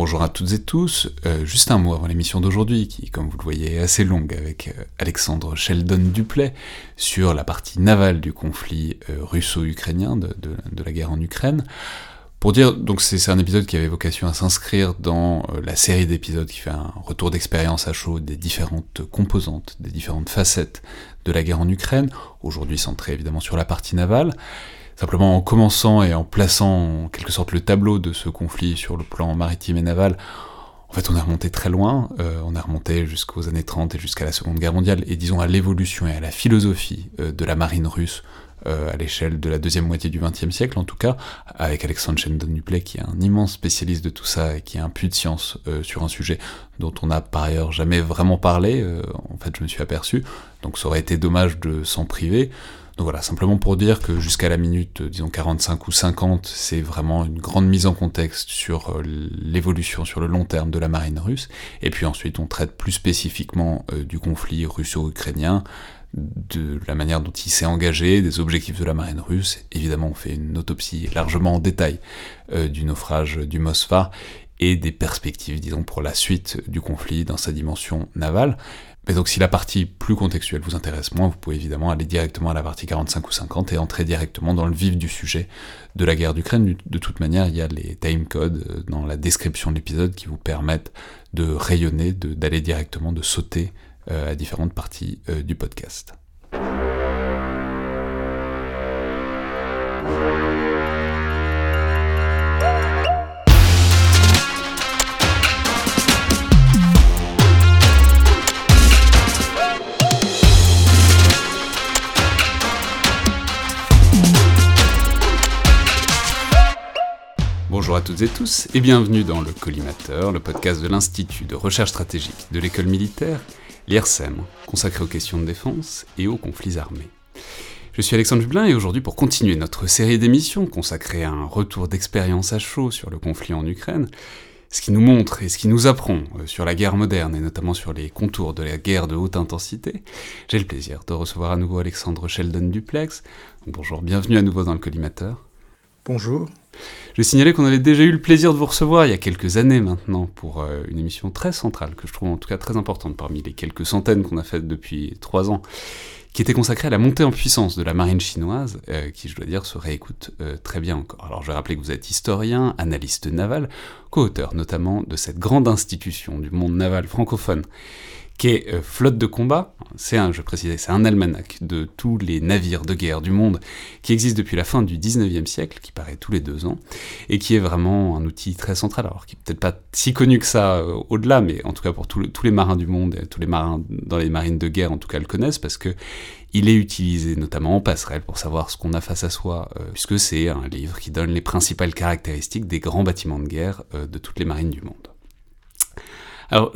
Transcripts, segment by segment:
bonjour à toutes et tous. Euh, juste un mot avant l'émission d'aujourd'hui, qui, comme vous le voyez, est assez longue, avec euh, Alexandre Sheldon Duplay sur la partie navale du conflit euh, russo-ukrainien, de, la guerre en Ukraine. Pour dire, donc c'est un épisode qui avait vocation à s'inscrire dans la série d'épisodes qui fait un retour d'expérience à chaud des différentes composantes, des différentes facettes de la guerre en Ukraine, aujourd'hui centré évidemment sur la partie navale. Simplement en commençant et en plaçant en quelque sorte le tableau de ce conflit sur le plan maritime et naval, en fait on est remonté très loin, euh, on est remonté jusqu'aux années 30 et jusqu'à la Seconde Guerre mondiale, et disons à l'évolution et à la philosophie euh, de la marine russe euh, à l'échelle de la deuxième moitié du XXe siècle en tout cas, avec Alexandre Shendon Duplay qui est un immense spécialiste de tout ça et qui est un puits de science sur un sujet dont on n'a par ailleurs jamais vraiment parlé, en fait je me suis aperçu, donc ça aurait été dommage de s'en priver. Donc voilà, simplement pour dire que jusqu'à la minute, disons 45 ou 50, c'est vraiment une grande mise en contexte sur euh, l'évolution sur le long terme de la marine russe, et puis ensuite on traite plus spécifiquement euh, du conflit russo-ukrainien, de la manière dont il s'est engagé, des objectifs de la marine russe, évidemment on fait une autopsie largement en détail euh, du naufrage du Mosphar, et des perspectives, disons, pour la suite du conflit dans sa dimension navale. Mais donc si la partie plus contextuelle vous intéresse moins, vous pouvez évidemment aller directement à la partie 45 ou 50 et entrer directement dans le vif du sujet de la guerre d'Ukraine. De toute manière, il y a les timecodes euh, dans la description de l'épisode qui vous permettent de rayonner, d'aller directement, de sauter euh, à différentes parties euh, du podcast. Bonjour à toutes et tous et bienvenue dans le Collimateur, le podcast de l'Institut de recherche stratégique de l'école militaire, l'IRSEM, consacré aux questions de défense et aux conflits armés. Je suis Alexandre Dublin et aujourd'hui pour continuer notre série d'émissions consacrée à un retour d'expérience à chaud sur le conflit en Ukraine, ce qui nous montre et ce qui nous apprend euh, sur la guerre moderne et notamment sur les contours de la guerre de haute intensité, j'ai le plaisir de recevoir à nouveau Alexandre Sheldon Duplex. Bonjour, bienvenue à nouveau dans le collimateur. Bonjour. Je signaler qu'on avait déjà eu le plaisir de vous recevoir il y a quelques années maintenant pour euh, une émission très centrale, que je trouve en tout cas très importante parmi les quelques centaines qu'on a faites depuis trois ans, qui était consacrée à la montée en puissance de la marine chinoise, euh, qui je dois dire se réécoute euh, très bien encore. Alors je vais rappeler que vous êtes historien, analyste naval, co-auteur notamment de cette grande institution du monde naval francophone qui est euh, Flotte de combat. C'est un, je précisais, c'est un almanach de tous les navires de guerre du monde qui existe depuis la fin du 19e siècle, qui paraît tous les deux ans, et qui est vraiment un outil très central, alors qui est peut-être pas si connu que ça euh, au-delà, mais en tout cas pour tous les marins du monde, et tous les marins dans les marines de guerre en tout cas le connaissent, parce que il est utilisé notamment en passerelle pour savoir ce qu'on a face à soi, euh, puisque c'est un livre qui donne les principales caractéristiques des grands bâtiments de guerre de toutes les marines du monde. Alors,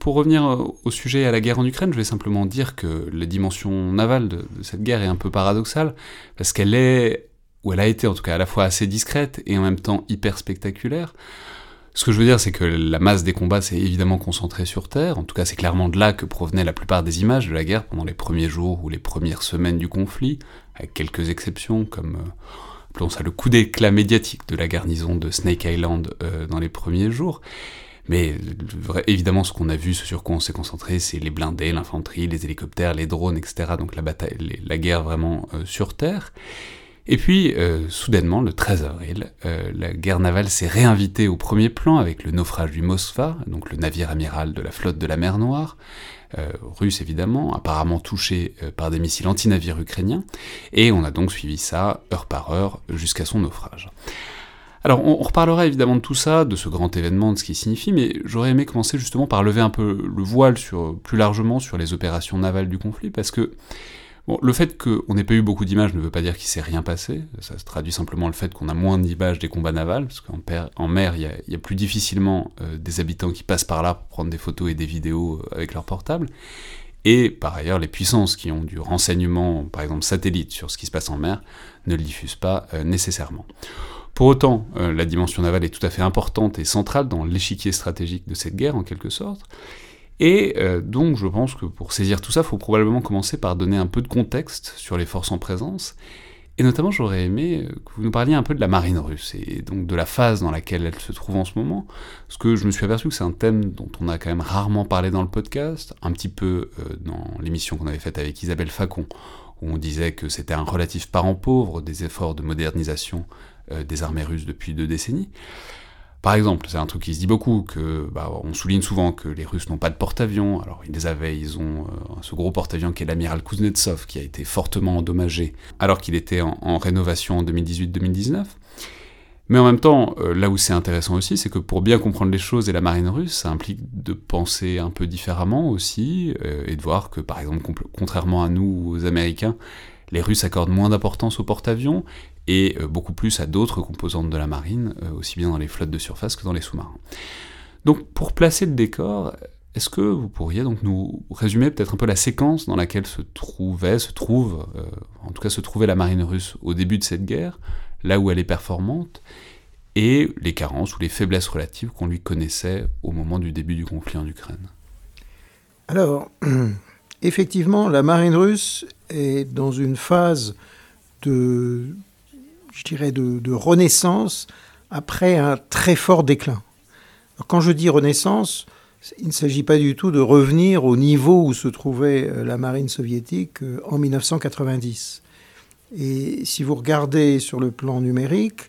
pour revenir au sujet à la guerre en Ukraine, je vais simplement dire que la dimension navale de, cette guerre est un peu paradoxale, parce qu'elle est, ou elle a été en tout cas à la fois assez discrète et en même temps hyper spectaculaire. Ce que je veux dire, c'est que la masse des combats s'est évidemment concentrée sur Terre, en tout cas c'est clairement de là que provenaient la plupart des images de la guerre pendant les premiers jours ou les premières semaines du conflit, avec quelques exceptions comme... Euh, appelons ça le coup d'éclat médiatique de la garnison de Snake Island euh, dans les premiers jours. Mais évidemment, ce qu'on a vu, ce sur quoi on s'est concentré, c'est les blindés, l'infanterie, les hélicoptères, les drones, etc. Donc la bataille, la guerre vraiment euh, sur Terre. Et puis, euh, soudainement, le 13 avril, euh, la guerre navale s'est réinvitée au premier plan avec le naufrage du Moskva, donc le navire amiral de la flotte de la mer Noire, russe évidemment, apparemment touché par des missiles anti-navires ukrainiens, et on a donc suivi ça heure par heure jusqu'à son naufrage. Alors, on, reparlera évidemment de tout ça, de ce grand événement, de ce qu'il signifie, mais j'aurais aimé commencer justement par lever un peu le voile plus largement sur les opérations navales du conflit, parce que le fait qu'on n'ait pas eu beaucoup d'images ne veut pas dire qu'il s'est rien passé, ça se traduit simplement le fait qu'on a moins d'images des combats navals, parce qu'en mer, il y, a plus difficilement euh, des habitants qui passent par là pour prendre des photos et des vidéos euh, avec leur portable, et par ailleurs, les puissances qui ont du renseignement, par exemple satellite, sur ce qui se passe en mer, ne le diffusent pas euh, nécessairement. Pour autant, euh, la dimension navale est tout à fait importante et centrale dans l'échiquier stratégique de cette guerre, en quelque sorte. Et euh, donc, je pense que pour saisir tout ça, il faut probablement commencer par donner un peu de contexte sur les forces en présence, Et notamment, j'aurais aimé que vous nous parliez un peu de la marine russe et donc de la phase dans laquelle elle se trouve en ce moment. Parce que je me suis aperçu que c'est un thème dont on a quand même rarement parlé dans le podcast, un petit peu dans l'émission qu'on avait faite avec Isabelle Facon, où on disait que c'était un relatif parent pauvre des efforts de modernisation des armées russes depuis deux décennies. Par exemple, c'est un truc qui se dit beaucoup, que bah, on souligne souvent que les Russes n'ont pas de porte-avions. Alors ils les avaient, ils ont euh, ce gros porte-avions qui est l'amiral Kuznetsov, qui a été fortement endommagé alors qu'il était en, rénovation en 2018-2019. Mais en même temps, euh, là où c'est intéressant aussi, c'est que pour bien comprendre les choses et la marine russe, ça implique de penser un peu différemment aussi, euh, et de voir que, par exemple, contrairement à nous, aux Américains, les Russes accordent moins d'importance aux porte-avions, et euh, beaucoup plus à d'autres composantes de la marine, euh, aussi bien dans les flottes de surface que dans les sous-marins. Donc pour placer le décor, est-ce que vous pourriez donc nous résumer peut-être un peu la séquence dans laquelle se trouvait, se trouve, euh, en tout cas se trouvait la marine russe au début de cette guerre, là où elle est performante, et les carences ou les faiblesses relatives qu'on lui connaissait au moment du début du conflit en Ukraine? Alors, effectivement, la marine russe est dans une phase de je dirais, de, renaissance après un très fort déclin. quand je dis renaissance, il ne s'agit pas du tout de revenir au niveau où se trouvait euh, la marine soviétique euh, en 1990. Et si vous regardez sur le plan numérique,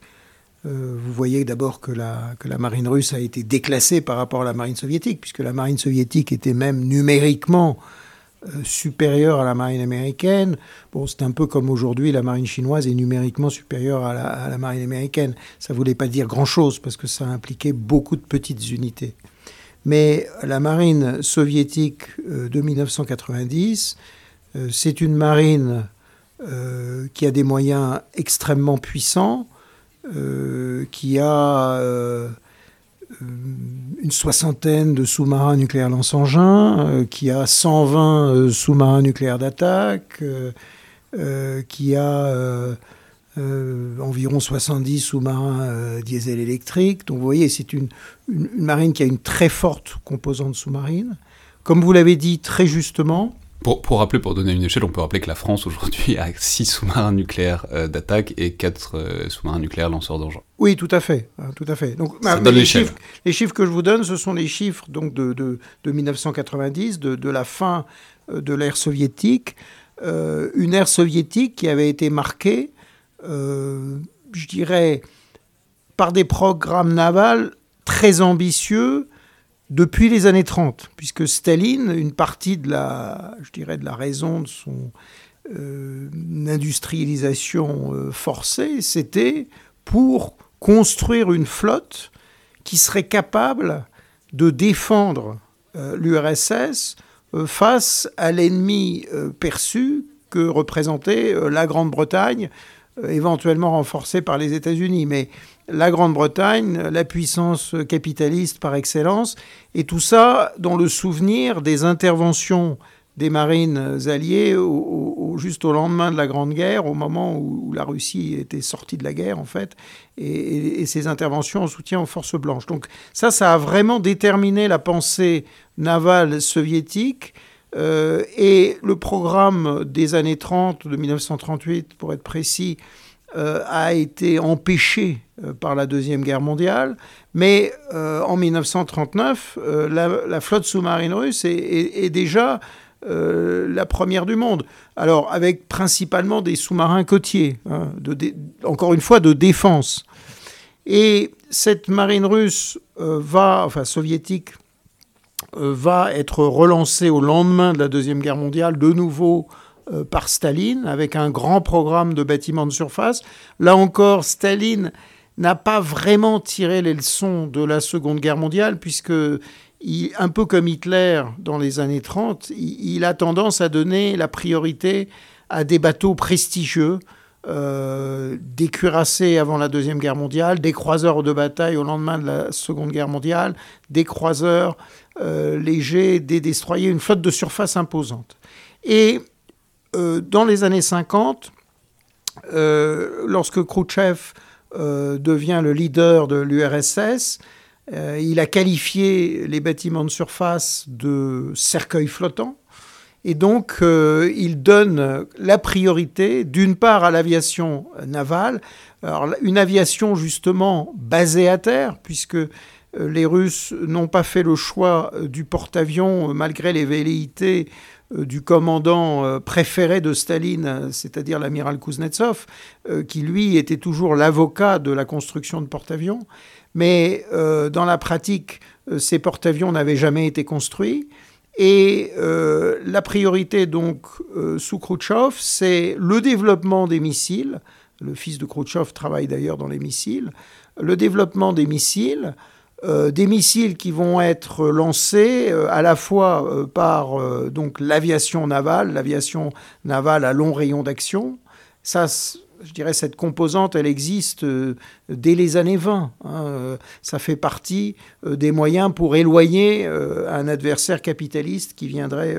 euh, vous voyez d'abord que la, marine russe a été déclassée par rapport à la marine soviétique, puisque la marine soviétique était même numériquement supérieure à la marine américaine. Bon, c'est un peu comme aujourd'hui, la marine chinoise est numériquement supérieure à la, marine américaine. Ça ne voulait pas dire grand-chose parce que ça impliquait beaucoup de petites unités. Mais la marine soviétique euh, de 1990, euh, c'est une marine qui a des moyens extrêmement puissants, qui a euh, une soixantaine de sous-marins nucléaires lance-engins, euh, qui a 120 euh, sous-marins nucléaires d'attaque, qui a environ 70 sous-marins diesel électriques. Donc vous voyez, c'est une, marine qui a une très forte composante sous-marine. Comme vous l'avez dit très justement, pour, pour, rappeler, pour donner une échelle, on peut rappeler que la France aujourd'hui a 6 sous-marins nucléaires euh, d'attaque et 4 euh, sous-marins nucléaires lanceurs d'engins. Oui, tout à fait, hein, tout à fait. Donc, Ça donne les, chiffres, les chiffres que je vous donne, ce sont les chiffres donc de, de, de 1990, de, de, la fin euh, de l'ère soviétique, une ère soviétique qui avait été marquée, je dirais, par des programmes navals très ambitieux depuis les années 30, puisque Staline, une partie de la, je dirais, de la raison de son euh, industrialisation euh, forcée, c'était pour construire une flotte qui serait capable de défendre euh, l'URSS face à l'ennemi perçu que représentait la Grande-Bretagne, éventuellement renforcée par les États-Unis. Mais la Grande-Bretagne, la puissance capitaliste par excellence, et tout ça dans le souvenir des interventions des marines alliées juste au lendemain de la Grande Guerre, au moment où, la Russie était sortie de la guerre en fait, et, ces interventions en soutien aux forces blanches. Donc ça, ça a vraiment déterminé la pensée navale soviétique. Euh, et le programme des années 30, de 1938 pour être précis, a été empêché euh, par la Deuxième Guerre mondiale, mais euh, en 1939, la, flotte sous-marine russe est, déjà la première du monde. Alors avec principalement des sous-marins côtiers, hein, encore une fois de défense. Et cette marine russe va, enfin soviétique, va être relancée au lendemain de la Deuxième Guerre mondiale, de nouveau euh, par Staline, avec un grand programme de bâtiments de surface. Là encore, Staline n'a pas vraiment tiré les leçons de la Seconde Guerre mondiale, puisque, un peu comme Hitler dans les années 30, il, a tendance à donner la priorité à des bateaux prestigieux, euh, des cuirassés avant la Deuxième Guerre mondiale, des croiseurs de bataille au lendemain de la Seconde Guerre mondiale, des croiseurs euh, légers, des destroyers, une flotte de surface imposante. Et euh, dans les années 50, euh, lorsque Khrouchtchev euh, devient le leader de l'URSS, il a qualifié les bâtiments de surface de cercueils flottants. Et donc, il donne la priorité, d'une part, à l'aviation navale, une aviation justement basée à terre, puisque les Russes n'ont pas fait le choix du porte-avions malgré les velléités euh, du commandant euh, préféré de Staline, c'est-à-dire l'amiral Kuznetsov, euh, qui lui était toujours l'avocat de la construction de porte-avions. Mais dans la pratique, ces porte-avions n'avaient jamais été construits. Et la priorité, donc, sous Khrouchtchev, c'est le développement des missiles. Le fils de Khrouchtchev travaille d'ailleurs dans les missiles. Le développement des missiles, euh, des missiles qui vont être lancés euh, à la fois euh, par donc l'aviation navale, l'aviation navale à long rayon d'action. Ça, je dirais, cette composante, elle existe dès les années 20. Hein. ça fait partie des moyens pour éloigner un adversaire capitaliste qui viendrait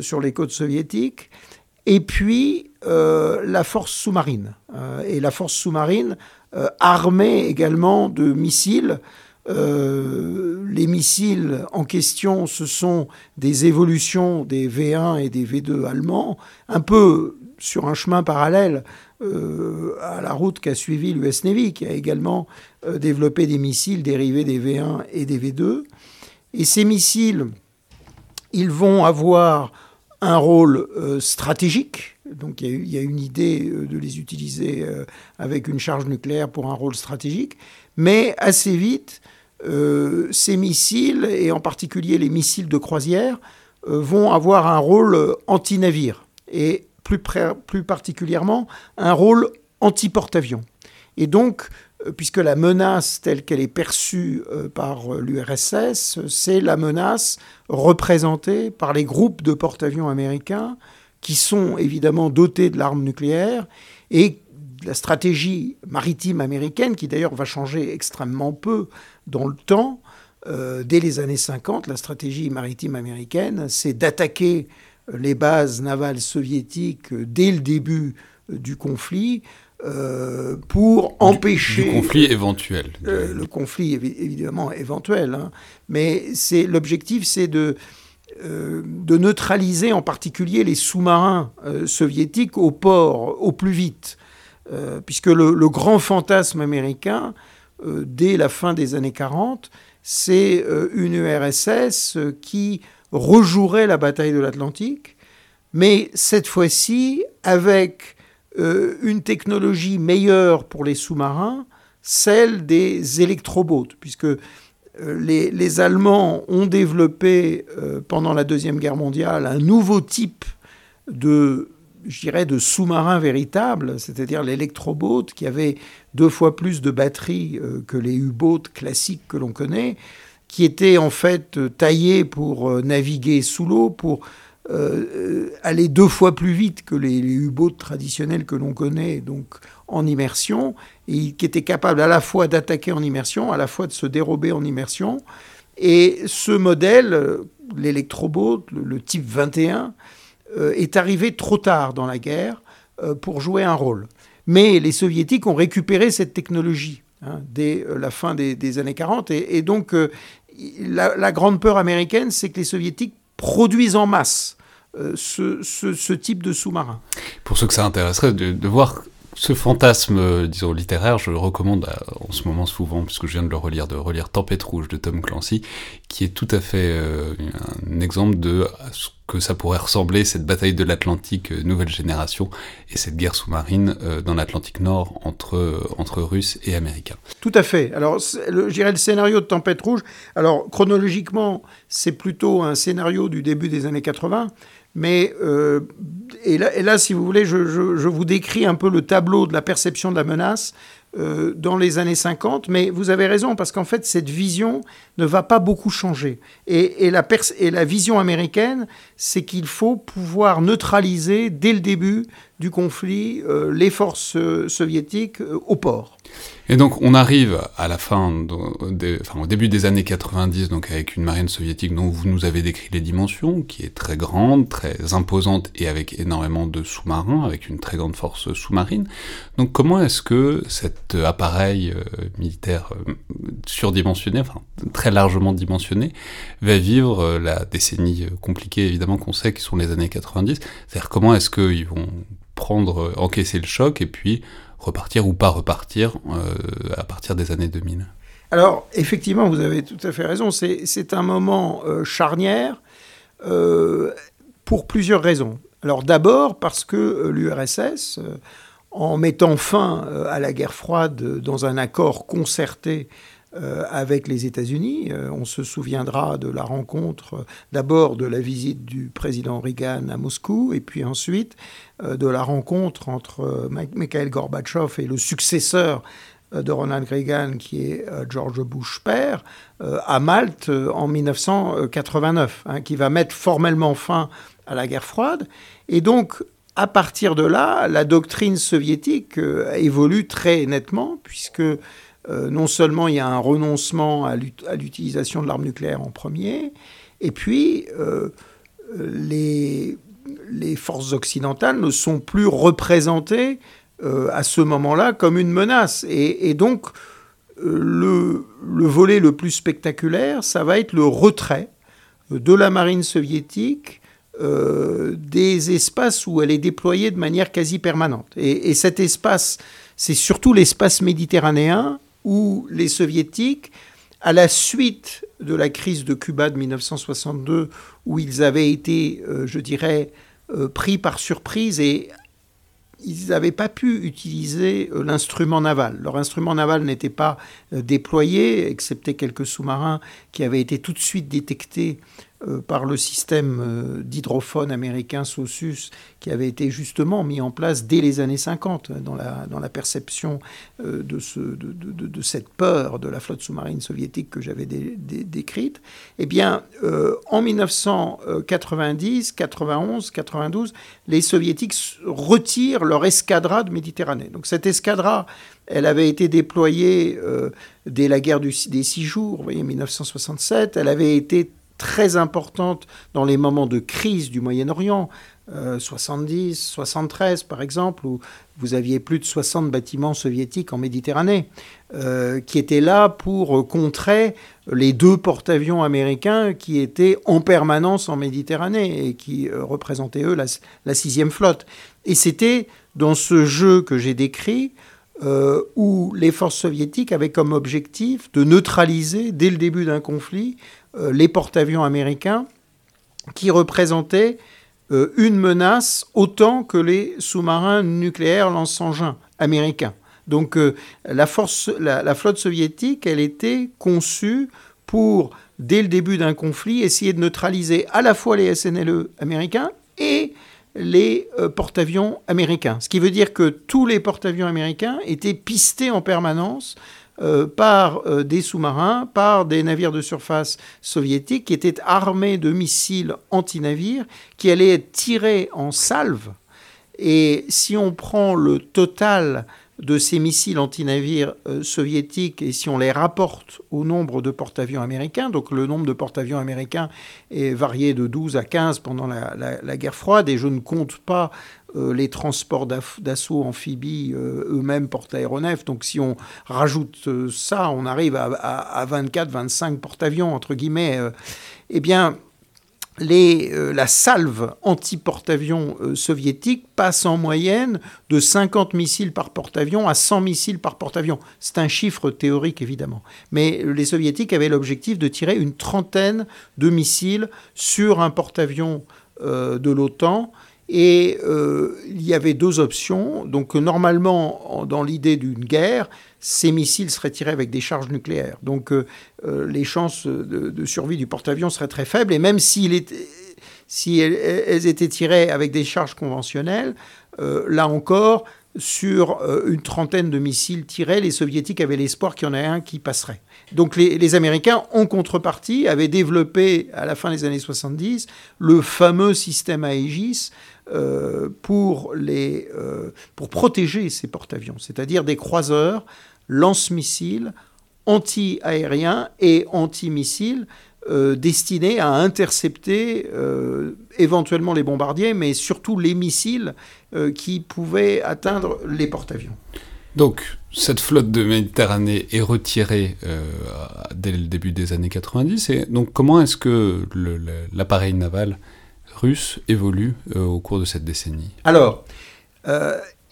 sur les côtes soviétiques. Et puis, la force sous-marine. et la force sous-marine armée également de missiles euh, les missiles en question, ce sont des évolutions des V1 et des V2 allemands, un peu sur un chemin parallèle euh, à la route qu'a suivi l'US Navy, qui a également euh, développé des missiles dérivés des V1 et des V2. Et ces missiles, ils vont avoir un rôle stratégique. Donc il y, a une idée de les utiliser avec une charge nucléaire pour un rôle stratégique. Mais assez vite, euh, ces missiles, et en particulier les missiles de croisière, euh, vont avoir un rôle euh, anti-navire, et plus, plus particulièrement un rôle anti-porte-avions. Et donc, puisque la menace telle qu'elle est perçue par l'URSS, c'est la menace représentée par les groupes de porte-avions américains qui sont évidemment dotés de l'arme nucléaire et la stratégie maritime américaine, qui d'ailleurs va changer extrêmement peu dans le temps, euh, dès les années 50, la stratégie maritime américaine, c'est d'attaquer euh, les bases navales soviétiques euh, dès le début du conflit pour empêcher... Du conflit éventuel. le conflit évidemment éventuel, hein. mais c'est l'objectif, c'est de de neutraliser en particulier les sous-marins soviétiques au port au plus vite. Puisque le, grand fantasme américain, euh, dès la fin des années 40, c'est euh, une URSS qui rejouerait la bataille de l'Atlantique, mais cette fois-ci avec une technologie meilleure pour les sous-marins, celle des électrobots, puisque les, Allemands ont développé pendant la Deuxième Guerre mondiale un nouveau type de je dirais, de sous-marins véritables, c'est-à-dire l'électroboat qui avait deux fois plus de batteries euh, que les U-boats classiques que l'on connaît, qui étaient en fait euh, taillés pour euh, naviguer sous l'eau, pour aller deux fois plus vite que les, U-boats traditionnels que l'on connaît, donc en immersion, et qui étaient capables à la fois d'attaquer en immersion, à la fois de se dérober en immersion. Et ce modèle, l'électroboat, le type 21, euh, est arrivé trop tard dans la guerre euh, pour jouer un rôle. Mais les soviétiques ont récupéré cette technologie hein, dès euh, la fin des, années 40. Et, donc, la, grande peur américaine, c'est que les soviétiques produisent en masse ce, type de sous-marin. Pour ceux que ça intéresserait, de voir ce fantasme, euh, disons, littéraire, je le recommande en ce moment souvent, puisque je viens de le relire, de relire Tempête Rouge de Tom Clancy, qui est tout à fait euh, un exemple de ce que ça pourrait ressembler, cette bataille de l'Atlantique euh, nouvelle génération, et cette guerre sous-marine dans l'Atlantique Nord entre, entre Russes et Américains. Tout à fait. Alors, je dirais le scénario de Tempête Rouge, alors chronologiquement, c'est plutôt un scénario du début des années 80, mais, euh, et, là, si vous voulez, je, vous décris un peu le tableau de la perception de la menace euh, dans les années 50, mais vous avez raison, parce qu'en fait, cette vision ne va pas beaucoup changer. Et, la, et la vision américaine, c'est qu'il faut pouvoir neutraliser dès le début du conflit les forces soviétiques au port. Et donc on arrive à la fin, enfin, au début des années 90, donc avec une marine soviétique dont vous nous avez décrit les dimensions, qui est très grande, très imposante et avec énormément de sous-marins, avec une très grande force sous-marine. Donc comment est-ce que cet appareil euh, militaire euh, surdimensionné, enfin très largement dimensionné, va vivre euh, la décennie compliquée évidemment qu'on sait qui sont les années 90 C'est-à-dire comment est-ce qu'ils vont prendre, encaisser le choc et puis repartir ou pas repartir euh, à partir des années 2000 Alors, effectivement, vous avez tout à fait raison. C'est un moment euh, charnière euh, pour plusieurs raisons. Alors, d'abord, parce que l'URSS, en mettant fin à la guerre froide dans un accord concerté avec les États-Unis. on se souviendra de la rencontre, d'abord de la visite du président Reagan à Moscou, et puis ensuite euh, de la rencontre entre euh, Mikhail Gorbatchev et le successeur euh, de Ronald Reagan, qui est George Bush père, à Malte en 1989, hein, qui va mettre formellement fin à la guerre froide. Et donc, à partir de là, la doctrine soviétique évolue très nettement, puisque non seulement il y a un renoncement à l'utilisation de l'arme nucléaire en premier, et puis les les forces occidentales ne sont plus représentées euh, à ce moment-là comme une menace. Et, donc, euh, le, volet le plus spectaculaire, ça va être le retrait euh, de la marine soviétique des espaces où elle est déployée de manière quasi permanente. Et cet espace, c'est surtout l'espace méditerranéen où les soviétiques, à la suite de la crise de Cuba de 1962, où ils avaient été, je dirais, euh, pris par surprise et ils n'avaient pas pu utiliser euh, l'instrument naval. Leur instrument naval n'était pas euh, déployé, excepté quelques sous-marins qui avaient été tout de suite détectés euh, par le système euh, d'hydrophone américain SOSUS qui avait été justement mis en place dès les années 50 dans la, dans la perception euh, de, ce, de, de, cette peur de la flotte sous-marine soviétique que j'avais décrite, eh bien, en 1990, 91, 92, les soviétiques retirent leur escadra de Méditerranée. Donc cette escadra, elle avait été déployée dès la guerre des six jours, vous voyez, 1967, elle avait été très importante dans les moments de crise du Moyen-Orient, 70, euh, 73 par exemple, où vous aviez plus de 60 bâtiments soviétiques en Méditerranée, euh, qui étaient là pour contrer les deux porte-avions américains qui étaient en permanence en Méditerranée et qui euh, représentaient eux la, sixième flotte. Et c'était dans ce jeu que j'ai décrit où les forces soviétiques avaient comme objectif de neutraliser dès le début d'un conflit euh, les porte-avions américains qui représentaient euh, une menace autant que les sous-marins nucléaires lance-engins américains. Donc euh, la, force, la, flotte soviétique, elle était conçue pour, dès le début d'un conflit, essayer de neutraliser à la fois les SNLE américains et les porte-avions américains. Ce qui veut dire que tous les porte-avions américains étaient pistés en permanence euh, par euh, des sous-marins, par des navires de surface soviétiques qui étaient armés de missiles anti-navires qui allaient être tirés en salve. Et si on prend le total de ces missiles anti-navires euh, soviétiques et si on les rapporte au nombre de porte-avions américains, donc le nombre de porte-avions américains est varié de 12 à 15 pendant la, guerre froide et je ne compte pas les transports d'assaut amphibies euh, eux-mêmes porte-aéronefs. Donc si on rajoute ça, on arrive à, à 24-25 porte-avions, entre guillemets. eh bien, euh, la salve anti-porte-avions euh, soviétique passe en moyenne de 50 missiles par porte-avions à 100 missiles par porte-avions. C'est un chiffre théorique évidemment. Mais les soviétiques avaient l'objectif de tirer une trentaine de missiles sur un porte-avions euh, de l'OTAN. Et il y avait deux options. Donc normalement, dans l'idée d'une guerre, ces missiles seraient tirés avec des charges nucléaires. Donc euh, euh, les chances de, survie du porte-avions seraient très faibles. Et même si elles, étaient tirées avec des charges conventionnelles, euh, là encore, sur une trentaine de missiles tirés, les soviétiques avaient l'espoir qu'il y en ait un qui passerait. Donc les, Américains, en contrepartie, avaient développé à la fin des années 70 le fameux système Aegis pour, les, pour protéger ces porte-avions, c'est-à-dire des croiseurs lance-missiles anti-aériens et anti-missiles euh, destinés à intercepter euh, éventuellement les bombardiers, mais surtout les missiles euh, qui pouvaient atteindre les porte-avions. Donc, cette flotte de Méditerranée est retirée dès le début des années 90. Et donc, comment est-ce que l'appareil naval russe évolue au cours de cette décennie Alors,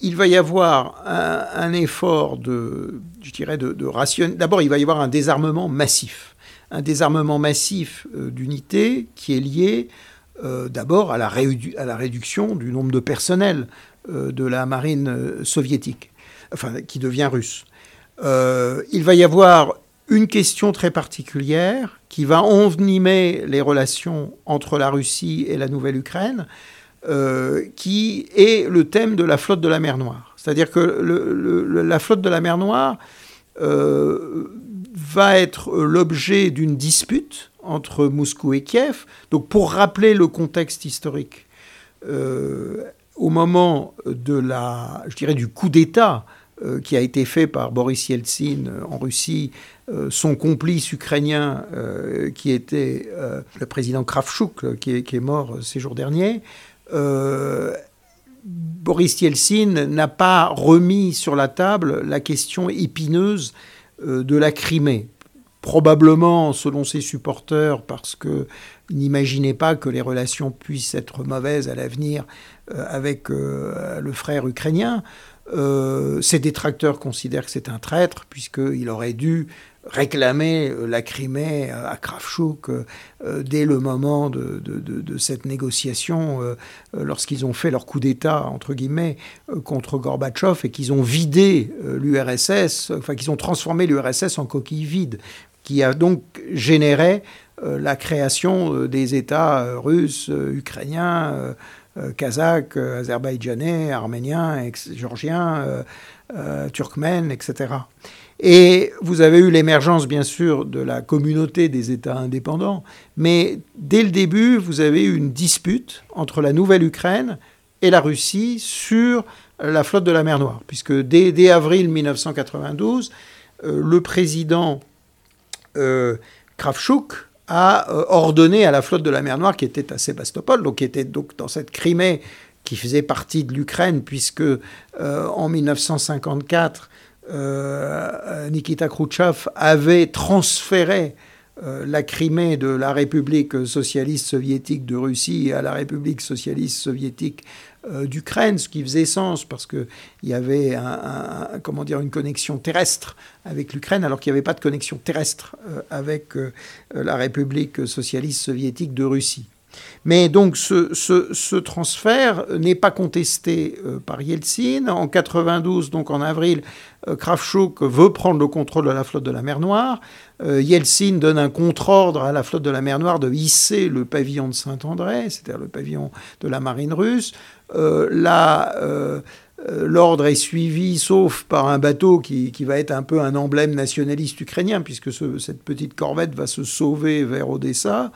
il va y avoir un, effort de, je dirais, de, ration. D'abord, il va y avoir un désarmement massif. Un désarmement massif euh, d'unités qui est lié euh, d'abord à, la réduction du nombre de personnel euh, de la marine soviétique, enfin, qui devient russe. il va y avoir une question très particulière qui va envenimer les relations entre la Russie et la Nouvelle-Ukraine, euh, qui est le thème de la flotte de la mer Noire. C'est-à-dire que la flotte de la mer Noire euh, va être l'objet d'une dispute entre Moscou et Kiev. Donc pour rappeler le contexte historique, euh, au moment de la, je dirais, du coup d'État qui a été fait par Boris Yeltsin en Russie, son complice ukrainien qui était le président Kravchuk, qui est, mort ces jours derniers, euh, Boris Yeltsin n'a pas remis sur la table la question épineuse euh, de la Crimée. Probablement, selon ses supporters, parce qu'il n'imaginait pas que les relations puissent être mauvaises à l'avenir euh, avec le frère ukrainien. ses détracteurs considèrent que c'est un traître, puisqu'il aurait dû réclamer euh, la Crimée euh, à Kravchuk euh, dès le moment de, cette négociation, lorsqu'ils ont fait leur coup d'État, entre guillemets, contre Gorbatchev et qu'ils ont vidé l'URSS, enfin qu'ils ont transformé l'URSS en coquille vide, qui a donc généré la création des États russes, ukrainiens, kazakhs, azerbaïdjanais, arméniens, géorgiens, turkmènes, etc. Et vous avez eu l'émergence, bien sûr, de la communauté des États indépendants, mais dès le début, vous avez eu une dispute entre la Nouvelle-Ukraine et la Russie sur la flotte de la mer Noire, puisque dès, avril 1992, euh, le président euh, Kravchuk a euh, ordonné à la flotte de la mer Noire, qui était à Sébastopol, donc qui était donc dans cette Crimée qui faisait partie de l'Ukraine, puisque en 1954, euh, Nikita Khrouchtchev avait transféré euh, la Crimée de la République socialiste soviétique de Russie à la République socialiste soviétique euh, d'Ukraine, ce qui faisait sens parce qu'il y avait une connexion terrestre avec l'Ukraine alors qu'il n'y avait pas de connexion terrestre avec la République socialiste soviétique de Russie. Mais donc ce, transfert n'est pas contesté euh, par Yeltsin. En 92, donc en avril, euh, Kravchuk veut prendre le contrôle de la flotte de la mer Noire. Euh, Yeltsin donne un contre-ordre à la flotte de la mer Noire de hisser le pavillon de Saint-André, c'est-à-dire le pavillon de la marine russe. l'ordre est suivi, sauf par un bateau qui, va être un peu un emblème nationaliste ukrainien, puisque cette petite corvette va se sauver vers Odessa.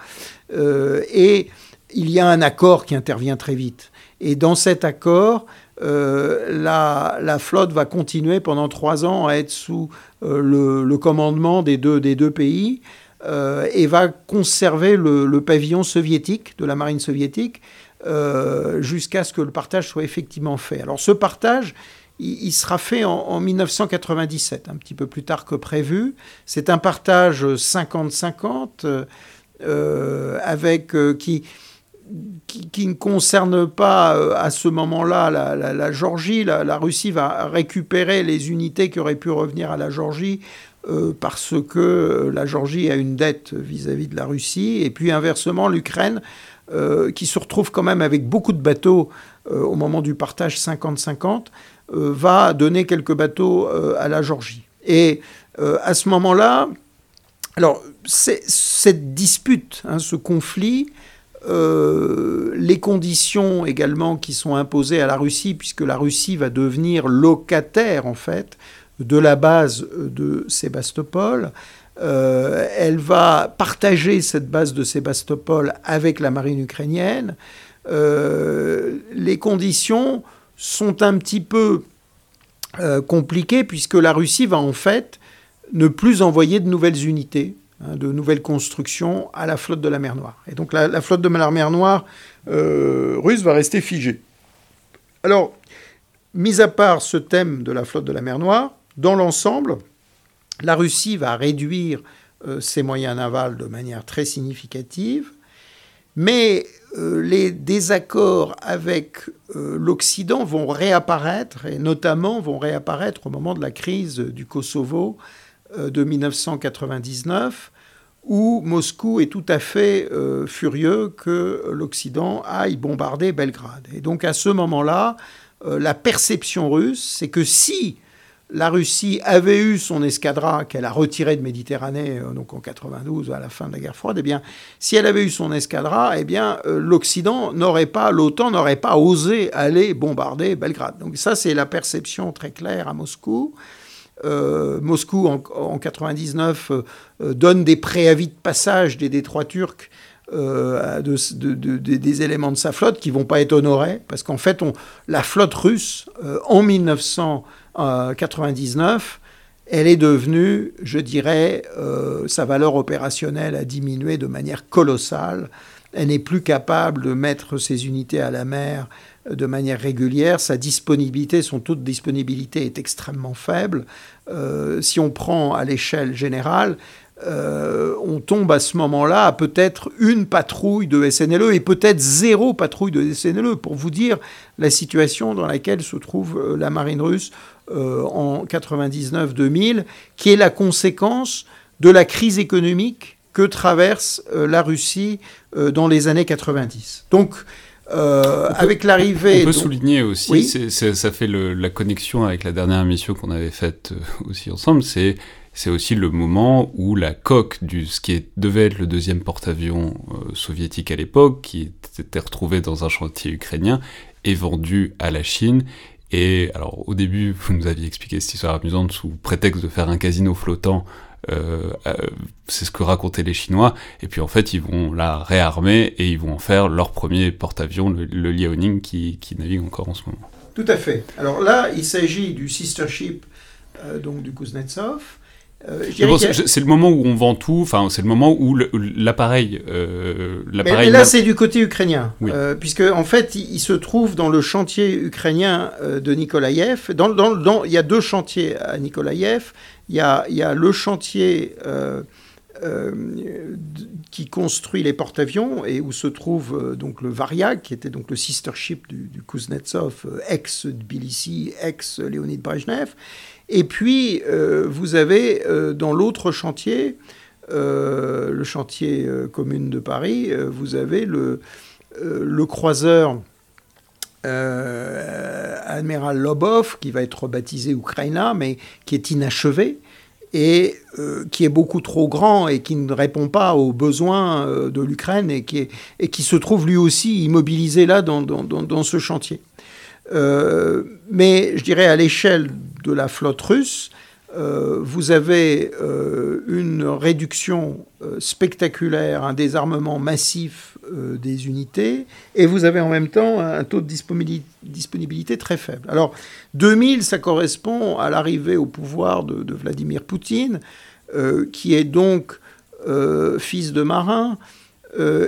Et il y a un accord qui intervient très vite. Et dans cet accord, euh, la, flotte va continuer pendant trois ans à être sous euh, le, commandement des deux, pays euh, et va conserver le, pavillon soviétique de la marine soviétique jusqu'à ce que le partage soit effectivement fait. Alors ce partage, il, sera fait en, 1997, un petit peu plus tard que prévu. C'est un partage 50-50 avec qui qui, ne concerne pas euh, à ce moment-là la, Géorgie. La, Russie va récupérer les unités qui auraient pu revenir à la Géorgie euh, parce que la Géorgie a une dette vis-à-vis de la Russie. Et puis inversement, l'Ukraine, euh, qui se retrouve quand même avec beaucoup de bateaux au moment du partage 50-50, va donner quelques bateaux à la Géorgie. Et à ce moment-là, alors cette dispute, hein, ce conflit, les conditions également qui sont imposées à la Russie, puisque la Russie va devenir locataire en fait de la base de Sébastopol. elle va partager cette base de Sébastopol avec la marine ukrainienne. les conditions sont un petit peu euh, compliquées puisque la Russie va en fait ne plus envoyer de nouvelles unités, hein, de nouvelles constructions à la flotte de la mer Noire. Et donc la, flotte de la mer Noire euh, russe va rester figée. Alors, mis à part ce thème de la flotte de la mer Noire, dans l'ensemble, la Russie va réduire euh, ses moyens navals de manière très significative, mais euh, les désaccords avec l'Occident vont réapparaître, et notamment vont réapparaître au moment de la crise du Kosovo de 1999, où Moscou est tout à fait furieux que l'Occident aille bombarder Belgrade. Et donc à ce moment-là, la perception russe, c'est que si la Russie avait eu son escadra qu'elle a retiré de Méditerranée euh, donc en 92 à la fin de la guerre froide, eh bien, si elle avait eu son escadra, eh bien, euh, l'Occident n'aurait pas, l'OTAN n'aurait pas osé aller bombarder Belgrade. Donc ça, c'est la perception très claire à Moscou. Euh, Moscou, en, 99, donne des préavis de passage des détroits turcs des éléments de sa flotte qui vont pas être honorés, parce qu'en fait, on, la flotte russe, en 1900, 99, elle est devenue, je dirais, euh, sa valeur opérationnelle a diminué de manière colossale. Elle n'est plus capable de mettre ses unités à la mer de manière régulière. Sa disponibilité, son taux de disponibilité est extrêmement faible. Euh, si on prend à l'échelle générale, euh, on tombe à ce moment-là à peut-être une patrouille de SNLE et peut-être zéro patrouille de SNLE, pour vous dire la situation dans laquelle se trouve la marine russe euh, en 99-2000, qui est la conséquence de la crise économique que traverse euh, la Russie euh, dans les années 90. Donc, avec l'arrivée. On peut souligner aussi, ça fait la connexion avec la dernière émission qu'on avait faite aussi ensemble, c'est c'est aussi le moment où la coque du ce qui devait être le deuxième porte-avions soviétique à l'époque, qui était retrouvé dans un chantier ukrainien, est vendu à la Chine et alors au début, vous nous aviez expliqué cette histoire amusante sous prétexte de faire un casino flottant. Euh, euh, c'est ce que racontaient les Chinois. Et puis en fait, ils vont la réarmer et ils vont en faire leur premier porte-avions, le, Liaoning, qui, qui, navigue encore en ce moment. Tout à fait. Alors là, il s'agit du sister ship euh, donc du Kuznetsov. Euh, c'est le moment où on vend tout, enfin c'est le moment où l'appareil... Euh, mais, là c'est du côté ukrainien, euh, puisque en fait il, se trouve dans le chantier ukrainien de Nikolaïev. Dans, dans, il y a deux chantiers à Nikolaïev. Il y a, le chantier qui construit les porte-avions et où se trouve donc le Variag, qui était donc le sister ship du, Kuznetsov, ex-Tbilissi, ex-Léonid Brezhnev. Et puis, euh, vous avez euh, dans l'autre chantier, euh, le chantier commune de Paris, vous avez le croiseur Admiral Lobov, qui va être baptisé Ukraina, mais qui est inachevé et qui est beaucoup trop grand et qui ne répond pas aux besoins de l'Ukraine et, qui se trouve lui aussi immobilisé là dans, ce chantier. Euh, mais je dirais à l'échelle de la flotte russe, euh, vous avez euh, une réduction spectaculaire, un désarmement massif des unités, et vous avez en même temps un taux de disponibilité, très faible. Alors 2000, ça correspond à l'arrivée au pouvoir de, Vladimir Poutine, qui est donc fils de marin,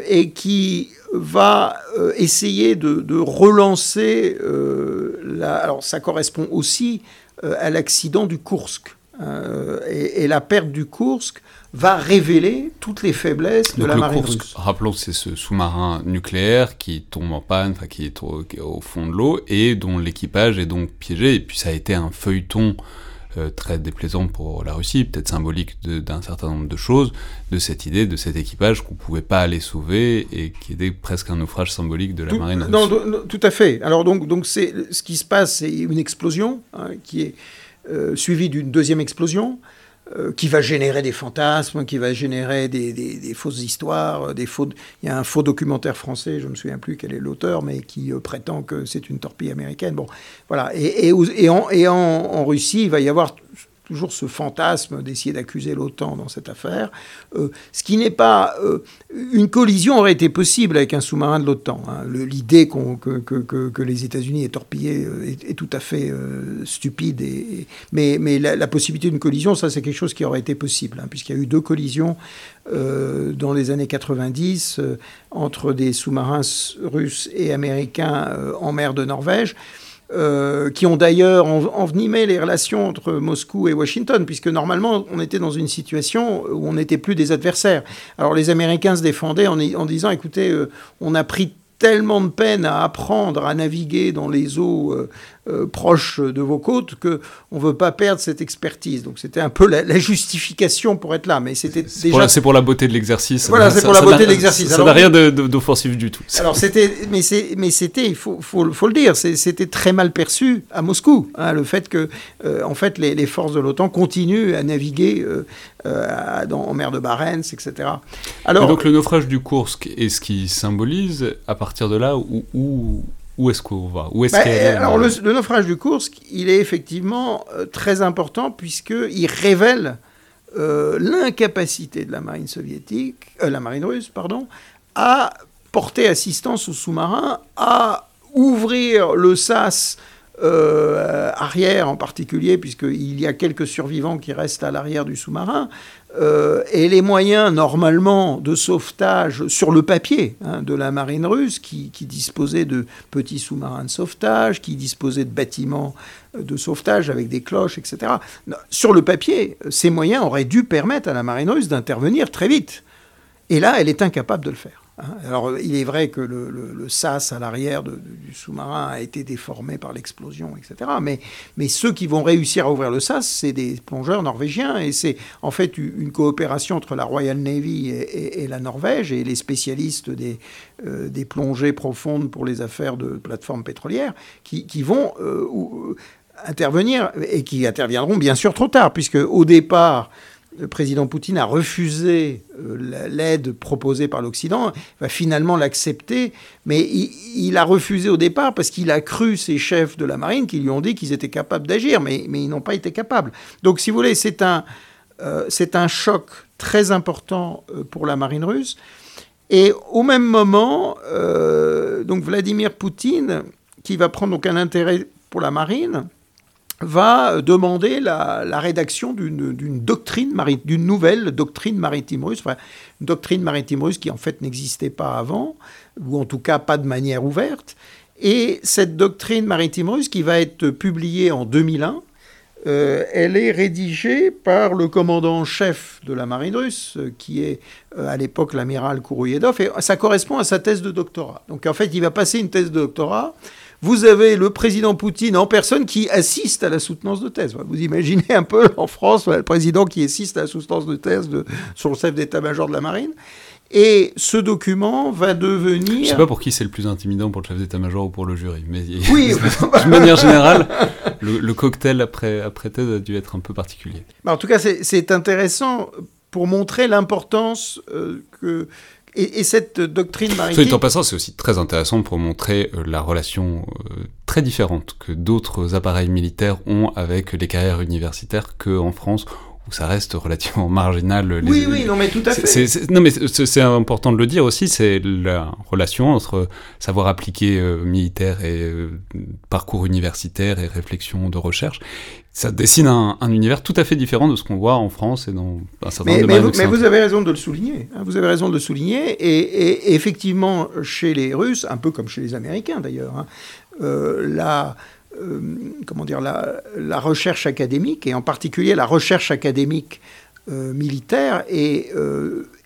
et qui va euh, essayer de, relancer, euh, la, alors ça correspond aussi euh, à l'accident du Kursk. Et, la perte du Kursk va révéler toutes les faiblesses de la marine russe. Rappelons, c'est ce sous-marin nucléaire qui tombe en panne, qui est au fond de l'eau et dont l'équipage est donc piégé. Et puis ça a été un feuilleton euh, très déplaisant pour la Russie, peut-être symbolique d'un certain nombre de choses, de cette idée, de cet équipage qu'on pouvait pas aller sauver et qui était presque un naufrage symbolique de la marine russe. Non, tout à fait. Alors donc, donc c'est ce qui se passe, c'est une explosion hein, qui est euh, suivie d'une deuxième explosion. euh, qui va générer des fantasmes, qui va générer des, fausses histoires, des faux... Il y a un faux documentaire français, je ne me souviens plus quel est l'auteur, mais qui prétend que c'est une torpille américaine. Bon, voilà. Et, et, en, et en, Russie, il va y avoir toujours ce fantasme d'essayer d'accuser l'OTAN dans cette affaire. Euh, ce qui n'est pas... Euh, une collision aurait été possible avec un sous-marin de l'OTAN. Hein. L'idée que, les États-Unis aient torpillé euh, est, tout à fait stupide. Mais la, possibilité d'une collision, ça c'est quelque chose qui aurait été possible, hein, puisqu'il y a eu deux collisions dans les années 90 entre des sous-marins russes et américains en mer de Norvège. Euh, qui ont d'ailleurs envenimé les relations entre Moscou et Washington, puisque normalement on était dans une situation où on n'était plus des adversaires. Alors les Américains se défendaient en, disant, écoutez, euh, on a pris tellement de peine à apprendre à naviguer dans les eaux euh, euh, proches de vos côtes que on veut pas perdre cette expertise. Donc c'était un peu la, justification pour être là, mais c'était déjà c'est pour la beauté de l'exercice. Voilà, c'est pour la beauté de l'exercice. Ça n'a rien d'offensif du tout. Alors c'était, mais c'est, mais c'était, il faut, faut, faut, le dire, c'était très mal perçu à Moscou, hein, le fait que euh, en fait les, forces de l'OTAN continuent à naviguer dans, en mer de Barents, etc. Alors donc le naufrage du Kursk est ce qui symbolise à partir de là où, où où est-ce qu'on va? Où est-ce bah, Alors, le, naufrage du Kursk, il est effectivement euh, très important puisqu'il révèle euh, l'incapacité de la marine soviétique, euh, la marine russe, pardon, à porter assistance aux sous-marins, à ouvrir le sas euh, arrière en particulier, puisqu'il y a quelques survivants qui restent à l'arrière du sous-marin, euh, et les moyens normalement de sauvetage sur le papier hein, de la marine russe, qui, disposait de petits sous-marins de sauvetage, qui disposait de bâtiments de sauvetage avec des cloches, etc. Sur le papier, ces moyens auraient dû permettre à la marine russe d'intervenir très vite. Et là, elle est incapable de le faire. Hein. Alors, il est vrai que le, sas à l'arrière du sous-marin a été déformé par l'explosion, etc. Mais, ceux qui vont réussir à ouvrir le sas, c'est des plongeurs norvégiens. Et c'est en fait une coopération entre la Royal Navy et, la Norvège et les spécialistes des, euh, des plongées profondes pour les affaires de plateformes pétrolières qui, vont euh, intervenir et qui interviendront bien sûr trop tard, puisque au départ, le président Poutine a refusé euh, l'aide proposée par l'Occident, va finalement l'accepter, mais il, a refusé au départ parce qu'il a cru ses chefs de la marine qui lui ont dit qu'ils étaient capables d'agir, mais, ils n'ont pas été capables. Donc si vous voulez, c'est un, euh, un choc très important euh, pour la marine russe. Et au même moment, donc Vladimir Poutine, qui va prendre donc un intérêt pour la marine, va demander la, rédaction d'une doctrine d'une nouvelle doctrine maritime russe, une doctrine maritime russe qui en fait n'existait pas avant, ou en tout cas pas de manière ouverte. Et cette doctrine maritime russe qui va être publiée en 2001, euh, elle est rédigée par le commandant-chef de la marine russe, qui est euh, à l'époque l'amiral Kourouyedov, et ça correspond à sa thèse de doctorat. Donc en fait, il va passer une thèse de doctorat vous avez le président Poutine en personne qui assiste à la soutenance de thèse. Vous imaginez un peu en France le président qui assiste à la soutenance de thèse de, sur le chef d'état-major de la marine. Et ce document va devenir. Je ne sais pas pour qui c'est le plus intimidant, pour le chef d'état-major ou pour le jury. Mais oui. de manière générale, le, cocktail après, après thèse a dû être un peu particulier. en tout cas, c'est intéressant pour montrer l'importance euh, que et, cette doctrine en passant, c'est aussi très intéressant pour montrer euh, la relation euh, très différente que d'autres appareils militaires ont avec les carrières universitaires qu'en France, où ça reste relativement marginal. oui, oui, non, mais tout à fait. non, mais c'est important de le dire aussi, c'est la relation entre savoir appliqué euh, militaire et parcours universitaire et réflexion de recherche, ça dessine un, univers tout à fait différent de ce qu'on voit en France et dans un certain nombre de mais vous, mais vous avez raison de le souligner. Hein, vous avez raison de le souligner. Et, effectivement, chez les Russes, un peu comme chez les Américains d'ailleurs, hein, euh, la, euh, comment dire, la, la, recherche académique, et en particulier la recherche académique euh, militaire, est,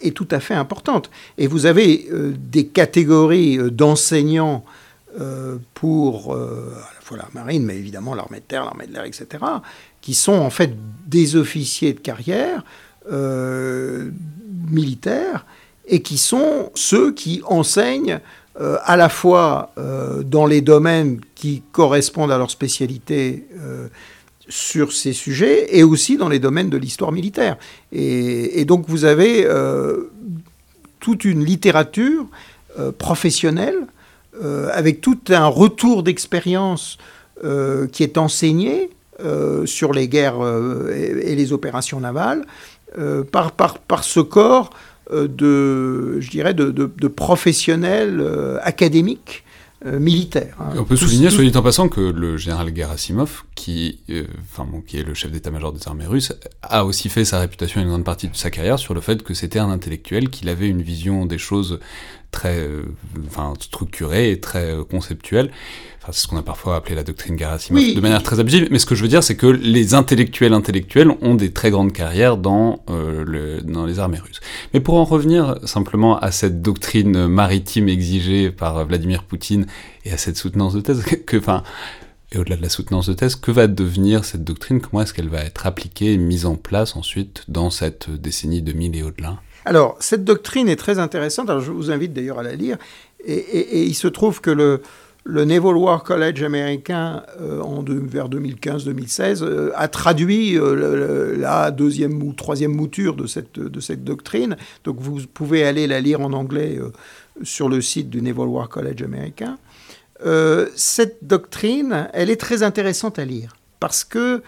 est, tout à fait importante. Et vous avez des catégories d'enseignants pour fois la marine, mais évidemment l'armée de terre, l'armée de l'air, etc., qui sont en fait des officiers de carrière euh, militaires et qui sont ceux qui enseignent euh, à la fois euh, dans les domaines qui correspondent à leur spécialité sur ces sujets et aussi dans les domaines de l'histoire militaire. Et, donc vous avez euh, toute une littérature euh, professionnelle euh, avec tout un retour d'expérience qui est enseigné sur les guerres et, les opérations navales par, par, par, ce corps de, je dirais, de, de professionnels académiques euh, militaire. Hein. On peut souligner, soit dit en passant, que le général Gerasimov, qui, euh, enfin, bon, qui est le chef d'état-major des armées russes, a aussi fait sa réputation une grande partie de sa carrière sur le fait que c'était un intellectuel, qu'il avait une vision des choses très euh, enfin, structurée et très euh, conceptuelle. Enfin, c'est ce qu'on a parfois appelé la doctrine Gerasimov de manière très abusive. Mais ce que je veux dire, c'est que les intellectuels intellectuels ont des très grandes carrières dans, euh, le, dans les armées russes. Mais pour en revenir simplement à cette doctrine maritime exigée par Vladimir Poutine et à cette soutenance de thèse, que, enfin, et au-delà de la soutenance de thèse, que va devenir cette doctrine? Comment est-ce qu'elle va être appliquée et mise en place ensuite dans cette décennie 2000 et au-delà? Alors, cette doctrine est très intéressante. Alors, je vous invite d'ailleurs à la lire. Et, il se trouve que le, le Naval War College américain, euh, en vers 2015-2016, euh, a traduit euh, la deuxième ou troisième mouture de cette, de cette doctrine. Donc, vous pouvez aller la lire en anglais sur le site du Naval War College américain. cette doctrine, elle est très intéressante à lire parce que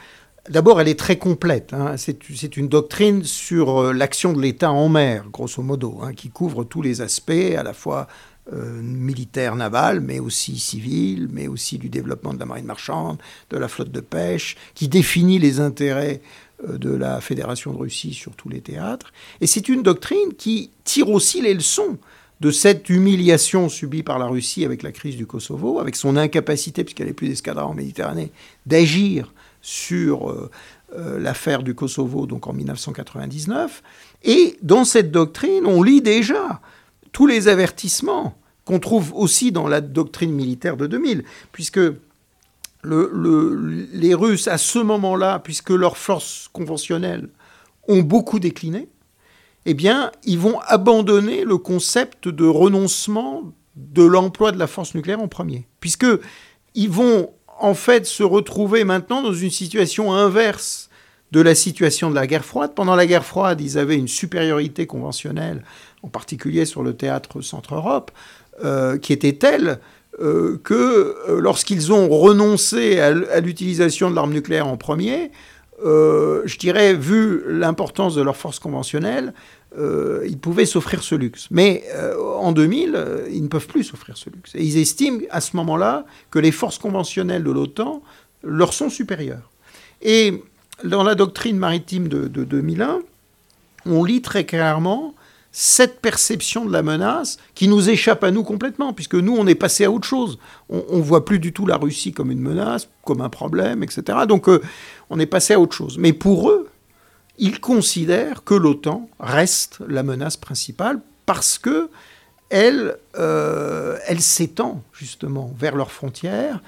D'abord, elle est très complète. Hein. C'est une doctrine sur euh, l'action de l'État en mer, grosso modo, hein, qui couvre tous les aspects, à la fois euh, militaire, naval, mais aussi civil, mais aussi du développement de la marine marchande, de la flotte de pêche, qui définit les intérêts euh, de la Fédération de Russie sur tous les théâtres. Et c'est une doctrine qui tire aussi les leçons de cette humiliation subie par la Russie avec la crise du Kosovo, avec son incapacité, puisqu'elle n'est plus d'escadron en Méditerranée, d'agir sur euh, euh, l'affaire du Kosovo, donc en 1999. Et dans cette doctrine, on lit déjà tous les avertissements qu'on trouve aussi dans la doctrine militaire de 2000, puisque le, les Russes, à ce moment-là, puisque leurs forces conventionnelles ont beaucoup décliné, eh bien, ils vont abandonner le concept de renoncement de l'emploi de la force nucléaire en premier, puisque ils vont en fait se retrouver maintenant dans une situation inverse de la situation de la guerre froide. Pendant la guerre froide, ils avaient une supériorité conventionnelle, en particulier sur le théâtre Centre-Europe, euh, qui était telle euh, que euh, lorsqu'ils ont renoncé à l'utilisation de l'arme nucléaire en premier, je dirais, vu l'importance de leurs forces conventionnelles, euh, ils pouvaient s'offrir ce luxe. Mais euh, en 2000, euh, ils ne peuvent plus s'offrir ce luxe. Et ils estiment à ce moment-là que les forces conventionnelles de l'OTAN leur sont supérieures. Et dans la doctrine maritime de, 2001, on lit très clairement cette perception de la menace qui nous échappe à nous complètement, puisque nous, on est passé à autre chose. On ne voit plus du tout la Russie comme une menace, comme un problème, etc. Donc on est passé à autre chose. Mais pour eux, ils considèrent que l'OTAN reste la menace principale parce que elle, euh, elle s'étend justement vers leurs frontières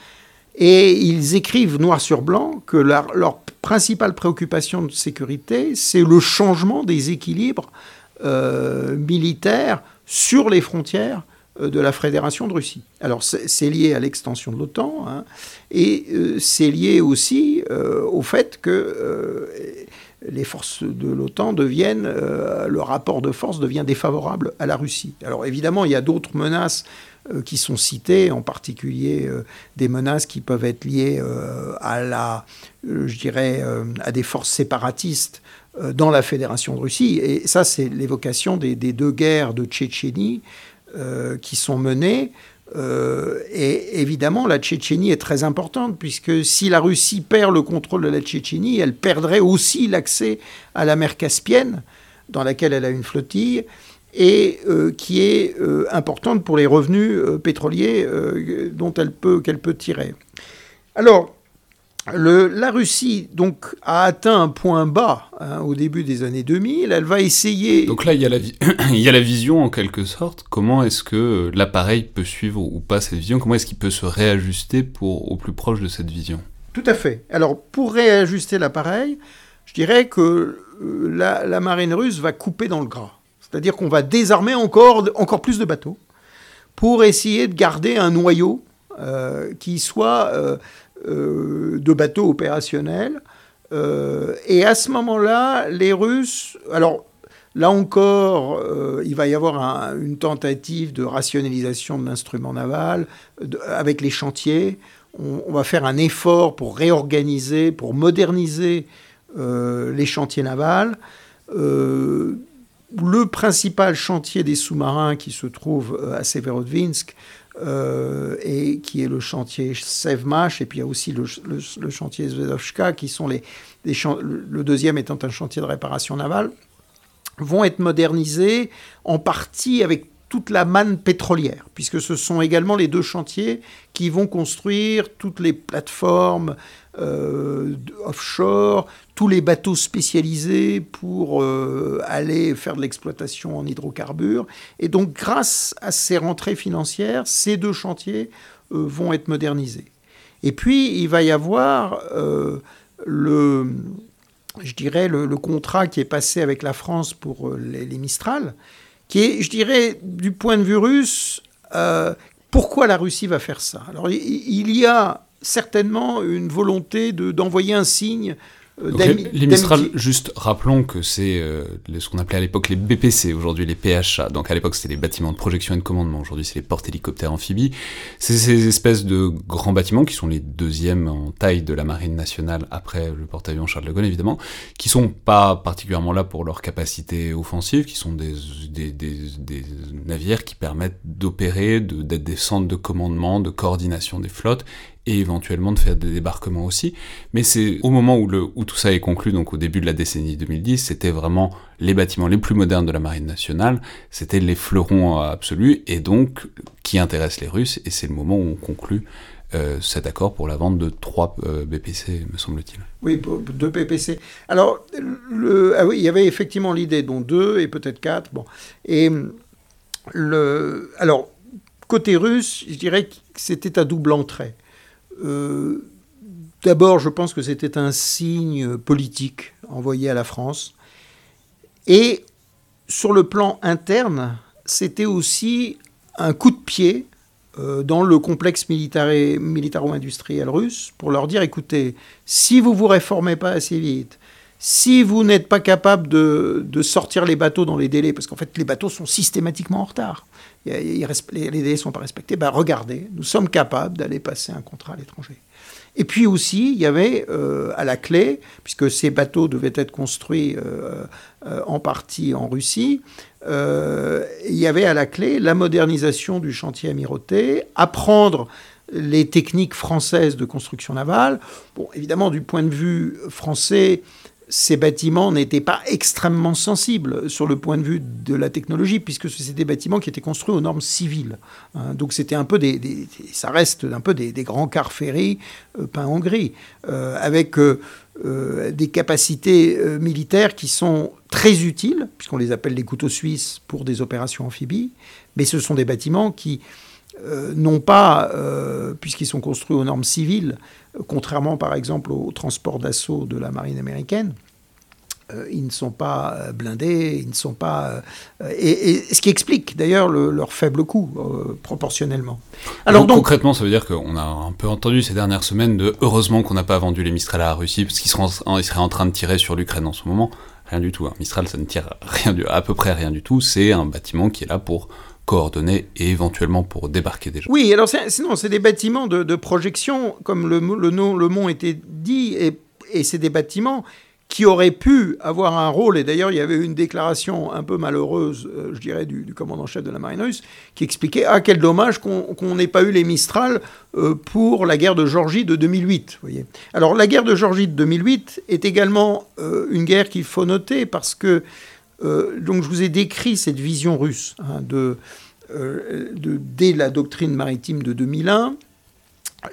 et ils écrivent noir sur blanc que leur, principale préoccupation de sécurité, c'est le changement des équilibres euh, militaires sur les frontières euh, de la Fédération de Russie. Alors c'est lié à l'extension de l'OTAN hein, et c'est lié aussi au fait que les forces de l'OTAN deviennent, euh, le rapport de force devient défavorable à la Russie. Alors évidemment, il y a d'autres menaces euh, qui sont citées, en particulier euh, des menaces qui peuvent être liées à la, je dirais, à des forces séparatistes dans la Fédération de Russie. Et ça, c'est l'évocation des, des, deux guerres de Tchétchénie qui sont menées euh, et évidemment, la Tchétchénie est très importante, puisque si la Russie perd le contrôle de la Tchétchénie, elle perdrait aussi l'accès à la mer Caspienne, dans laquelle elle a une flottille, et euh, qui est euh, importante pour les revenus pétroliers dont elle peut, qu'elle peut tirer. Alors, la Russie donc a atteint un point bas hein, au début des années 2000. Elle va essayer. Donc là, il y, a la il y a la vision en quelque sorte. Comment est-ce que l'appareil peut suivre ou pas cette vision? Comment est-ce qu'il peut se réajuster pour au plus proche de cette vision? Tout à fait. Alors pour réajuster l'appareil, je dirais que euh, la, marine russe va couper dans le gras. C'est-à-dire qu'on va désarmer encore, encore plus de bateaux pour essayer de garder un noyau euh, qui soit euh, de bateaux opérationnels. et à ce moment-là, les Russes, alors Là encore, il va y avoir une tentative de rationalisation de l'instrument naval avec les chantiers. On, va faire un effort pour réorganiser, pour moderniser les chantiers navals le principal chantier des sous-marins qui se trouve euh, à Severodvinsk euh, et qui est le chantier Sevmash, et puis il y a aussi le, chantier Zvedovska, qui sont les, le deuxième étant un chantier de réparation navale, vont être modernisés en partie avec toute la manne pétrolière, puisque ce sont également les deux chantiers qui vont construire toutes les plateformes euh, offshore, tous les bateaux spécialisés pour euh, aller faire de l'exploitation en hydrocarbures. Et donc, grâce à ces rentrées financières, ces deux chantiers euh, vont être modernisés. Et puis, il va y avoir le, je dirais, le, contrat qui est passé avec la France pour les, les Mistral, qui est, je dirais, du point de vue russe, pourquoi la Russie va faire ça? Alors, il y a certainement une volonté d'envoyer un signe euh, les Mistral, juste rappelons que c'est euh, ce qu'on appelait à l'époque les BPC, aujourd'hui les PHA. Donc à l'époque c'était les bâtiments de projection et de commandement, aujourd'hui c'est les porte-hélicoptères amphibies. C'est ces espèces de grands bâtiments qui sont les deuxièmes en taille de la marine nationale après le porte-avions Charles de Gaulle évidemment, qui sont pas particulièrement là pour leur capacité offensive, qui sont des, des, des navires qui permettent d'opérer, d'être des centres de commandement, de coordination des flottes et éventuellement de faire des débarquements aussi. Mais c'est au moment où, tout ça est conclu, donc au début de la décennie 2010, c'était vraiment les bâtiments les plus modernes de la marine nationale, c'était les fleurons absolus, et donc qui intéressent les Russes, et c'est le moment où on conclut euh, cet accord pour la vente de trois euh, BPC, me semble-t-il. Oui, deux BPC. Alors, ah il y avait effectivement l'idée, dont deux et peut-être quatre. Bon. Et le, alors, côté russe, je dirais que c'était à double entrée. Euh, d'abord, je pense que c'était un signe politique envoyé à la France. Et sur le plan interne, c'était aussi un coup de pied euh, dans le complexe militaro-industriel russe pour leur dire, écoutez, si vous vous réformez pas assez vite, si vous n'êtes pas capable de, sortir les bateaux dans les délais, parce qu'en fait les bateaux sont systématiquement en retard, les, délais ne sont pas respectés, ben regardez, nous sommes capables d'aller passer un contrat à l'étranger. Et puis aussi, il y avait euh, à la clé, puisque ces bateaux devaient être construits euh, euh, en partie en Russie, il y avait à la clé la modernisation du chantier amirauté, apprendre les techniques françaises de construction navale. Bon, évidemment, du point de vue français, ces bâtiments n'étaient pas extrêmement sensibles sur le point de vue de la technologie, puisque c'était des bâtiments qui étaient construits aux normes civiles. Hein. donc c'était un peu des, ça reste un peu des, grands cars ferrés euh, peints en gris, euh, avec euh, des capacités militaires qui sont très utiles, puisqu'on les appelle les couteaux suisses pour des opérations amphibies, mais ce sont des bâtiments qui n'ont pas, puisqu'ils sont construits aux normes civiles, contrairement par exemple au transport d'assaut de la marine américaine. Euh, ils ne sont pas euh, blindés, ils ne sont pas. Euh, et, ce qui explique d'ailleurs leur faible coût proportionnellement. Alors donc, concrètement, ça veut dire qu'on a un peu entendu ces dernières semaines de heureusement qu'on n'a pas vendu les Mistral à la Russie parce qu'ils seraient, en train de tirer sur l'Ukraine en ce moment. Rien du tout. Hein. Mistral, ça ne tire rien du, à peu près rien du tout. C'est un bâtiment qui est là pour coordonnées et éventuellement pour débarquer des gens. Oui, alors sinon, c'est des bâtiments de, projection, comme le, le, le mont était dit, et, c'est des bâtiments qui auraient pu avoir un rôle, et d'ailleurs il y avait une déclaration un peu malheureuse, euh, je dirais, du, commandant-chef de la marine russe, qui expliquait Ah, quel dommage qu'on n'ait pas eu les Mistral euh, pour la guerre de Georgie de 2008. Voyez. Alors la guerre de Georgie de 2008 est également euh, une guerre qu'il faut noter parce que euh, donc je vous ai décrit cette vision russe hein, euh, de, dès la doctrine maritime de 2001,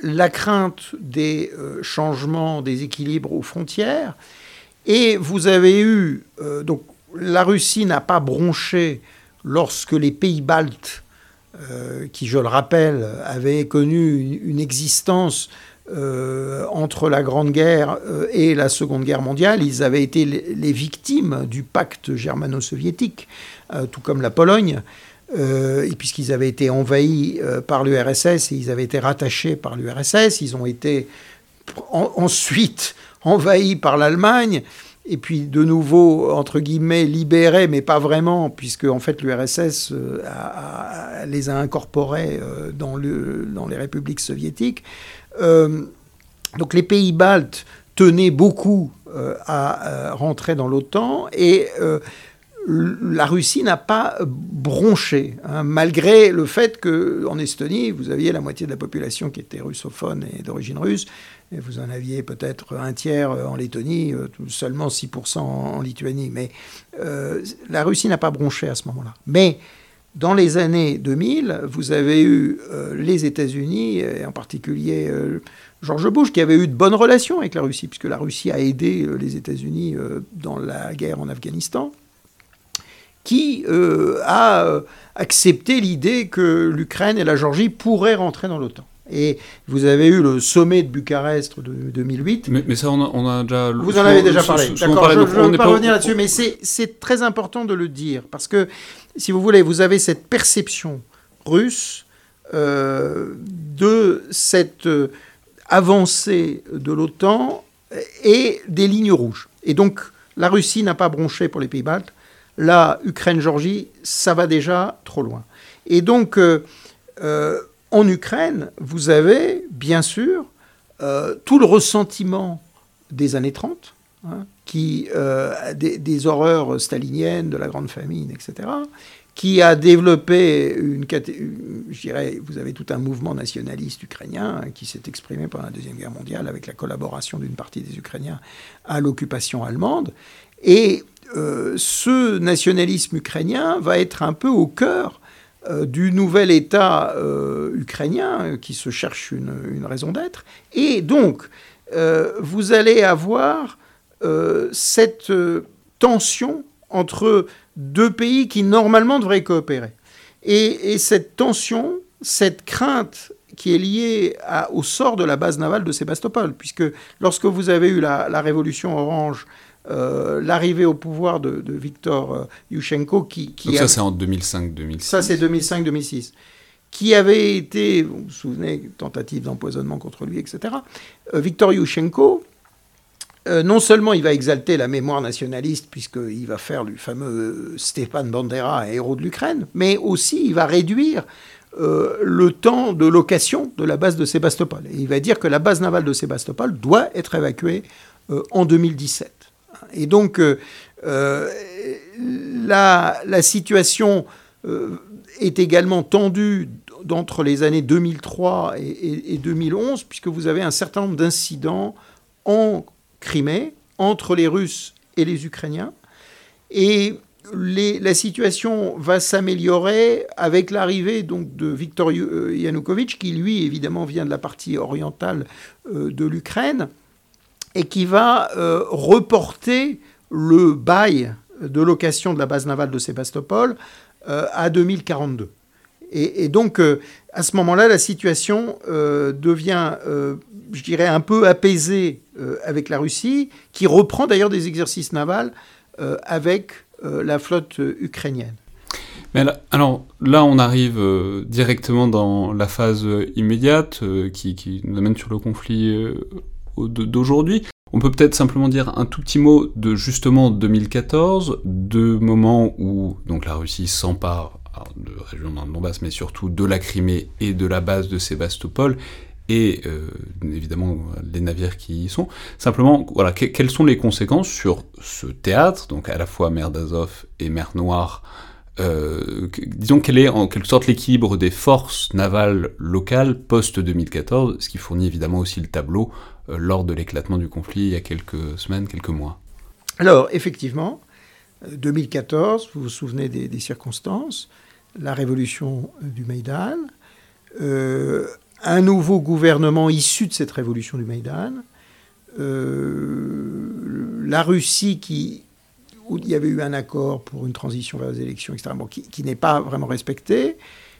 la crainte des euh, changements des équilibres aux frontières, et vous avez eu donc la Russie n'a pas bronché lorsque les pays baltes, qui je le rappelle avaient connu une existence euh, entre la Grande Guerre euh, et la Seconde Guerre mondiale, ils avaient été les, victimes du pacte germano-soviétique, euh, tout comme la Pologne, et puisqu'ils avaient été envahis par l'URSS et ils avaient été rattachés par l'URSS, ils ont été ensuite envahi par l'Allemagne, et puis de nouveau, entre guillemets, libéré, mais pas vraiment, puisque en fait l'URSS les a incorporés dans les républiques soviétiques. Euh, donc les pays baltes tenaient beaucoup à rentrer dans l'OTAN, et la Russie n'a pas bronché, hein, malgré le fait qu'en Estonie, vous aviez la moitié de la population qui était russophone et d'origine russe, et vous en aviez peut-être un tiers en Lettonie, euh, seulement 6% en Lituanie. Mais euh, la Russie n'a pas bronché à ce moment-là. Mais dans les années 2000, vous avez eu euh, les États-Unis, et en particulier George Bush, qui avait eu de bonnes relations avec la Russie, puisque la Russie a aidé les États-Unis dans la guerre en Afghanistan qui euh, a euh, accepté l'idée que l'Ukraine et la Géorgie pourraient rentrer dans l'OTAN. Et vous avez eu le sommet de Bucarest de 2008. Mais, ça, on a, déjà... Vous en avez déjà parlé. D'accord, je ne veux pas revenir là-dessus, mais c'est très important de le dire. Parce que, si vous voulez, vous avez cette perception russe euh, de cette avancée de l'OTAN et des lignes rouges. Et donc, la Russie n'a pas bronché pour les pays baltes. Là, Ukraine-Géorgie, ça va déjà trop loin. Et donc, euh, euh, en Ukraine, vous avez, bien sûr, euh, tout le ressentiment des années 30, hein, qui, des, horreurs staliniennes, de la grande famine, etc., qui a développé une, je dirais, vous avez tout un mouvement nationaliste ukrainien hein, qui s'est exprimé pendant la Deuxième Guerre mondiale avec la collaboration d'une partie des Ukrainiens à l'occupation allemande. Et euh, ce nationalisme ukrainien va être un peu au cœur euh, du nouvel État euh, ukrainien qui se cherche une, raison d'être. Et donc, vous allez avoir cette tension entre deux pays qui normalement devraient coopérer. Et, cette tension, cette crainte qui est liée au sort de la base navale de Sébastopol, puisque lorsque vous avez eu la révolution orange euh, l'arrivée au pouvoir de, de Viktor euh, Yushchenko qui... qui Donc ça c'est en 2005-2006 Ça c'est 2005-2006 qui avait été, vous vous souvenez, tentative d'empoisonnement contre lui, etc. Euh, Viktor Yushchenko, non seulement il va exalter la mémoire nationaliste, puisqu'il va faire du fameux Stépan Bandera héros de l'Ukraine, mais aussi il va réduire le temps de location de la base de Sébastopol. Et il va dire que la base navale de Sébastopol doit être évacuée en 2017. Et donc, euh, euh, la, situation euh, est également tendue entre les années 2003 et, 2011, puisque vous avez un certain nombre d'incidents en Crimée entre les Russes et les Ukrainiens. Et la situation va s'améliorer avec l'arrivée donc de Viktor Yanukovych, qui lui évidemment vient de la partie orientale de l'Ukraine et qui va euh, reporter le bail de location de la base navale de Sébastopol euh, à 2042. Et, donc, euh, à ce moment-là, la situation devient, je dirais, un peu apaisée avec la Russie, qui reprend d'ailleurs des exercices navals avec la flotte ukrainienne. Mais alors là, on arrive directement dans la phase immédiate qui, qui, nous amène sur le conflit d'aujourd'hui. On peut peut-être simplement dire un tout petit mot de justement 2014, de moment où donc la Russie s'empare de régions dans le Donbass, mais surtout de la Crimée et de la base de Sébastopol, et euh, évidemment les navires qui y sont. Simplement, voilà, quelles sont les conséquences sur ce théâtre, donc à la fois mer d'Azov et mer Noire, euh, disons quel est en quelque sorte l'équilibre des forces navales locales post-2014, ce qui fournit évidemment aussi le tableau euh, lors de l'éclatement du conflit il y a quelques semaines, quelques mois. Alors, effectivement, 2014, euh, vous vous souvenez des, circonstances, la révolution du Maïdan, un nouveau gouvernement issu de cette révolution du Maïdan, la Russie qui où il y avait eu un accord pour une transition vers les élections, etc., qui, n'est pas vraiment respecté.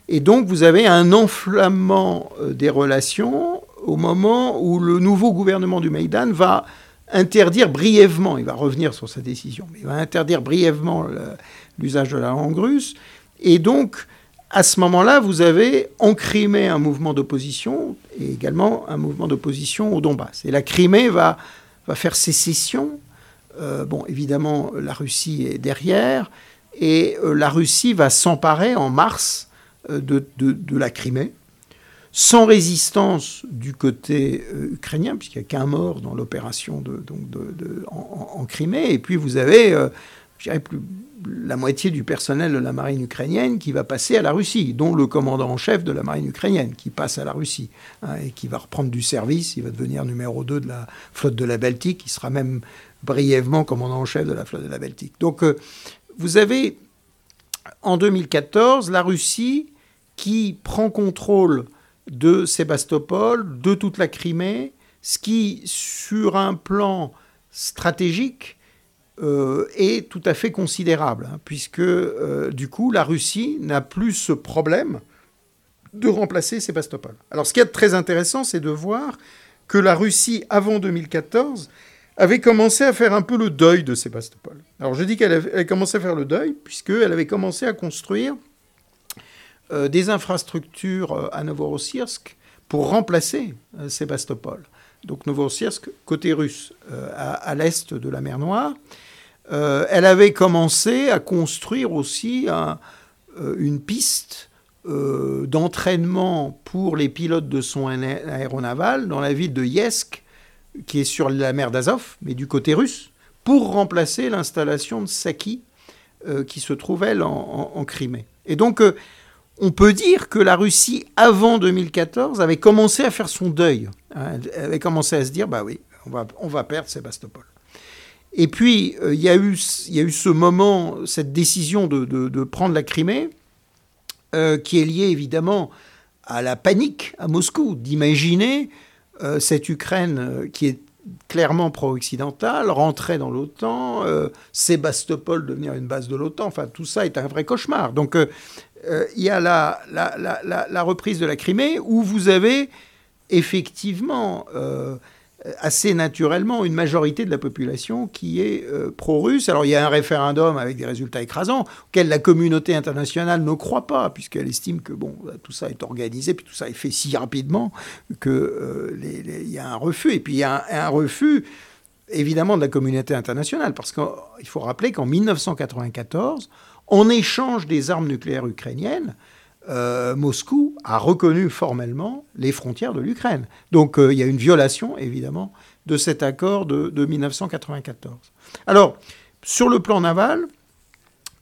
Et donc, vous avez un enflammement euh, des relations au moment où le nouveau gouvernement du Maïdan va interdire brièvement, il va revenir sur sa décision, mais il va interdire brièvement l'usage de la langue russe. Et donc, à ce moment-là, vous avez en Crimée un mouvement d'opposition et également un mouvement d'opposition au Donbass. Et la Crimée va, faire sécession. Euh, bon, évidemment, la Russie est derrière. Et euh, la Russie va s'emparer en mars euh, de, la Crimée, sans résistance du côté ukrainien, puisqu'il n'y a qu'un mort dans l'opération en, Crimée. Et puis vous avez, je dirais, plus, la moitié du personnel de la marine ukrainienne qui va passer à la Russie, dont le commandant en chef de la marine ukrainienne qui passe à la Russie hein, et qui va reprendre du service. Il va devenir numéro 2 de la flotte de la Baltique. Il sera même brièvement commandant en chef de la flotte de la Baltique. Donc euh, vous avez en 2014 la Russie qui prend contrôle de Sébastopol, de toute la Crimée, ce qui, sur un plan stratégique, euh, est tout à fait considérable, hein, puisque euh, du coup, la Russie n'a plus ce problème de remplacer Sébastopol. Alors, ce qui est très intéressant, c'est de voir que la Russie, avant 2014, avait commencé à faire un peu le deuil de Sébastopol. Alors, je dis qu'elle avait commencé à faire le deuil, puisqu'elle avait commencé à construire euh, des infrastructures à Novorossiysk pour remplacer Sébastopol. Donc Novorossiysk, côté russe, à, à l'est de la mer Noire. Euh, elle avait commencé à construire aussi euh, une piste euh, d'entraînement pour les pilotes de son aéronaval dans la ville de Yesk, qui est sur la mer d'Azov, mais du côté russe, pour remplacer l'installation de Saki, qui se trouve, elle, en, Crimée. Et donc, on peut dire que la Russie, avant 2014, avait commencé à faire son deuil. Elle avait commencé à se dire, bah oui, on va perdre Sébastopol. Et puis, euh, il y, a eu, y a eu ce moment, cette décision de, prendre la Crimée, euh, qui est liée évidemment à la panique à Moscou, d'imaginer euh, cette Ukraine qui est clairement pro-occidentale, rentrer dans l'OTAN, Sébastopol devenir une base de l'OTAN, enfin tout ça est un vrai cauchemar. Donc il y a la, la, reprise de la Crimée où vous avez effectivement assez naturellement une majorité de la population qui est euh, pro-russe. Alors il y a un référendum avec des résultats écrasants auquel la communauté internationale ne croit pas, puisqu'elle estime que bon, bah, tout ça est organisé, puis tout ça est fait si rapidement qu'il euh, y a un refus. Et puis il y a un, un refus évidemment de la communauté internationale, parce qu'il faut rappeler qu'en 1994, en échange des armes nucléaires ukrainiennes, euh, Moscou a reconnu formellement les frontières de l'Ukraine. Donc euh, il y a une violation, évidemment, de cet accord de, 1994. Alors, sur le plan naval,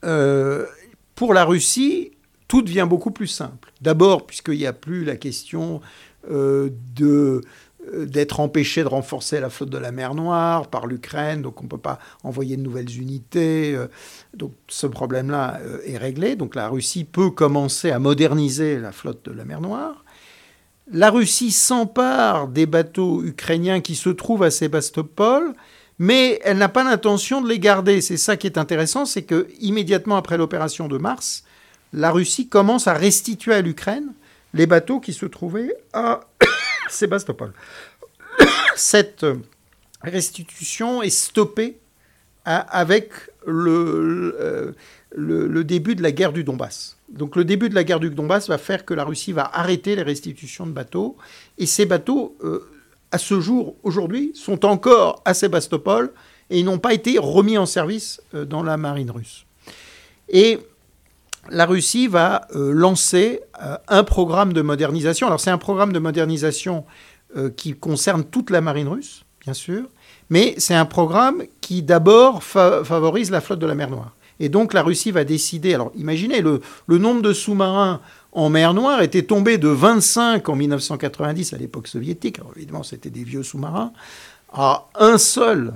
euh, pour la Russie, tout devient beaucoup plus simple. D'abord, puisqu'il n'y a plus la question de d'être empêché de renforcer la flotte de la mer Noire par l'Ukraine, donc on ne peut pas envoyer de nouvelles unités. Euh, donc ce problème-là euh, est réglé. Donc la Russie peut commencer à moderniser la flotte de la mer Noire. La Russie s'empare des bateaux ukrainiens qui se trouvent à Sébastopol, mais elle n'a pas l'intention de les garder. C'est ça qui est intéressant, c'est que immédiatement après l'opération de mars, la Russie commence à restituer à l'Ukraine les bateaux qui se trouvaient à Sébastopol. Cette restitution est stoppée avec euh, le, début de la guerre du Donbass. Donc le début de la guerre du Donbass va faire que la Russie va arrêter les restitutions de bateaux. Et ces bateaux, euh, à ce jour, aujourd'hui, sont encore à Sébastopol et ils n'ont pas été remis en service euh, dans la marine russe. Et la Russie va euh, lancer euh, un programme de modernisation. Alors c'est un programme de modernisation euh, qui concerne toute la marine russe, bien sûr, mais c'est un programme qui d'abord favorise la flotte de la mer Noire. Et donc la Russie va décider, alors imaginez, le, nombre de sous-marins en mer Noire était tombé de 25 en 1990 à l'époque soviétique, alors évidemment c'était des vieux sous-marins, à un seul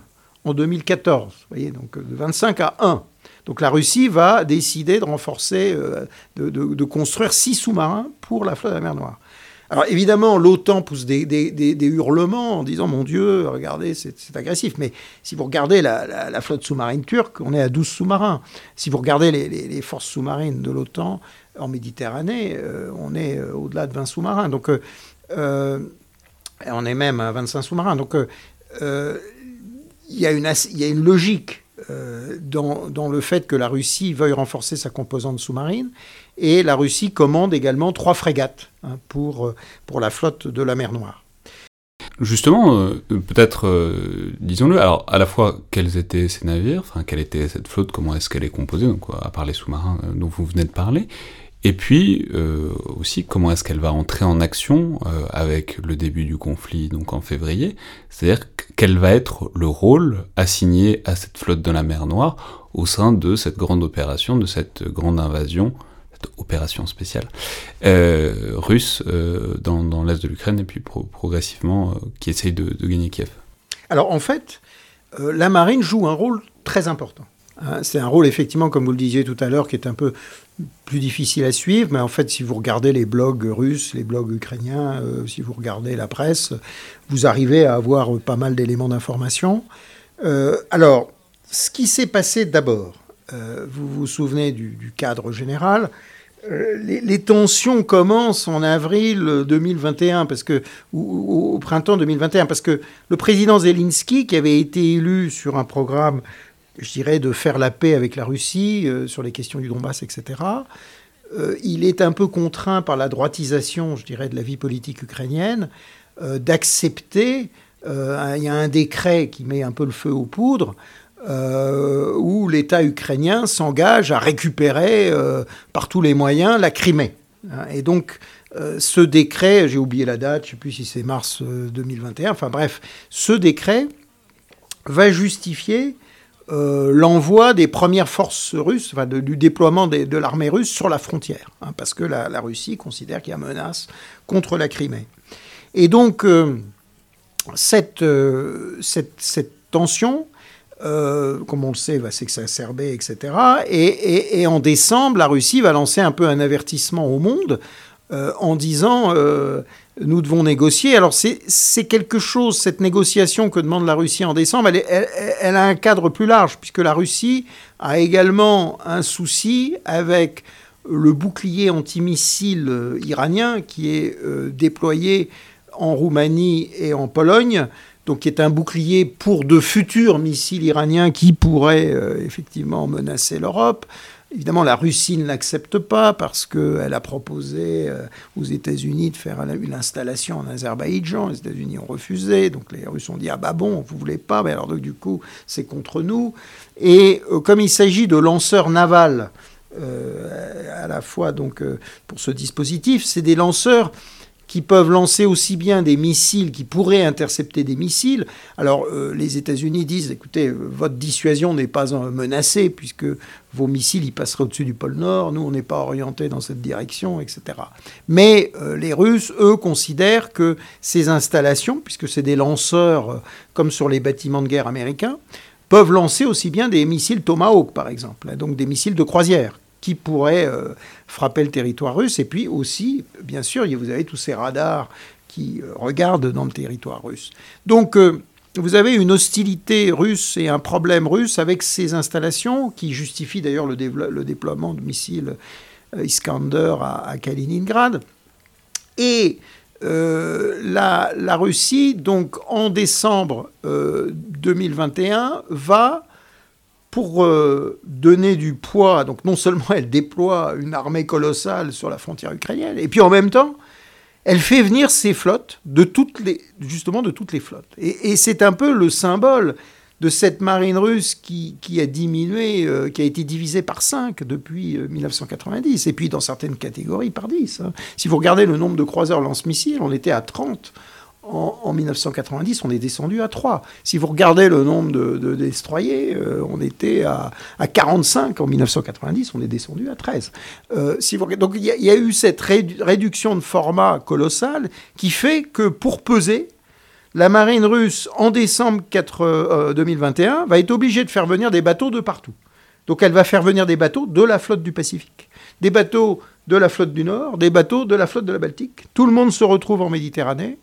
en 2014. Vous voyez, donc de 25 à 1. Donc la Russie va décider de renforcer, euh, de, construire six sous-marins pour la flotte de la mer Noire. Alors évidemment, l'OTAN pousse des, hurlements en disant Mon Dieu, regardez, c'est agressif. Mais si vous regardez la, flotte sous-marine turque, on est à 12 sous-marins. Si vous regardez les, forces sous-marines de l'OTAN en Méditerranée, euh, on est euh, au-delà de 20 sous-marins. Donc on est même à 25 sous-marins. Donc il y, a une, logique dans, dans, le fait que la Russie veuille renforcer sa composante sous-marine. Et la Russie commande également trois frégates hein, pour, pour la flotte de la mer Noire. Justement, euh, peut-être, euh, disons-le, alors à la fois quels étaient ces navires, quelle était cette flotte, comment est-ce qu'elle est composée, à part les sous-marins euh, dont vous venez de parler, et puis aussi comment est-ce qu'elle va entrer en action avec le début du conflit, donc en février, c'est-à-dire quel va être le rôle assigné à cette flotte de la mer Noire au sein de cette grande opération, de cette grande invasion opération spéciale euh, russe euh, dans, l'est de l'Ukraine et puis progressivement euh, qui essaye de, gagner Kiev? Alors en fait, la marine joue un rôle très important. Hein. c'est un rôle effectivement, comme vous le disiez tout à l'heure, qui est un peu plus difficile à suivre, mais en fait, si vous regardez les blogs russes, les blogs ukrainiens, si vous regardez la presse, vous arrivez à avoir pas mal d'éléments d'information. alors, ce qui s'est passé d'abord, euh, vous vous souvenez du, cadre général. Euh, les, tensions commencent en avril 2021, parce que, ou, au printemps 2021, parce que le président Zelensky, qui avait été élu sur un programme, je dirais, de faire la paix avec la Russie, euh, sur les questions du Donbass, etc., il est un peu contraint par la droitisation, je dirais, de la vie politique ukrainienne, d'accepter, il y a un décret qui met un peu le feu aux poudres, euh, où l'État ukrainien s'engage à récupérer euh, par tous les moyens la Crimée. Hein, et donc, euh, ce décret, j'ai oublié la date, je ne sais plus si c'est mars 2021, enfin bref, ce décret va justifier l'envoi des premières forces russes, enfin du déploiement de l'armée russe sur la frontière, hein, parce que la, Russie considère qu'il y a menace contre la Crimée. Et donc, cette, cette, cette tension euh, comme on le sait, va s'exacerber, etc. Et, en décembre, la Russie va lancer un peu un avertissement au monde euh, en disant euh, nous devons négocier. Alors c'est quelque chose, cette négociation que demande la Russie en décembre, elle, a un cadre plus large, puisque la Russie a également un souci avec le bouclier antimissile iranien qui est déployé en Roumanie et en Pologne donc qui est un bouclier pour de futurs missiles iraniens qui pourraient euh, effectivement menacer l'Europe. Évidemment, la Russie ne l'accepte pas parce qu'elle a proposé euh, aux États-Unis de faire une installation en Azerbaïdjan. Les États-Unis ont refusé. Donc les Russes ont dit Ah bah bon, vous voulez pas? Mais alors, du coup, c'est contre nous. Et euh, comme il s'agit de lanceurs navals, à la fois donc, pour ce dispositif, c'est des lanceurs qui peuvent lancer aussi bien des missiles qui pourraient intercepter des missiles. Alors euh, les États-Unis disent, écoutez, euh, votre dissuasion n'est pas menacée puisque vos missiles y passeraient au-dessus du pôle Nord, nous on n'est pas orienté dans cette direction, etc. Mais euh, les Russes, eux, considèrent que ces installations, puisque c'est des lanceurs comme sur les bâtiments de guerre américains, peuvent lancer aussi bien des missiles Tomahawk, par exemple, hein, donc des missiles de croisière qui pourraient euh, frapper le territoire russe. Et puis aussi, bien sûr, vous avez tous ces radars qui euh, regardent dans le territoire russe. Donc, euh, vous avez une hostilité russe et un problème russe avec ces installations qui justifient d'ailleurs le, déploiement de missiles Iskander à, Kaliningrad. Et la, Russie, donc en décembre 2021, va pour euh, donner du poids, donc non seulement elle déploie une armée colossale sur la frontière ukrainienne, et puis en même temps, elle fait venir ses flottes, de toutes les, justement de toutes les flottes. Et, c'est un peu le symbole de cette marine russe qui, a diminué, euh, qui a été divisée par 5 depuis 1990, euh, et puis dans certaines catégories par 10. Hein. Si vous regardez le nombre de croiseurs lance-missiles, on était à 30 en, 1990, on est descendu à 3. Si vous regardez le nombre de, destroyers, euh, on était à, 45 en 1990, on est descendu à 13. Euh, donc il y, a eu cette réduction de format colossale qui fait que pour peser, la marine russe, en décembre 2021, euh, va être obligée de faire venir des bateaux de partout. Donc elle va faire venir des bateaux de la flotte du Pacifique, des bateaux de la flotte du Nord, des bateaux de la flotte de la Baltique. Tout le monde se retrouve en Méditerranée.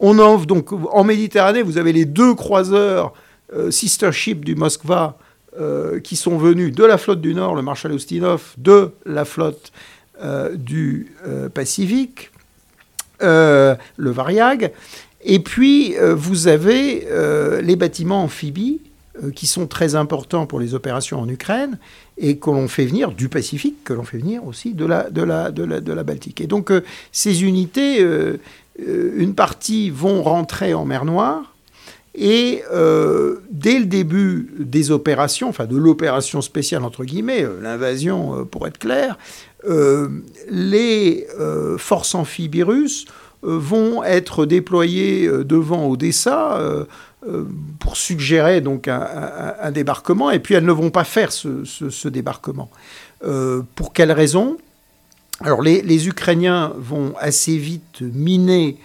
On offre donc en Méditerranée, vous avez les deux croiseurs euh, sister ship du Moskva euh, qui sont venus de la flotte du Nord, le Marshal Ustinov, de la flotte euh, du Pacifique, le Variag. Et puis, vous avez les bâtiments amphibies qui sont très importants pour les opérations en Ukraine et que l'on fait venir du Pacifique, que l'on fait venir aussi de la, de la, de la, de la Baltique. Et donc ces unités, une partie vont rentrer en mer Noire, et euh, dès le début des opérations, enfin de l'opération spéciale entre guillemets, euh, l'invasion euh, pour être clair, les forces amphibies russes vont être déployées devant Odessa pour suggérer donc un, débarquement, et puis elles ne vont pas faire ce, débarquement. pour quelles raisons Alors les, Ukrainiens vont assez vite miner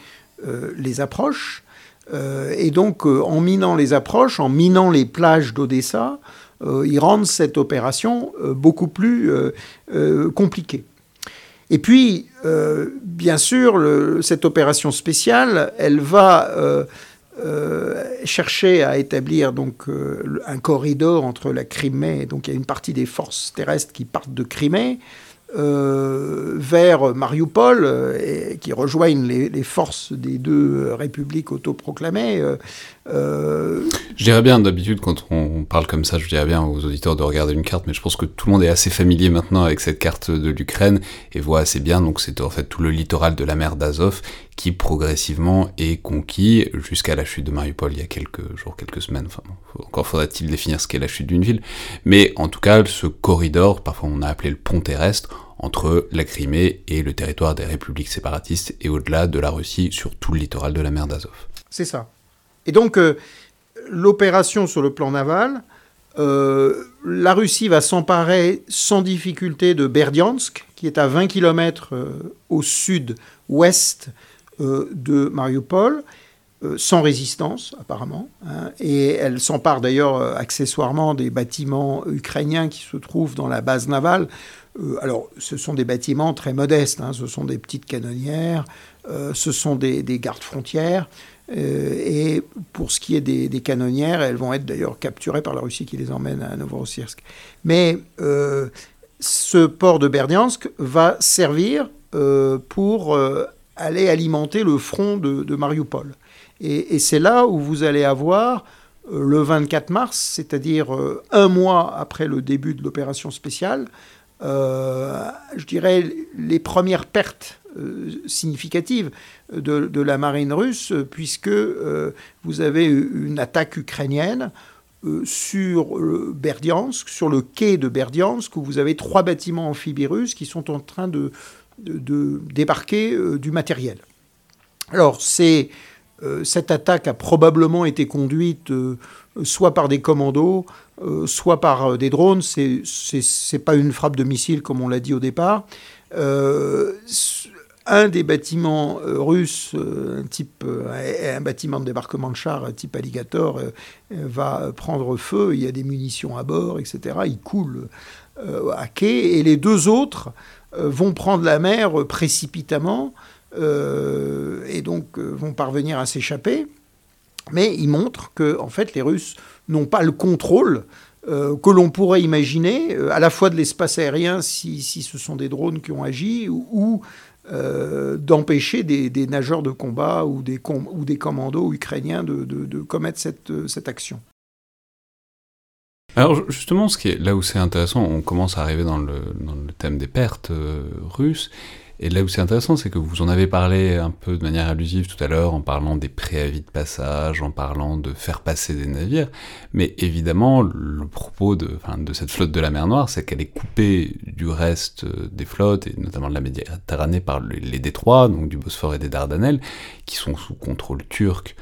les approches. Euh, et donc, euh, en minant les approches, en minant les plages d'Odessa, euh, ils rendent cette opération beaucoup plus compliquée. Et puis, bien sûr, cette opération spéciale, elle va chercher à établir donc un corridor entre la Crimée, donc il y a une partie des forces terrestres qui partent de Crimée, euh, vers Mariupol, euh, qui rejoignent les, forces des deux républiques autoproclamées. Euh, je dirais bien, d'habitude, quand on parle comme ça, je dirais bien aux auditeurs de regarder une carte, mais je pense que tout le monde est assez familier maintenant avec cette carte de l'Ukraine et voit assez bien, donc c'est en fait tout le littoral de la mer d'Azov qui progressivement est conquis jusqu'à la chute de Mariupol il y a quelques jours, quelques semaines. Enfin, encore faudra-t-il définir ce qu'est la chute d'une ville. Mais en tout cas, ce corridor, parfois on a appelé le pont terrestre, entre la Crimée et le territoire des républiques séparatistes et au-delà de la Russie sur tout le littoral de la mer d'Azov. C'est ça. Et donc, euh, l'opération sur le plan naval, euh, la Russie va s'emparer sans difficulté de Berdiansk, qui est à 20 km euh, au sud-ouest de Mariupol, sans résistance apparemment. Hein. et elle s'empare d'ailleurs accessoirement des bâtiments ukrainiens qui se trouvent dans la base navale. Euh, alors, ce sont des bâtiments très modestes, hein. ce sont des petites canonnières, euh, ce sont des, gardes frontières. Euh, et pour ce qui est des, canonnières, elles vont être d'ailleurs capturées par la Russie qui les emmène à Novorossiysk. Mais ce port de Berdiansk va servir pour aller alimenter le front de, Mariupol. Et, c'est là où vous allez avoir le 24 mars, c'est-à-dire un mois après le début de l'opération spéciale, je dirais, les premières pertes euh, significatives de, la marine russe, puisque euh, vous avez une attaque ukrainienne sur Berdiansk, sur le quai de Berdiansk, où vous avez trois bâtiments amphibies russes qui sont en train de, débarquer du matériel. Alors, cette attaque a probablement été conduite soit par des commandos, euh, soit par euh, des drones, c'est n'est pas une frappe de missile comme on l'a dit au départ. Euh, un des bâtiments russes, un, type, un bâtiment de débarquement de chars type Alligator, va prendre feu, il y a des munitions à bord, etc. Il coule à quai, et les deux autres vont prendre la mer précipitamment et donc vont parvenir à s'échapper. Mais il montre que, en fait, les Russes n'ont pas le contrôle euh, que l'on pourrait imaginer, euh, à la fois de l'espace aérien, si, ce sont des drones qui ont agi, ou, euh, d'empêcher des, nageurs de combat ou des, commandos ukrainiens de, commettre cette, action. Alors justement, ce qui est, là où c'est intéressant, on commence à arriver dans le thème des pertes russes. Et là où c'est intéressant, c'est que vous en avez parlé un peu de manière allusive tout à l'heure, en parlant des préavis de passage, en parlant de faire passer des navires. Mais évidemment, le propos de, cette flotte de la mer Noire, c'est qu'elle est coupée du reste des flottes, et notamment de la Méditerranée par les, détroits, donc du Bosphore et des Dardanelles, qui sont sous contrôle turc.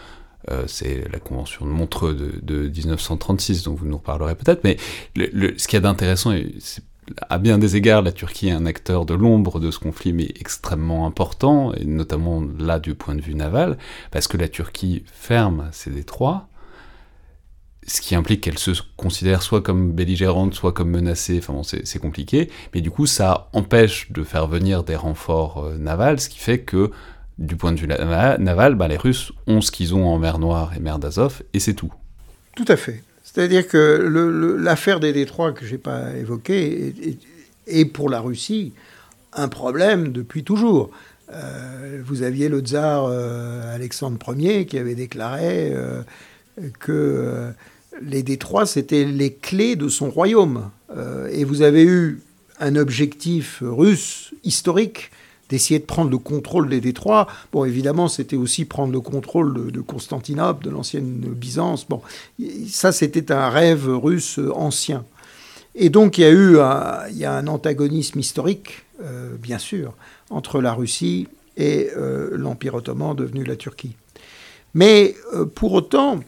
Euh, c'est la convention de Montreux de, 1936, dont vous nous reparlerez peut-être. Mais ce qu'il y a d'intéressant, c'est à bien des égards, la Turquie est un acteur de l'ombre de ce conflit, mais extrêmement important, et notamment là du point de vue naval, parce que la Turquie ferme ses détroits, ce qui implique qu'elle se considère soit comme belligérante, soit comme menacée, enfin bon, c'est compliqué, mais du coup ça empêche de faire venir des renforts euh, navals, ce qui fait que du point de vue naval, bah, les Russes ont ce qu'ils ont en mer Noire et mer d'Azov, et c'est tout. Tout à fait. C'est-à-dire que l'affaire des détroits que je n'ai pas évoquée est, pour la Russie un problème depuis toujours. Euh, vous aviez le tsar euh, Alexandre Ier qui avait déclaré euh, que les détroits, c'était les clés de son royaume. et vous avez eu un objectif russe historique d'essayer de prendre le contrôle des détroits. Bon, évidemment, c'était aussi prendre le contrôle de, Constantinople, de l'ancienne Byzance. Bon, ça, c'était un rêve russe ancien. Et donc, il y a eu un, il y a un antagonisme historique, euh, bien sûr, entre la Russie et euh, l'Empire ottoman devenu la Turquie. Mais euh, pour autant,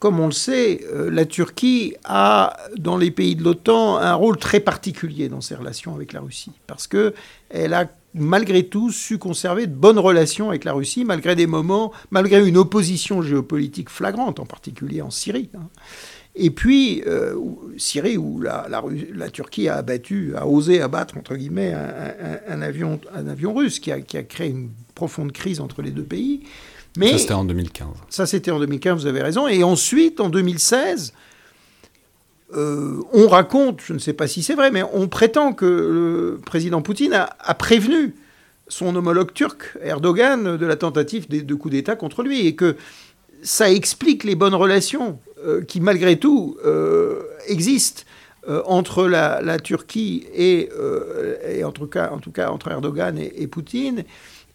comme on le sait, la Turquie a, dans les pays de l'OTAN, un rôle très particulier dans ses relations avec la Russie, parce qu'elle a malgré tout su conserver de bonnes relations avec la Russie, malgré des moments, malgré une opposition géopolitique flagrante, en particulier en Syrie. Hein. Et puis, euh, Syrie, où la, la, Turquie a abattu, a osé abattre, entre guillemets, un, avion, un avion russe qui a, qui a, créé une profonde crise entre les deux pays. Mais, ça, c'était en 2015. Ça, c'était en 2015, vous avez raison. Et ensuite, en 2016, euh, on raconte, je ne sais pas si c'est vrai, mais on prétend que le président Poutine a, prévenu son homologue turc, Erdogan, de la tentative de, coup d'État contre lui, et que ça explique les bonnes relations euh, qui, malgré tout, euh, existent entre la, Turquie et, en, tout cas, en tout cas entre Erdogan et, et Poutine.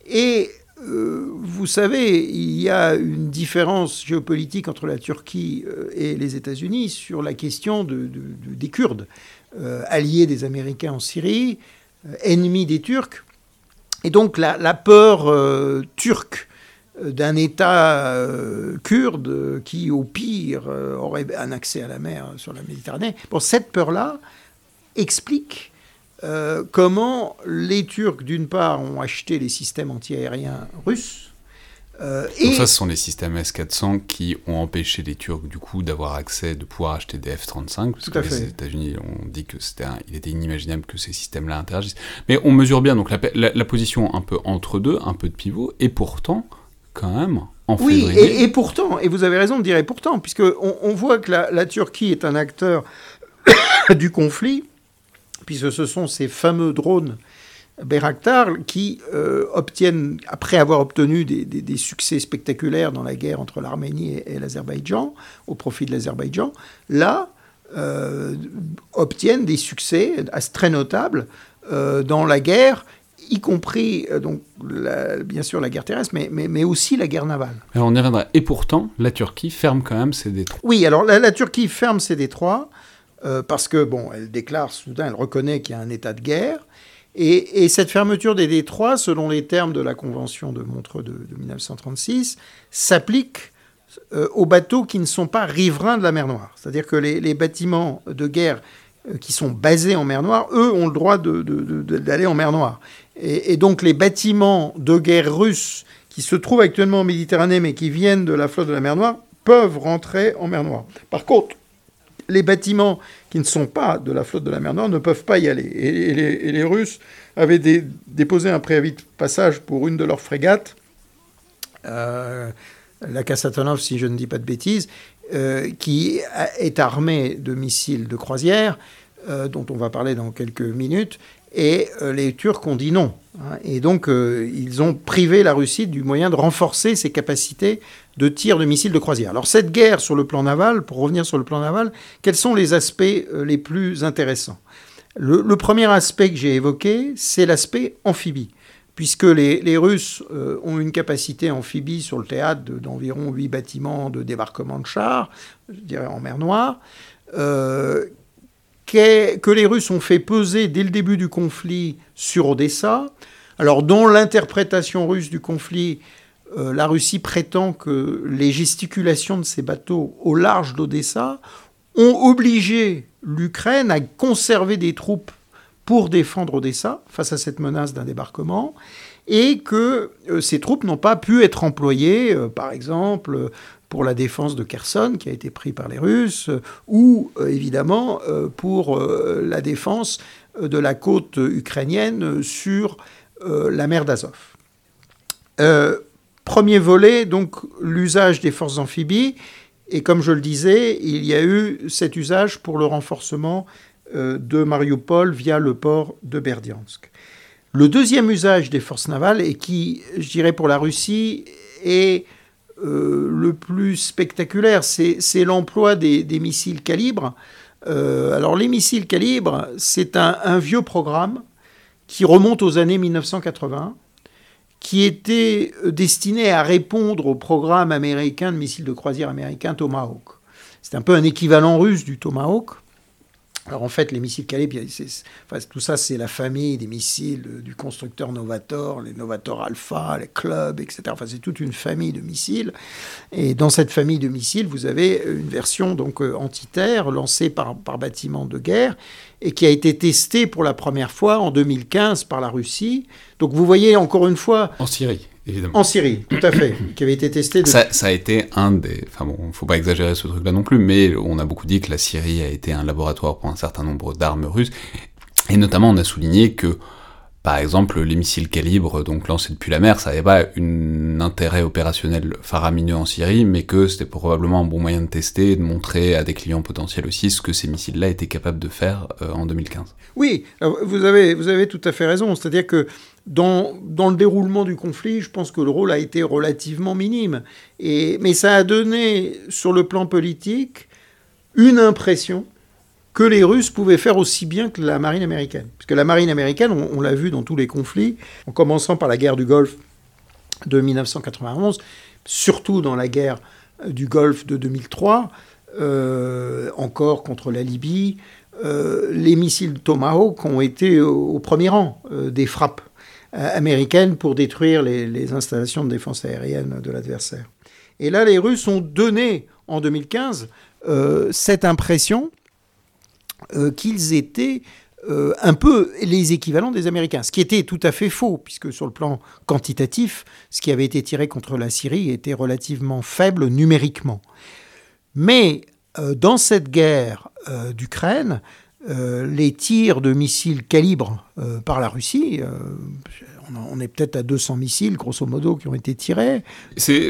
Et euh, vous savez, il y a une différence géopolitique entre la Turquie euh, et les États-Unis sur la question des Kurdes, euh, alliés des Américains en Syrie, ennemis des Turcs. Et donc la, peur turque d'un État kurde qui, au pire, aurait un accès à la mer sur la Méditerranée, bon, cette peur-là explique euh, comment les Turcs, d'une part, ont acheté les systèmes antiaériens russes. Euh, et... ça, ce sont les systèmes S-400 qui ont empêché les Turcs, du coup, d'avoir accès, de pouvoir acheter des F-35, parce que les États-Unis ont dit que c'était, il était inimaginable que ces systèmes-là interagissent. Mais on mesure bien donc la, position un peu entre deux, un peu de pivot, et pourtant, quand même, en oui, et, et, pourtant, et vous avez raison de dire et pourtant, puisque on, voit que la, la Turquie est un acteur du conflit puisque ce sont ces fameux drones Bayraktar qui euh, obtiennent, après avoir obtenu des, succès spectaculaires dans la guerre entre l'Arménie et, l'Azerbaïdjan, au profit de l'Azerbaïdjan, là, euh, obtiennent des succès très notables euh, dans la guerre y compris donc bien sûr la guerre terrestre, mais, mais, aussi la guerre navale. Alors on y reviendra. Et pourtant, la Turquie ferme quand même ses détroits. Oui, alors la Turquie ferme ses détroits. Euh, parce que, bon, elle déclare soudain, elle reconnaît qu'il y a un état de guerre. Et, cette fermeture des détroits, selon les termes de la Convention de Montreux de, 1936, s'applique euh, aux bateaux qui ne sont pas riverains de la mer Noire. C'est-à-dire que les, bâtiments de guerre euh, qui sont basés en mer Noire, eux, ont le droit d'aller en mer Noire. Et, et, donc les bâtiments de guerre russes qui se trouvent actuellement en Méditerranée, mais qui viennent de la flotte de la mer Noire, peuvent rentrer en mer Noire. Par contre, les bâtiments qui ne sont pas de la flotte de la mer Noire ne peuvent pas y aller. Et, les, Russes avaient déposé un préavis de passage pour une de leurs frégates, euh, la Kasatonov, si je ne dis pas de bêtises, euh, qui est armée de missiles de croisière, euh, dont on va parler dans quelques minutes, et les Turcs ont dit non. Et donc, ils ont privé la Russie du moyen de renforcer ses capacités de tir de missiles de croisière. Alors cette guerre sur le plan naval, pour revenir sur le plan naval, quels sont les aspects euh, les plus intéressants? Le, premier aspect que j'ai évoqué, c'est l'aspect amphibie, puisque les, Russes euh, ont une capacité amphibie sur le théâtre d'environ 8 bâtiments de débarquement de chars, je dirais en mer Noire, euh, que les Russes ont fait peser dès le début du conflit sur Odessa, alors dont l'interprétation russe du conflit euh, la Russie prétend que les gesticulations de ces bateaux au large d'Odessa ont obligé l'Ukraine à conserver des troupes pour défendre Odessa face à cette menace d'un débarquement et que euh, ces troupes n'ont pas pu être employées, euh, par exemple, pour la défense de Kherson, qui a été pris par les Russes, ou évidemment pour la défense de la côte ukrainienne sur la mer d'Azov. Premier volet, donc l'usage des forces amphibies. Et comme je le disais, il y a eu cet usage pour le renforcement euh, de Mariupol via le port de Berdiansk. Le deuxième usage des forces navales, et qui, je dirais pour la Russie, est le plus spectaculaire, c'est l'emploi des, missiles calibre. alors les missiles calibre, c'est un, vieux programme qui remonte aux années 1980 qui était destiné à répondre au programme américain de missiles de croisière américain Tomahawk. C'est un peu un équivalent russe du Tomahawk. Alors en fait, les missiles Caleb, tout ça, c'est la famille des missiles du constructeur Novator, les Novator Alpha, les Club, etc. Enfin, c'est toute une famille de missiles. Et dans cette famille de missiles, vous avez une version donc euh, anti-terre lancée par, par bâtiment de guerre et qui a été testée pour la première fois en 2015 par la Russie. Donc vous voyez encore une fois... En Syrie. En Syrie, tout à fait, qui avait été testé. Ça, a été un des. Enfin bon, faut pas exagérer ce truc-là non plus, mais on a beaucoup dit que la Syrie a été un laboratoire pour un certain nombre d'armes russes, et notamment on a souligné que par exemple, les missiles calibre, donc lancés depuis la mer, ça n'avait pas un intérêt opérationnel faramineux en Syrie, mais que c'était probablement un bon moyen de tester et de montrer à des clients potentiels aussi ce que ces missiles-là étaient capables de faire euh, en 2015. Oui, vous avez, vous avez tout à fait raison. C'est-à-dire que dans, le déroulement du conflit, je pense que le rôle a été relativement minime. Et, mais ça a donné, sur le plan politique, une impression que les Russes pouvaient faire aussi bien que la marine américaine. Puisque la marine américaine, on, l'a vu dans tous les conflits, en commençant par la guerre du Golfe de 1991, surtout dans la guerre du Golfe de 2003, euh, encore contre la Libye, euh, les missiles Tomahawk ont été au, premier rang euh, des frappes américaines pour détruire les, installations de défense aérienne de l'adversaire. Et là, les Russes ont donné en 2015 cette impression euh, qu'ils étaient euh, un peu les équivalents des Américains, ce qui était tout à fait faux, puisque sur le plan quantitatif, ce qui avait été tiré contre la Syrie était relativement faible numériquement. Mais euh, dans cette guerre d'Ukraine, les tirs de missiles calibre par la Russie, on est peut-être à 200 missiles, grosso modo, qui ont été tirés.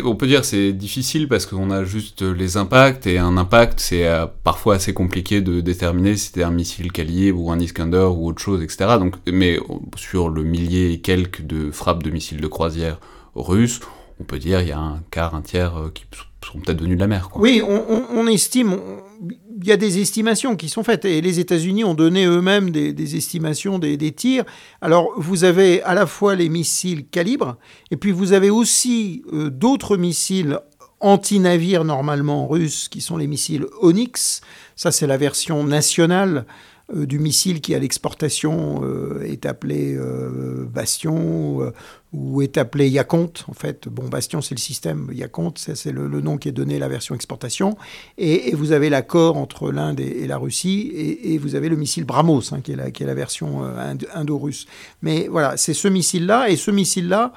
On peut dire c'est difficile parce qu'on a juste les impacts, et un impact, c'est euh, parfois assez compliqué de déterminer si c'était un missile calibre ou un Iskander ou autre chose, etc. Donc, mais sur le millier et quelques de frappes de missiles de croisière russes, on peut dire il y a un quart, un tiers euh, qui sont peut-être venus de la mer. Oui, on, estime, il y a des estimations qui sont faites, et les États-Unis ont donné eux-mêmes des, estimations des, tirs. Alors, vous avez à la fois les missiles calibre, et puis vous avez aussi euh, d'autres missiles anti-navires normalement russes, qui sont les missiles Onyx. Ça, c'est la version nationale euh, du missile qui à l'exportation euh, est appelé Bastion ou est appelé Yacont. En fait, bon, Bastion c'est le système, Yacont c'est le, nom qui est donné à la version exportation. Et, vous avez l'accord entre l'Inde et, la Russie et, vous avez le missile Brahmos hein, qui, est la, version indo-russe. Mais voilà, c'est ce missile-là et ce missile-là,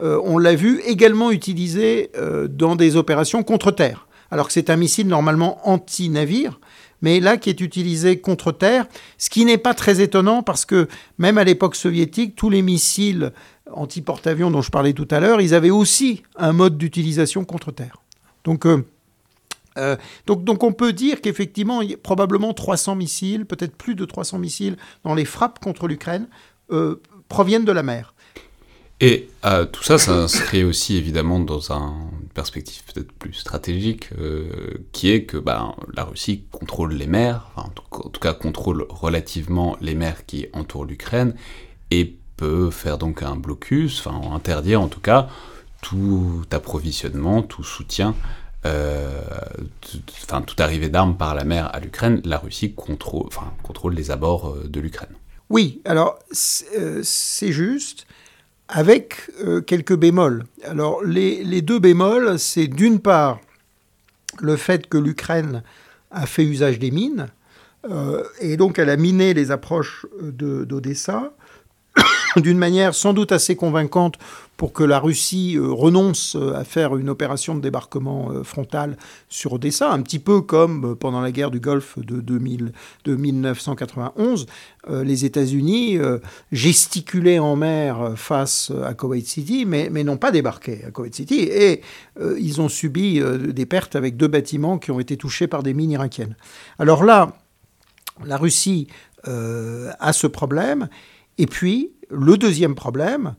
on l'a vu également utilisé dans des opérations contre terre. Alors que c'est un missile normalement anti-navire, mais là qui est utilisé contre terre, ce qui n'est pas très étonnant parce que même à l'époque soviétique, tous les missiles anti-porte-avions dont je parlais tout à l'heure, ils avaient aussi un mode d'utilisation contre terre. Donc, euh, euh, on peut dire qu'effectivement, il y a probablement 300 missiles, peut-être plus de 300 missiles dans les frappes contre l'Ukraine euh, proviennent de la mer. Et euh, tout ça s'inscrit aussi évidemment dans une perspective peut-être plus stratégique, euh, qui est que ben, la Russie contrôle les mers, en, tout, cas contrôle relativement les mers qui entourent l'Ukraine, et peut faire donc un blocus, enfin interdire en tout cas tout approvisionnement, tout soutien, euh, enfin toute arrivée d'armes par la mer à l'Ukraine. La Russie contrôle, les abords de l'Ukraine. Oui, alors c'est juste avec euh, quelques bémols. Alors les, deux bémols, c'est d'une part le fait que l'Ukraine a fait usage des mines, euh, et donc elle a miné les approches d'Odessa, d'une manière sans doute assez convaincante pour que la Russie euh, renonce euh, à faire une opération de débarquement euh, frontal sur Odessa, un petit peu comme pendant la guerre du Golfe de, 2000, de 1991, les États-Unis gesticulaient en mer face à Kuwait City, mais, mais n'ont pas débarqué à Kuwait City, et ils ont subi des pertes avec deux bâtiments qui ont été touchés par des mines irakiennes. Alors là, la Russie a ce problème, et puis le deuxième problème,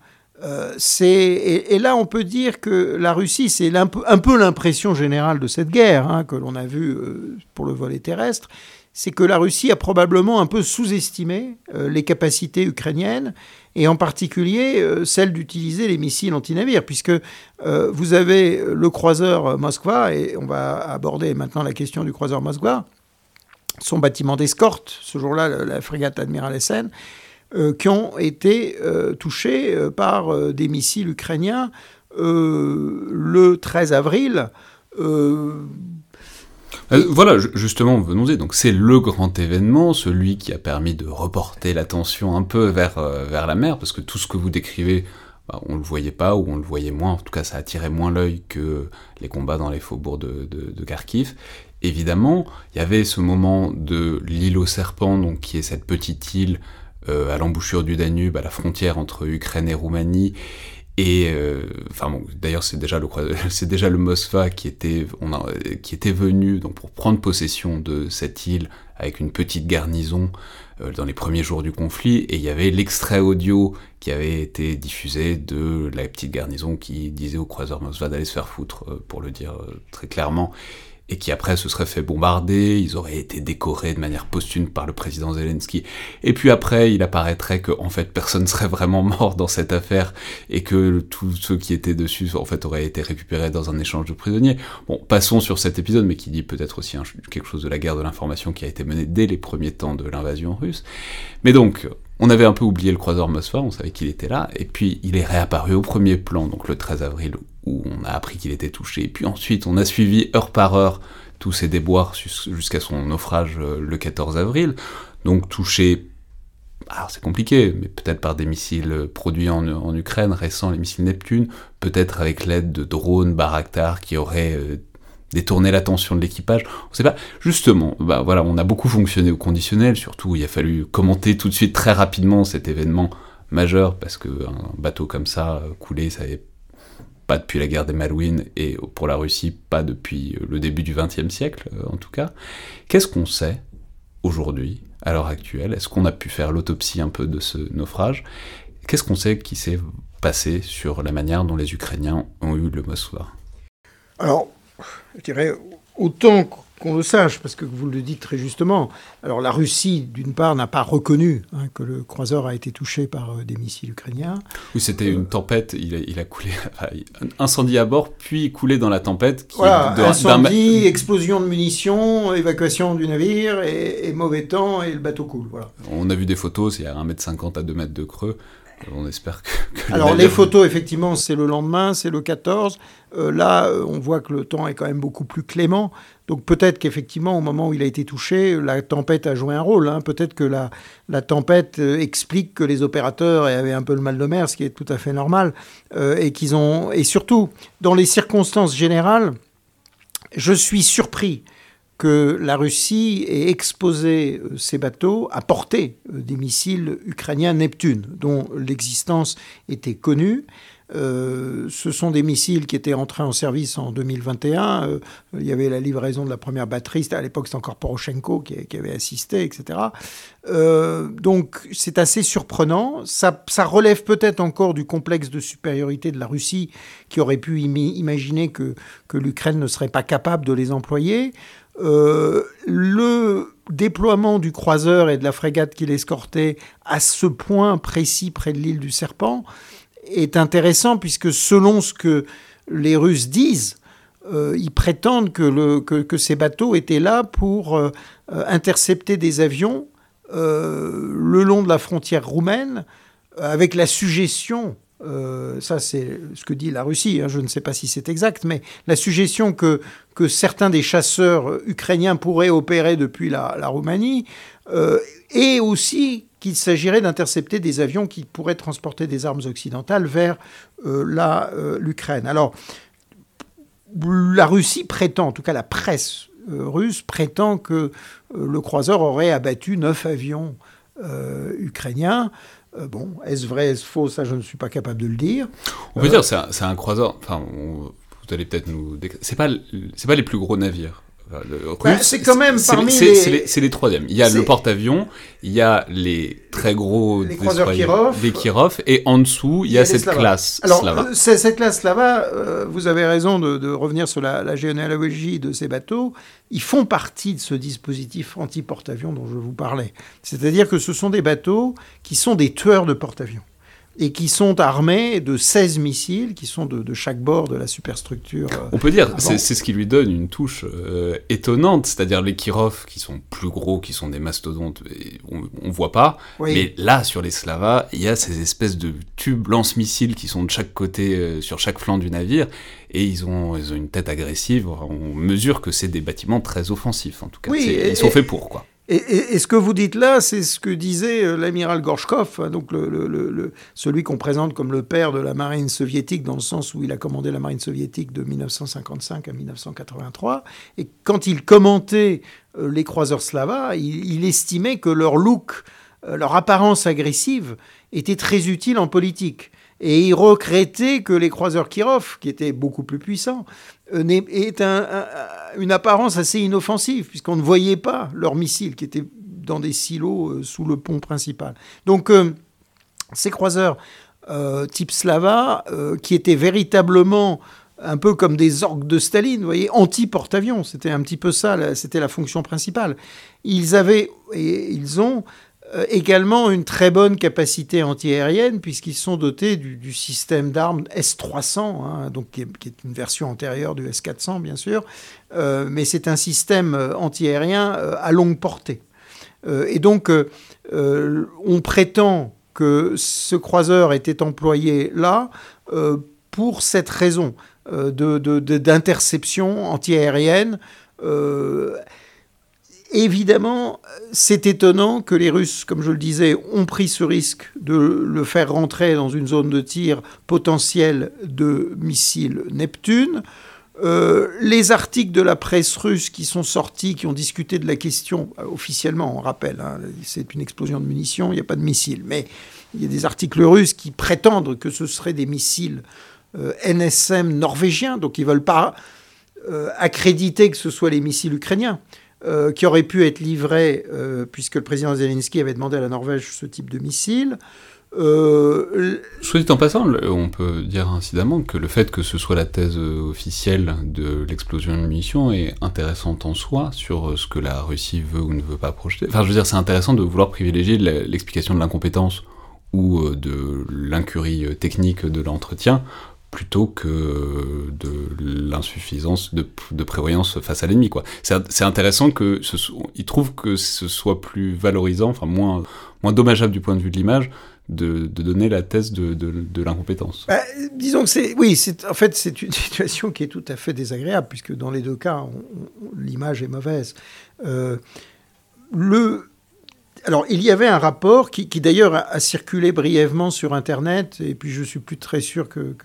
et, là, on peut dire que la Russie, c'est un peu, l'impression générale de cette guerre hein, que l'on a vue pour le volet terrestre, c'est que la Russie a probablement un peu sous-estimé les capacités ukrainiennes et en particulier euh, celle d'utiliser les missiles antinavires, puisque euh, vous avez le croiseur Moskva, et on va aborder maintenant la question du croiseur Moskva, son bâtiment d'escorte, ce jour-là la, frégate Admiral euh, qui ont été touchés par des missiles ukrainiens le 13 avril. Euh, voilà, justement, venons-y. Donc c'est le grand événement, celui qui a permis de reporter l'attention un peu vers, euh, vers la mer, parce que tout ce que vous décrivez, bah, on le voyait pas ou on le voyait moins. En tout cas, ça attirait moins l'œil que les combats dans les faubourgs de, de, Kharkiv. Évidemment, il y avait ce moment de l'île aux serpents, donc qui est cette petite île euh, à l'embouchure du Danube, à la frontière entre Ukraine et Roumanie, et euh, enfin bon, d'ailleurs c'est déjà le c'est Mosfa qui était qui était venu donc pour prendre possession de cette île avec une petite garnison euh, dans les premiers jours du conflit. Et il y avait l'extrait audio qui avait été diffusé de la petite garnison qui disait au croiseur Mosfa d'aller se faire foutre euh, pour le dire très clairement et qui après se seraient fait bombarder, ils auraient été décorés de manière posthume par le président Zelensky, et puis après il apparaîtrait que en fait personne serait vraiment mort dans cette affaire et que tous ceux qui étaient dessus en fait auraient été récupérés dans un échange de prisonniers. Bon, passons sur cet épisode, mais qui dit peut-être aussi quelque chose de la guerre de l'information qui a été menée dès les premiers temps de l'invasion russe. Mais donc, on avait un peu oublié le croiseur Moskva, on savait qu'il était là, et puis il est réapparu au premier plan, donc le 13 avril, où on a appris qu'il était touché, puis ensuite on a suivi heure par heure tous ses déboires jusqu'à son naufrage euh, le 14 avril, donc touché, c'est compliqué, mais peut-être par des missiles produits en, Ukraine, récents, les missiles Neptune, peut-être avec l'aide de drones Baraktar qui auraient euh, détourner l'attention de l'équipage. On sait pas. Justement, bah voilà, on a beaucoup fonctionné au conditionnel. Surtout, il a fallu commenter tout de suite très rapidement cet événement majeur parce que un bateau comme ça euh, coulé, ça n'avait pas depuis la guerre des Malouines et pour la Russie, pas depuis le début du XXe siècle euh, en tout cas. Qu'est-ce qu'on sait aujourd'hui, à l'heure actuelle? Est-ce qu'on a pu faire l'autopsie un peu de ce naufrage? Qu'est-ce qu'on sait qui s'est passé sur la manière dont les Ukrainiens ont eu le Moskva? Alors, je dirais, autant qu'on le sache, parce que vous le dites très justement. Alors la Russie, d'une part, n'a pas reconnu hein, que le croiseur a été touché par euh, des missiles ukrainiens. Oui, c'était une tempête, il a, coulé, incendie à bord, puis coulé dans la tempête. Qui voilà, incendie, explosion de munitions, évacuation du navire, et, mauvais temps, et le bateau coule. Voilà. On a vu des photos, c'est à 1m50 à 2 mètres de creux. On espère que. Alors, les photos, effectivement, c'est le lendemain, c'est le 14. Euh, là, euh, on voit que le temps est quand même beaucoup plus clément. Donc, peut-être qu'effectivement, au moment où il a été touché, la tempête a joué un rôle. Hein. Peut-être que la, la tempête euh, explique que les opérateurs avaient un peu le mal de mer, ce qui est tout à fait normal. et qu'ils ont. Et surtout, dans les circonstances générales, je suis surpris que la Russie ait exposé euh, ses bateaux à porter euh, des missiles ukrainiens Neptune, dont l'existence était connue. Euh, ce sont des missiles qui étaient entrés en service en 2021. il y avait la livraison de la première batterie. À l'époque, c'était encore Poroshenko qui, avait assisté, etc. donc, c'est assez surprenant. Ça, relève peut-être encore du complexe de supériorité de la Russie, qui aurait pu imaginer que l'Ukraine ne serait pas capable de les employer. Euh, le déploiement du croiseur et de la frégate qui l'escortait à ce point précis près de l'île du Serpent est intéressant puisque selon ce que les Russes disent, euh, ils prétendent que, ces bateaux étaient là pour euh, intercepter des avions le long de la frontière roumaine avec la suggestion euh, ça c'est ce que dit la Russie, hein, je ne sais pas si c'est exact, mais la suggestion que, certains des chasseurs ukrainiens pourraient opérer depuis la, Roumanie, euh, et aussi qu'il s'agirait d'intercepter des avions qui pourraient transporter des armes occidentales vers euh, l'Ukraine. Alors, la Russie prétend, en tout cas la presse russe prétend que le croiseur aurait abattu neuf avions ukrainiens. Euh, bon, est-ce vrai, est-ce faux Ça, je ne suis pas capable de le dire. On peut dire, c'est un, un, croiseur. Enfin, vous allez peut-être nous. C'est pas, c'est pas les plus gros navires bah, c'est quand même parmi les... C'est les, troisièmes. Il y a le porte-avions, il y a les très gros... Les croiseurs Kirov. Les Kirov, et en dessous, il y, a, cette classe Alors, Slava. cette classe Slava, vous avez raison de, revenir sur la, la, généalogie de ces bateaux. Ils font partie de ce dispositif anti-porte-avions dont je vous parlais. C'est-à-dire que ce sont des bateaux qui sont des tueurs de porte-avions et qui sont armés de 16 missiles qui sont de, chaque bord de la superstructure. Euh, on peut dire, c'est ce qui lui donne une touche euh, étonnante, c'est-à-dire les Kirov qui sont plus gros, qui sont des mastodontes, on, ne voit pas, mais là sur les Slavas, il y a ces espèces de tubes lance-missiles qui sont de chaque côté, euh, sur chaque flanc du navire, et ils ont, ils ont une tête agressive, on mesure que c'est des bâtiments très offensifs en tout cas, ils sont faits pour quoi. Et, ce que vous dites là, c'est ce que disait euh, l'amiral Gorshkov, hein, donc celui qu'on présente comme le père de la marine soviétique, dans le sens où il a commandé la marine soviétique de 1955 à 1983. Et quand il commentait euh, les croiseurs slavas, il, estimait que leur look, euh, leur apparence agressive, était très utile en politique. Et il regrettait que les croiseurs Kirov, qui étaient beaucoup plus puissants, euh, aient une apparence assez inoffensive, puisqu'on ne voyait pas leurs missiles qui étaient dans des silos euh, sous le pont principal. Donc, euh, ces croiseurs type Slava, qui étaient véritablement un peu comme des orgues de Staline, vous voyez, anti-porte-avions, c'était un petit peu ça, c'était la fonction principale. Ils avaient, et ils ont également une très bonne capacité antiaérienne puisqu'ils sont dotés du, système d'armes S-300, hein, donc qui est, une version antérieure du S-400 bien sûr, euh, mais c'est un système euh, antiaérien à longue portée. et donc on prétend que ce croiseur était employé là pour cette raison d'interception de, antiaérienne Évidemment, c'est étonnant que les Russes, comme je le disais, ont pris ce risque de le faire rentrer dans une zone de tir potentielle de missiles Neptune. Euh, les articles de la presse russe qui sont sortis, qui ont discuté de la question, euh, officiellement, on rappelle, hein, c'est une explosion de munitions, il n'y a pas de missiles, mais il y a des articles russes qui prétendent que ce seraient des missiles euh, NSM norvégiens, donc ils ne veulent pas accréditer que ce soit les missiles ukrainiens. Euh, qui aurait pu être livré, euh, puisque le président Zelensky avait demandé à la Norvège ce type de missile. Euh, Soit dit en passant, on peut dire incidemment que le fait que ce soit la thèse officielle de l'explosion de munitions est intéressante en soi sur ce que la Russie veut ou ne veut pas projeter. Enfin, je veux dire, c'est intéressant de vouloir privilégier l'explication de l'incompétence ou de l'incurie technique de l'entretien plutôt que de l'insuffisance de, prévoyance face à l'ennemi. C'est intéressant que ce, il trouve que ce soit plus valorisant, enfin moins, moins dommageable du point de vue de l'image, de, donner la thèse de, l'incompétence. Bah, disons que c'est, oui, en fait c'est une situation qui est tout à fait désagréable puisque dans les deux cas, l'image est mauvaise. Euh, le alors, il y avait un rapport qui, d'ailleurs a, circulé brièvement sur Internet, et puis je suis plus très sûr que,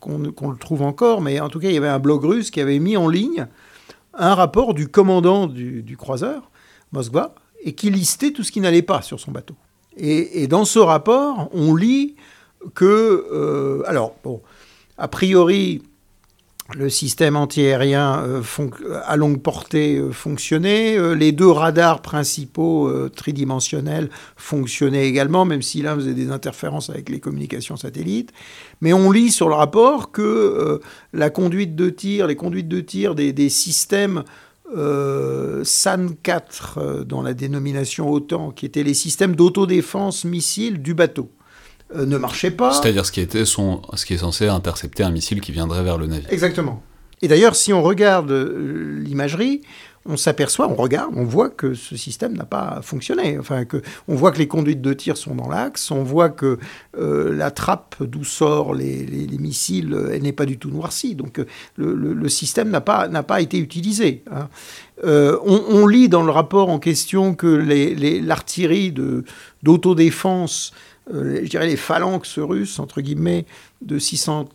qu'on, le trouve encore, mais en tout cas, il y avait un blog russe qui avait mis en ligne un rapport du commandant du, croiseur, Moskva, et qui listait tout ce qui n'allait pas sur son bateau. Et, dans ce rapport, on lit que, euh, alors, bon, a priori, le système antiaérien euh, à longue portée euh, fonctionnait, euh, les deux radars principaux tridimensionnels fonctionnaient également, même si l'un faisait des interférences avec les communications satellites. Mais on lit sur le rapport que la conduite de tir, les conduites de tir des, des systèmes SAN 4 dans la dénomination OTAN, qui étaient les systèmes d'autodéfense missile du bateau, ne marchait pas. C'est-à-dire ce qui, était son, ce qui est censé intercepter un missile qui viendrait vers le navire. Exactement. Et d'ailleurs, si on regarde euh, l'imagerie, on s'aperçoit, on regarde, on voit que ce système n'a pas fonctionné. Enfin, que, on voit que les conduites de tir sont dans l'axe, on voit que euh, la trappe d'où sortent les, les, elle n'est pas du tout noircie. Donc le, le, système n'a pas, n'a pas été utilisé. Hein. on, on, lit dans le rapport en question que l'artillerie d'autodéfense euh, je dirais les phalanx russes, entre guillemets, de 600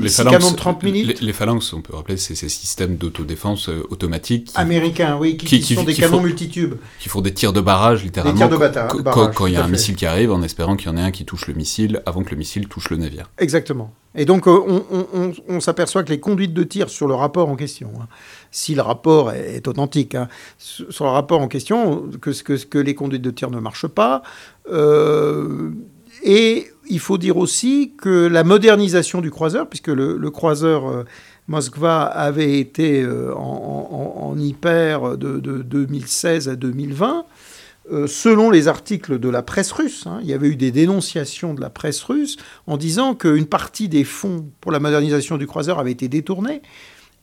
les canons de 30 minutes. Les, phalanx, on peut rappeler, c'est ces systèmes d'autodéfense euh, automatique. Américains, oui, qui, sont des canons multitubes. Qui font des tirs de barrage, littéralement. Des tirs de barrage, quand il y a un missile qui arrive, en espérant qu'il y en ait un qui touche le missile avant que le missile touche le navire. Exactement. Et donc, euh, on, s'aperçoit que les conduites de tir sur le rapport en question, hein, si le rapport est, authentique, hein, sur le rapport en question, que, que, que les conduites de tir ne marchent pas, euh, et il faut dire aussi que la modernisation du croiseur, puisque le, croiseur euh, Moskva avait été euh, en, hyper de, 2016 à 2020, euh, selon les articles de la presse russe, hein, il y avait eu des dénonciations de la presse russe en disant qu'une partie des fonds pour la modernisation du croiseur avait été détournée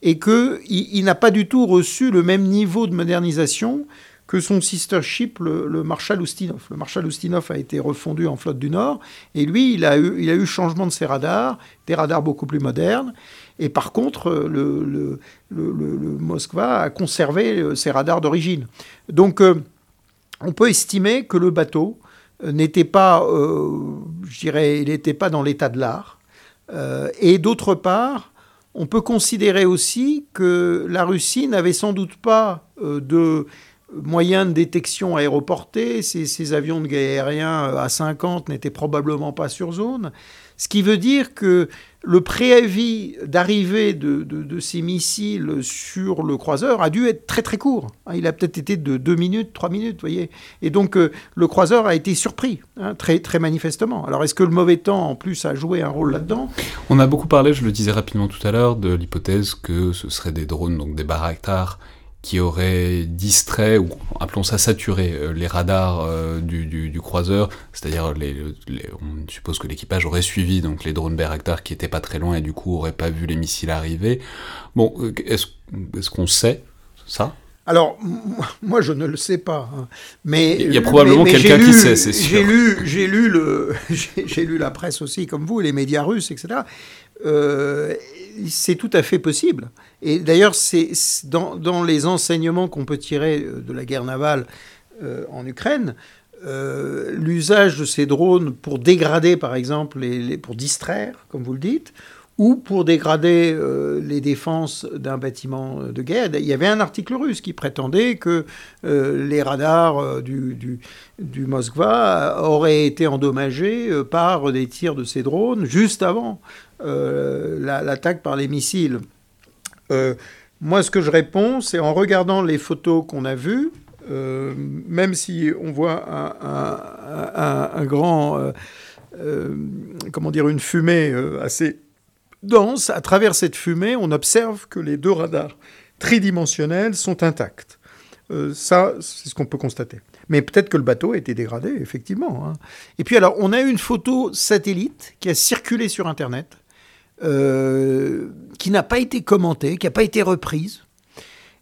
et qu'il il, n'a pas du tout reçu le même niveau de modernisation que son sister ship, le, Marshal Ustinov. Le Marshal Ustinov a été refondu en flotte du Nord, et lui, il a eu, changement de ses radars, des radars beaucoup plus modernes. Et par contre, le Moskva a conservé euh, ses radars d'origine. Donc, euh, on peut estimer que le bateau euh, n'était pas, je dirais, il n'était pas dans l'état de l'art. et d'autre part, on peut considérer aussi que la Russie n'avait sans doute pas de moyens de détection aéroportés, ces, avions de guerre aérien euh, à 50 n'étaient probablement pas sur zone. Ce qui veut dire que le préavis d'arrivée de, ces missiles sur le croiseur a dû être très très court. Hein, il a peut-être été de 2 minutes, 3 minutes, voyez. Et donc euh, le croiseur a été surpris, hein, très, très manifestement. Alors est-ce que le mauvais temps en plus a joué un rôle là-dedans? On a beaucoup parlé, je le disais rapidement tout à l'heure, de l'hypothèse que ce seraient des drones, donc des Bayraktar, qui aurait distrait, ou appelons ça saturé, euh, les radars euh, du, du, croiseur, c'est-à-dire les, on suppose que l'équipage aurait suivi donc les drones Bayraktar qui étaient pas très loin et du coup aurait pas vu les missiles arriver. Bon, euh, est-ce est qu'on sait ça? Alors, moi, je ne le sais pas. Hein. Mais il y a probablement quelqu'un qui sait, c'est sûr. J'ai lu, j'ai lu le, j'ai lu la presse aussi, comme vous, les médias russes, etc. Euh, c'est tout à fait possible. Et d'ailleurs, c'est dans, les enseignements qu'on peut tirer euh, de la guerre navale euh, en Ukraine, l'usage de ces drones pour dégrader, par exemple, les, pour distraire, comme vous le dites, ou pour dégrader les défenses d'un bâtiment de guerre. Il y avait un article russe qui prétendait que les radars du, du, du, Moskva auraient été endommagés par des tirs de ces drones juste avant euh, l'attaque par les missiles. Euh, moi, ce que je réponds, c'est en regardant les photos qu'on a vues, euh, même si on voit un, grand, comment dire, une fumée assez dense, à travers cette fumée, on observe que les deux radars tridimensionnels sont intacts. ça, c'est ce qu'on peut constater. Mais peut-être que le bateau a été dégradé, effectivement. Hein. Et puis alors, on a une photo satellite qui a circulé sur Internet, euh, qui n'a pas été commentée, qui n'a pas été reprise.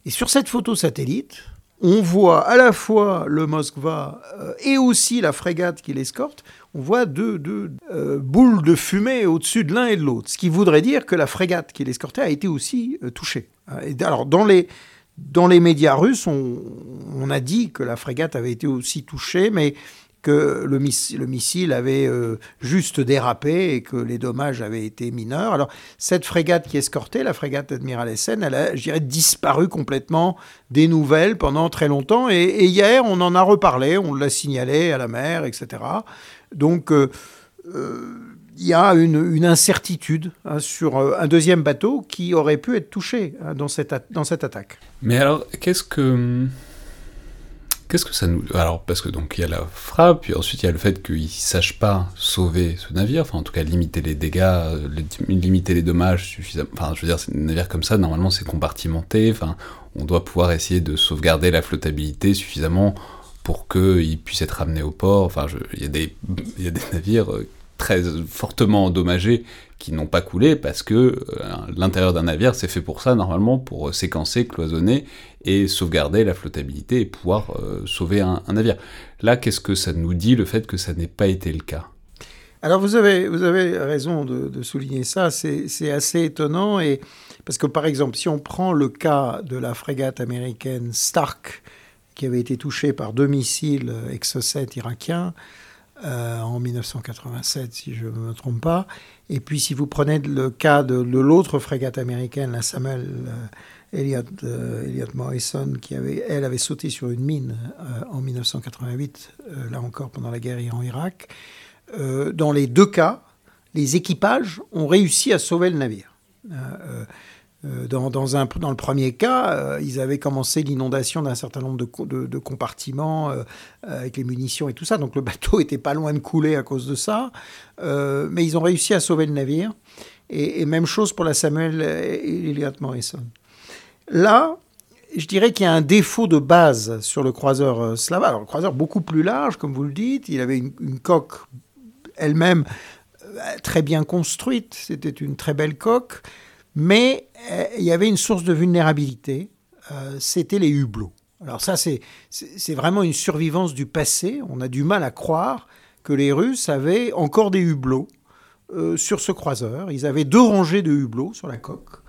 Et sur cette photo satellite, on voit à la fois le Moskva euh, et aussi la frégate qui l'escorte. On voit deux, euh, boules de fumée au-dessus de l'un et de l'autre, ce qui voudrait dire que la frégate qui l'escortait a été aussi touchée. Alors dans les dans les médias russes, on, a dit que la frégate avait été aussi touchée, mais que le, missile avait euh, juste dérapé et que les dommages avaient été mineurs. Alors, cette frégate qui escortait, la frégate Admiral Essen, elle a, je dirais, disparu complètement des nouvelles pendant très longtemps. Et, hier, on en a reparlé, on l'a signalé à la mer, etc. Donc, euh, euh, il y a une, incertitude hein, sur un deuxième bateau qui aurait pu être touché hein, dans, cette, dans cette attaque. Mais alors, qu'est-ce que Qu'est-ce que ça nous... Alors, parce que donc il y a la frappe, puis ensuite il y a le fait qu'ils ne sachent pas sauver ce navire, enfin en tout cas limiter les dégâts, euh, limiter les dommages suffisamment... Enfin, je veux dire, un navire comme ça, normalement c'est compartimenté, enfin, on doit pouvoir essayer de sauvegarder la flottabilité suffisamment pour qu'il puisse être ramené au port. Enfin, il, y a des, il y a des navires euh, très fortement endommagés qui n'ont pas coulé parce que euh, l'intérieur d'un navire c'est fait pour ça normalement pour séquencer, cloisonner et sauvegarder la flottabilité et pouvoir euh, sauver un, navire. Là, qu'est-ce que ça nous dit le fait que ça n'ait pas été le cas? Alors vous avez, vous avez raison de, souligner ça, c'est assez étonnant, et, parce que par exemple, si on prend le cas de la frégate américaine Stark, qui avait été touchée par deux missiles Exocet irakiens, en 1987, si je ne me trompe pas. Et puis, si vous prenez le cas de, l'autre frégate américaine, la Samuel Elliott, Morrison, qui avait, elle avait sauté sur une mine en 1988, là encore pendant la guerre Iran-Irak. dans les deux cas, les équipages ont réussi à sauver le navire. Euh, dans, un, dans, le premier cas, euh, ils avaient commencé l'inondation d'un certain nombre de, de, compartiments euh, avec les munitions et tout ça. Donc le bateau était pas loin de couler à cause de ça. mais ils ont réussi à sauver le navire. Et, même chose pour la Samuel Elliott Morrison. Là, je dirais qu'il y a un défaut de base sur le croiseur Slava. Alors le croiseur beaucoup plus large, comme vous le dites. Il avait une coque elle-même très bien construite. C'était une très belle coque. Mais euh, il y avait une source de vulnérabilité, euh, c'était les hublots. Alors ça, c'est vraiment une survivance du passé. On a du mal à croire que les Russes avaient encore des hublots euh, sur ce croiseur. Ils avaient deux rangées de hublots sur la coque.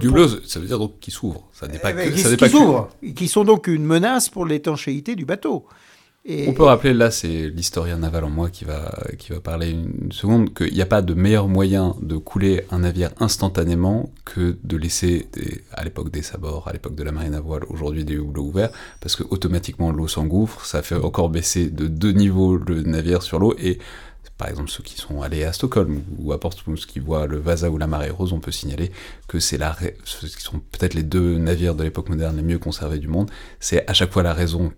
du hublot, ça veut dire donc qu'ils s'ouvrent. Ça n'est pas, eh ben, que, qui, s'ouvrent, qui sont donc une menace pour l'étanchéité du bateau. On peut rappeler, là, c'est l'historien naval en moi qui va, qui va parler une seconde, qu'il n'y a pas de meilleur moyen de couler un navire instantanément que de laisser, à l'époque des sabords, à l'époque de la marine à voile, aujourd'hui des hublots ouverts, parce que automatiquement l'eau s'engouffre, ça fait encore baisser de deux niveaux le navire sur l'eau, et par exemple ceux qui sont allés à Stockholm ou à Portsmouth qui voient le Vasa ou la marée rose, on peut signaler que c'est la ce qui sont peut-être les deux navires de l'époque moderne les mieux conservés du monde. C'est à chaque fois la raison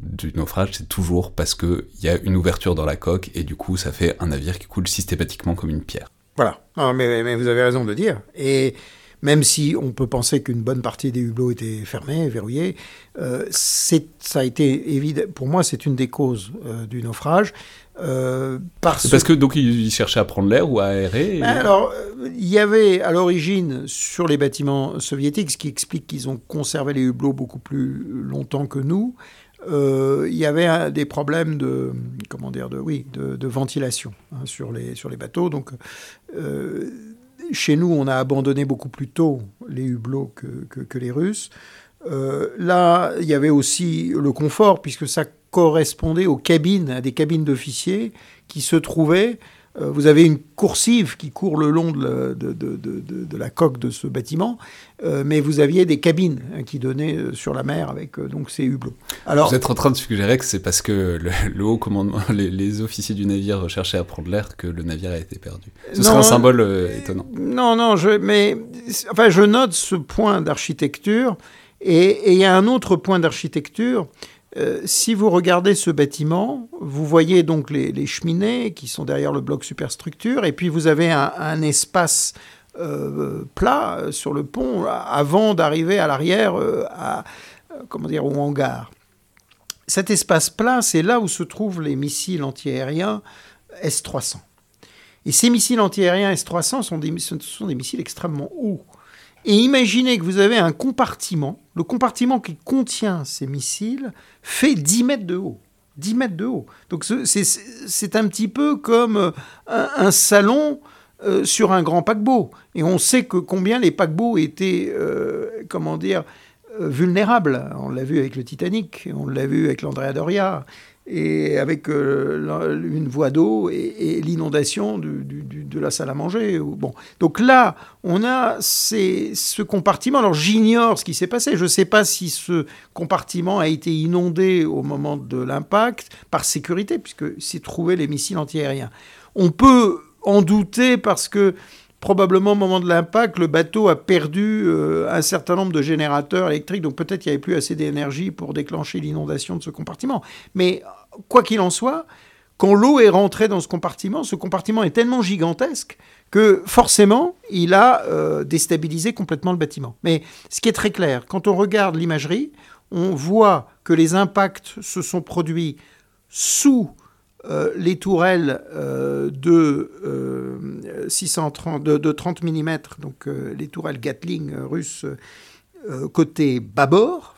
du naufrage, c'est toujours parce qu'il y a une ouverture dans la coque et du coup ça fait un navire qui coule systématiquement comme une pierre. Voilà, mais, mais, vous avez raison de dire. Et même si on peut penser qu'une bonne partie des hublots étaient fermés, verrouillés, euh, ça a été évident. Pour moi, c'est une des causes euh, du naufrage. Euh, parce... parce que donc ils cherchaient à prendre l'air ou à aérer. Ben alors, il y avait à l'origine sur les bâtiments soviétiques, ce qui explique qu'ils ont conservé les hublots beaucoup plus longtemps que nous. Euh, il y avait des problèmes de comment dire de oui de, ventilation hein, sur les sur les bateaux. Donc euh, chez nous, on a abandonné beaucoup plus tôt les hublots que, que, les Russes. Euh, là, il y avait aussi le confort puisque ça correspondait aux cabines, à des cabines d'officiers qui se trouvaient vous avez une coursive qui court le long de, la coque de ce bâtiment, euh, mais vous aviez des cabines hein, qui donnaient euh, sur la mer avec donc ces hublots. Alors, vous êtes en train de suggérer que c'est parce que le, haut commandement, les, officiers du navire recherchaient à prendre l'air que le navire a été perdu. Ce serait un symbole étonnant. Non, non, je, mais enfin, je note ce point d'architecture. Et il y a un autre point d'architecture, euh, si vous regardez ce bâtiment, vous voyez donc les, cheminées qui sont derrière le bloc superstructure, et puis vous avez un, espace euh, plat euh, sur le pont avant d'arriver à l'arrière, à comment dire, au hangar. Cet espace plat, c'est là où se trouvent les missiles antiaériens S-300. Et ces missiles antiaériens S-300 sont des, sont des missiles extrêmement hauts. Et imaginez que vous avez un compartiment, le compartiment qui contient ces missiles fait 10 mètres de haut. 10 mètres de haut. Donc c'est un petit peu comme euh, un, salon euh, sur un grand paquebot. Et on sait combien les paquebots étaient, euh, comment dire, vulnérables. On l'a vu avec le Titanic, on l'a vu avec l'Andrea Doria et avec euh, une voie d'eau et, l'inondation de la salle à manger. Bon. Donc là, on a ce compartiment. Alors j'ignore ce qui s'est passé. Je ne sais pas si ce compartiment a été inondé au moment de l'impact par sécurité, puisque s'y trouvaient les missiles antiaériens. On peut en douter parce que probablement au moment de l'impact, le bateau a perdu euh, un certain nombre de générateurs électriques, donc peut-être qu'il n'y avait plus assez d'énergie pour déclencher l'inondation de ce compartiment. Mais quoi qu'il en soit, quand l'eau est rentrée dans ce compartiment, ce compartiment est tellement gigantesque que forcément, il a euh, déstabilisé complètement le bâtiment. Mais ce qui est très clair, quand on regarde l'imagerie, on voit que les impacts se sont produits sous euh, les tourelles euh, de, 630, euh, de, 30 mm, donc les tourelles Gatling russes côté bâbord,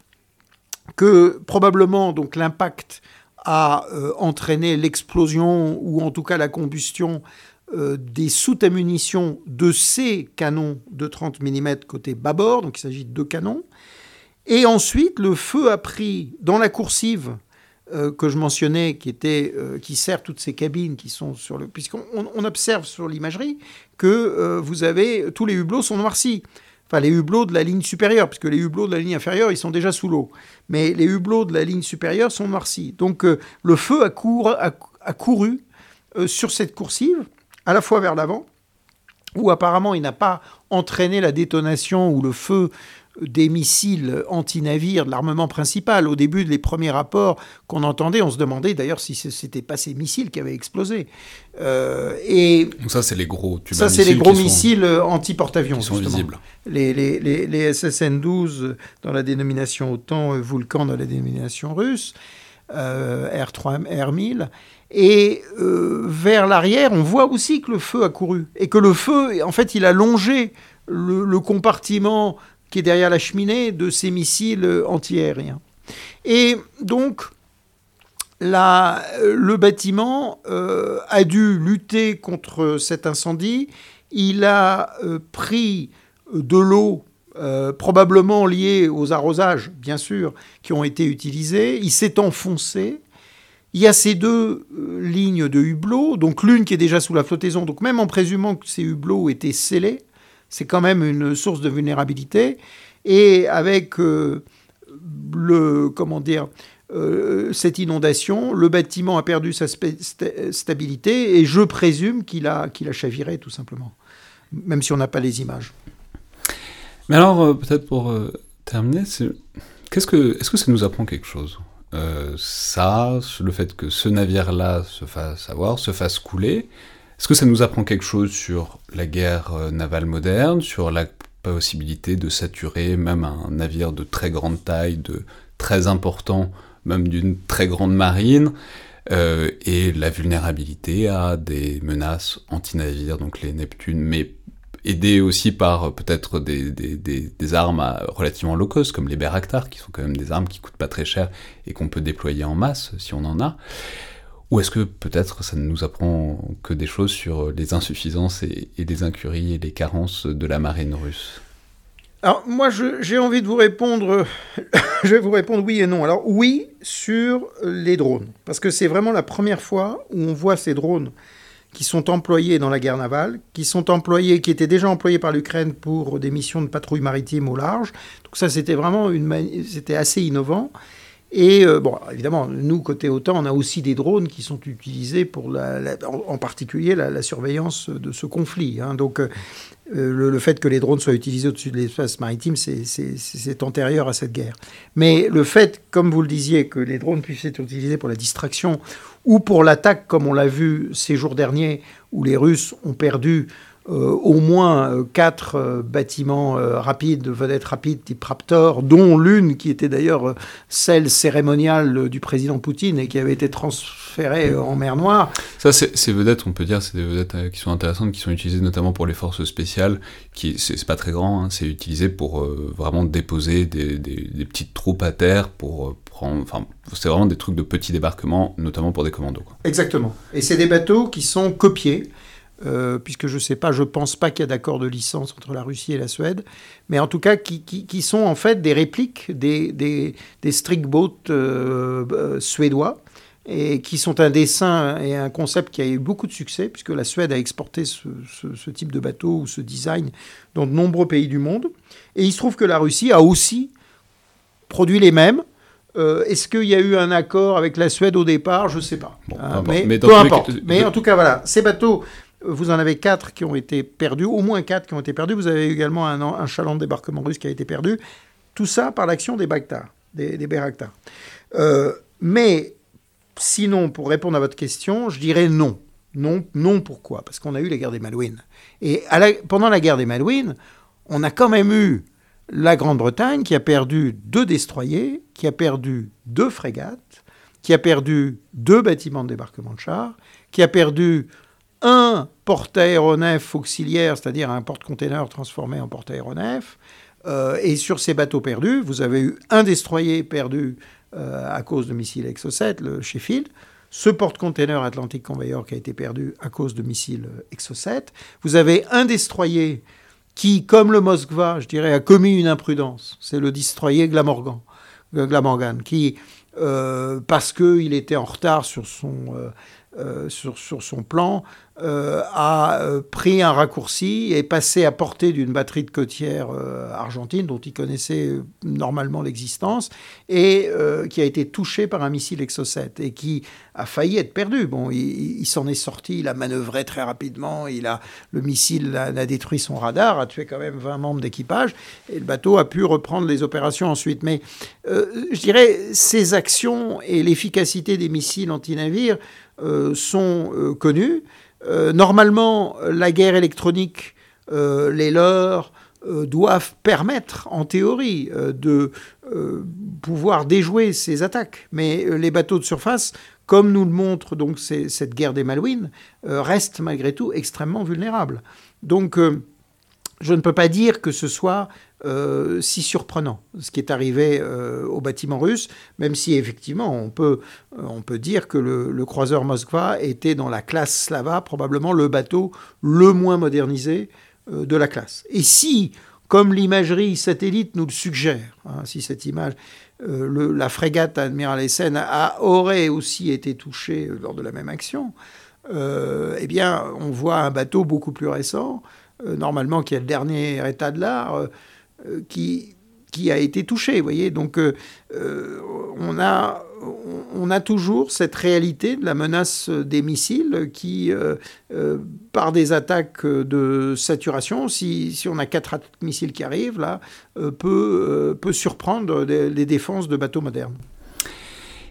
que probablement donc l'impact a entraîné l'explosion ou en tout cas la combustion des soutes à munitions de ces canons de 30 mm côté bâbord, donc il s'agit de deux canons. Et ensuite, le feu a pris dans la coursive euh, que je mentionnais, euh, qui sert toutes ces cabines qui sont sur le. Puisqu'on on observe sur l'imagerie que euh, vous avez. Tous les hublots sont noircis. Enfin, les hublots de la ligne supérieure, puisque les hublots de la ligne inférieure, ils sont déjà sous l'eau. Mais les hublots de la ligne supérieure sont noircis. Donc, le feu a, a couru sur cette coursive, à la fois vers l'avant, où apparemment il n'a pas entraîné la détonation ou le feu des missiles anti-navires de l'armement principal. Au début des premiers rapports qu'on entendait, on se demandait d'ailleurs si ce n'était pas ces missiles qui avaient explosé. Euh, et ça, c'est les gros Ça, c'est les gros missiles anti-porte-avions. Qui sont visibles. Les, les, les, SSN-12 dans la dénomination OTAN, Vulcan dans la dénomination russe, euh, R3, R1000. Et euh, vers l'arrière, on voit aussi que le feu a couru. Et que le feu, en fait, il a longé le, le compartiment qui est derrière la cheminée de ces missiles antiaériens. Et donc, le bâtiment euh, a dû lutter contre cet incendie. Il a euh, pris de l'eau, euh, probablement liée aux arrosages, bien sûr, qui ont été utilisés. Il s'est enfoncé. Il y a ces deux lignes de hublots, donc l'une qui est déjà sous la flottaison. Donc même en présumant que ces hublots étaient scellés, c'est quand même une source de vulnérabilité. Et avec euh, le, comment dire, euh, cette inondation, le bâtiment a perdu sa stabilité et je présume qu'il a, qu'il a chaviré tout simplement, même si on n'a pas les images. Mais alors, euh, peut-être pour terminer, qu'est-ce que, est-ce que ça nous apprend quelque chose? Ça, le fait que ce navire-là se fasse avoir, se fasse couler, est-ce que ça nous apprend quelque chose sur la guerre euh, navale moderne, sur la possibilité de saturer même un navire de très grande taille, de très important, même d'une très grande marine, euh, et la vulnérabilité à des menaces anti-navires, donc les Neptunes, mais aidées aussi par euh, peut-être des, des, armes relativement low cost, comme les Bayraktar, qui sont quand même des armes qui coûtent pas très cher et qu'on peut déployer en masse si on en a. Ou est-ce que peut-être ça ne nous apprend que des choses sur les insuffisances et, les incuries et les carences de la marine russe? Alors moi j'ai envie de vous répondre, je vais vous répondre oui et non. Alors oui sur les drones, parce que c'est vraiment la première fois où on voit ces drones qui sont employés dans la guerre navale, qui sont employés, qui étaient déjà employés par l'Ukraine pour des missions de patrouille maritime au large. Donc ça c'était vraiment une, c'était assez innovant. Et euh, bon, évidemment, nous, côté OTAN, on a aussi des drones qui sont utilisés pour, la, en, particulier, la, surveillance de ce conflit. Hein. Donc, euh, le, fait que les drones soient utilisés au-dessus de l'espace maritime, c'est antérieur à cette guerre. Mais le fait, comme vous le disiez, que les drones puissent être utilisés pour la distraction ou pour l'attaque, comme on l'a vu ces jours derniers, où les Russes ont perdu au moins euh, quatre euh, bâtiments rapides, vedettes rapides type Raptor, dont l'une qui était d'ailleurs celle cérémoniale du président Poutine et qui avait été transférée en mer Noire. Ça, ces vedettes, on peut dire, c'est des vedettes qui sont intéressantes, qui sont utilisées notamment pour les forces spéciales, qui c'est pas très grand, hein, c'est utilisé pour vraiment déposer des, petites troupes à terre, pour prendre, enfin, c'est vraiment des trucs de petits débarquements, notamment pour des commandos. Exactement. Et c'est des bateaux qui sont copiés. Euh, puisque je ne sais pas, je pense pas qu'il y a d'accord de licence entre la Russie et la Suède, mais en tout cas qui, qui, sont en fait des répliques des, des, des boats euh, euh, suédois, et qui sont un dessin et un concept qui a eu beaucoup de succès, puisque la Suède a exporté ce, ce, type de bateau ou ce design dans de nombreux pays du monde. Et il se trouve que la Russie a aussi produit les mêmes, Est-ce qu'il y a eu un accord avec la Suède au départ? Je ne sais pas. Hein, mais, mais peu importe. Mais en tout cas, voilà, ces bateaux vous en avez quatre qui ont été perdus, au moins quatre qui ont été perdus. Vous avez également un, chaland de débarquement russe qui a été perdu. Tout ça par l'action des Bakhtar, des, des euh, mais sinon, pour répondre à votre question, je dirais non. Non, non pourquoi? Parce qu'on a eu la guerre des Malouines. Et pendant la guerre des Malouines, on a quand même eu la Grande-Bretagne qui a perdu deux destroyers, qui a perdu deux frégates, qui a perdu deux bâtiments de débarquement de chars, qui a perdu un porte-aéronef auxiliaire, c'est-à-dire un porte-container transformé en porte-aéronef. Euh, et sur ces bateaux perdus, vous avez eu un destroyer perdu euh, à cause de missiles Exocet, le Sheffield. Ce porte-container Atlantic Conveyor qui a été perdu à cause de missiles Exocet. Vous avez un destroyer qui, comme le Moskva, je dirais, a commis une imprudence. C'est le destroyer Glamorgan, Glamorgan qui parce qu'il était en retard sur son, sur, sur, son plan, euh, a euh, pris un raccourci et passé à portée d'une batterie de côtière euh, argentine dont il connaissait normalement l'existence et qui a été touché par un missile Exocet et qui a failli être perdu. Bon, il, s'en est sorti, il a manœuvré très rapidement, il a, le missile a, a, détruit son radar, a tué quand même 20 membres d'équipage et le bateau a pu reprendre les opérations ensuite. Mais je dirais, ces actions et l'efficacité des missiles anti-navires sont connues. Euh, normalement, la guerre électronique, euh, les leurs, euh, doivent permettre, en théorie, de pouvoir déjouer ces attaques. Mais les bateaux de surface, comme nous le montre donc cette guerre des Malouines, restent malgré tout extrêmement vulnérables. Donc, je ne peux pas dire que ce soit euh, si surprenant, ce qui est arrivé euh, au bâtiment russe, même si effectivement on peut, euh, on peut dire que le, croiseur Moskva était dans la classe Slava, probablement le bateau le moins modernisé de la classe. Et si, comme l'imagerie satellite nous le suggère, hein, si cette image, la frégate Admiral Essen a, aurait aussi été touchée lors de la même action, eh bien on voit un bateau beaucoup plus récent, normalement qui est le dernier état de l'art, qui, qui a été touché. Voyez Donc, euh, euh, on, a, on a toujours cette réalité de la menace des missiles qui, par des attaques de saturation, si, si on a quatre missiles qui arrivent, là, peut, peut surprendre les défenses de bateaux modernes.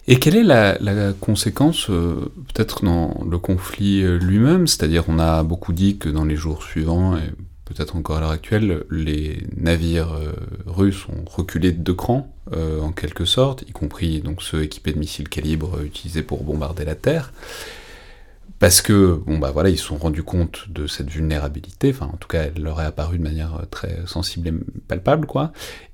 Et quelle est la, la conséquence, peut-être dans le conflit lui-même? C'est-à-dire, on a beaucoup dit que dans les jours suivants, et peut-être encore à l'heure actuelle, les navires euh, russes ont reculé de deux crans, euh, en quelque sorte, y compris donc ceux équipés de missiles calibre utilisés pour bombarder la Terre, parce que bon bah voilà, ils se sont rendus compte de cette vulnérabilité, en tout cas elle leur est apparue de manière très sensible et palpable, quoi,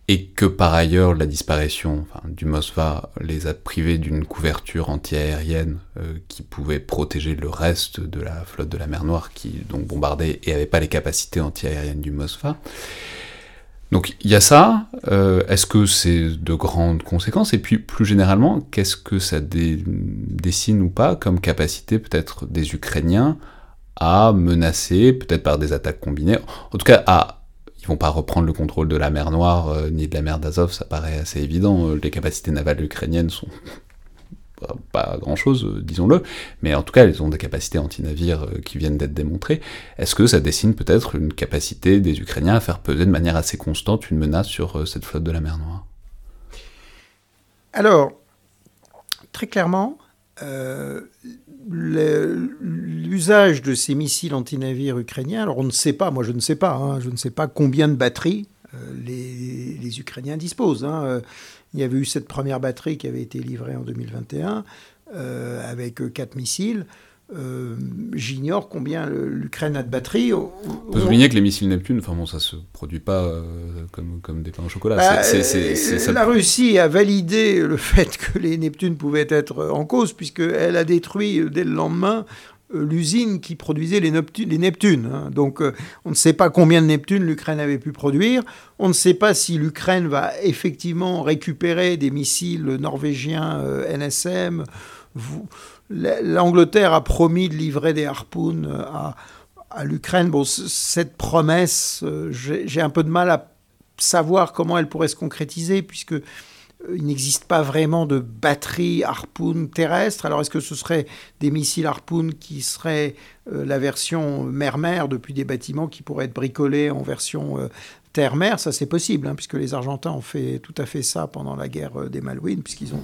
et que par ailleurs la disparition du Moskva les a privés d'une couverture antiaérienne euh, qui pouvait protéger le reste de la flotte de la mer Noire qui donc bombardait et avait pas les capacités antiaériennes du Moskva. Donc il y a ça, euh, est-ce que c'est de grandes conséquences? Et puis plus généralement, qu'est-ce que ça dessine ou pas comme capacité peut-être des Ukrainiens à menacer, peut-être par des attaques combinées, en tout cas à ils vont pas reprendre le contrôle de la mer Noire euh, ni de la mer d'Azov, ça paraît assez évident. Euh, les capacités navales ukrainiennes sont pas grand chose, euh, disons-le, mais en tout cas, elles ont des capacités anti-navires qui viennent d'être démontrées. Est-ce que ça dessine peut-être une capacité des Ukrainiens à faire peser de manière assez constante une menace sur cette flotte de la mer Noire? Alors, très clairement, l'usage de ces missiles anti-navires ukrainiens, alors on ne sait pas, moi je ne sais pas, hein, je ne sais pas combien de batteries euh, les, Ukrainiens disposent. Hein. Euh, il y avait eu cette première batterie qui avait été livrée en 2021 euh, avec quatre missiles. Euh, j'ignore combien l'Ukraine a de batteries. On peut souligner que les missiles Neptune, enfin bon, ça se produit pas euh, comme, comme, des pains au chocolat. Bah, la Russie a validé le fait que les Neptunes pouvaient être en cause, puisqu'elle a détruit dès le lendemain euh, l'usine qui produisait les, Neptunes. Hein. Donc on ne sait pas combien de Neptunes l'Ukraine avait pu produire. On ne sait pas si l'Ukraine va effectivement récupérer des missiles norvégiens NSM. Vous, L'Angleterre a promis de livrer des harpoons euh, à, l'Ukraine. Bon, cette promesse, euh, j'ai un peu de mal à savoir comment elle pourrait se concrétiser, puisque euh, il n'existe pas vraiment de batterie harpoon terrestre. Alors est-ce que ce serait des missiles harpoon qui seraient la version mer-mer depuis des bâtiments qui pourraient être bricolés en version terre-mer, ça c'est possible, hein, puisque les Argentins ont fait tout à fait ça pendant la guerre euh, des Malouines, puisqu'ils ont...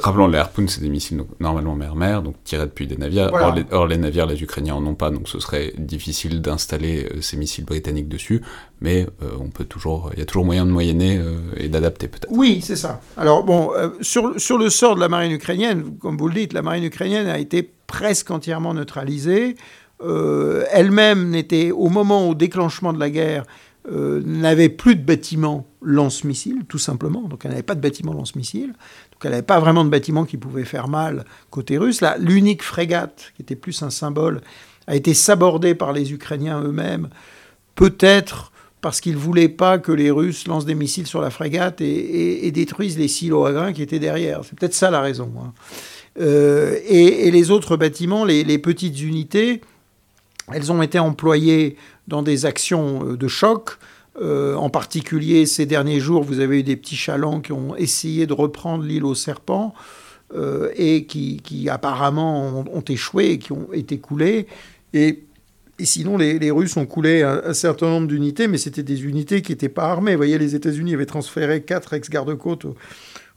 rappelons, les harpoons, c'est des missiles normalement mer-mer, donc tirés depuis des navires. Or, les, navires, les Ukrainiens en ont pas, donc ce serait difficile d'installer euh, ces missiles britanniques dessus, mais euh, on peut toujours, il y a toujours moyen de moyenner et d'adapter peut-être. Oui, c'est ça. Alors bon, sur, sur le sort de la marine ukrainienne, comme vous le dites, la marine ukrainienne a été presque entièrement neutralisée. Elle-même n'était, au moment au déclenchement de la guerre, euh, n'avait plus de bâtiment lance-missiles, tout simplement. Donc elle n'avait pas de bâtiment lance-missiles. Donc elle n'avait pas vraiment de bâtiment qui pouvait faire mal côté russe. Là, l'unique frégate, qui était plus un symbole, a été sabordée par les Ukrainiens eux-mêmes, peut-être parce qu'ils ne voulaient pas que les Russes lancent des missiles sur la frégate et, détruisent les silos à grains qui étaient derrière. C'est peut-être ça la raison. Hein. Euh, et, les autres bâtiments, les, petites unités, elles ont été employées dans des actions euh, de choc. Euh, en particulier, ces derniers jours, vous avez eu des petits chalands qui ont essayé de reprendre l'île aux serpents et qui, apparemment ont, échoué et qui ont été coulés. Et, sinon, les, Russes ont coulé un, certain nombre d'unités, mais c'était des unités qui n'étaient pas armées. Vous voyez, les États-Unis avaient transféré quatre ex-gardes-côtes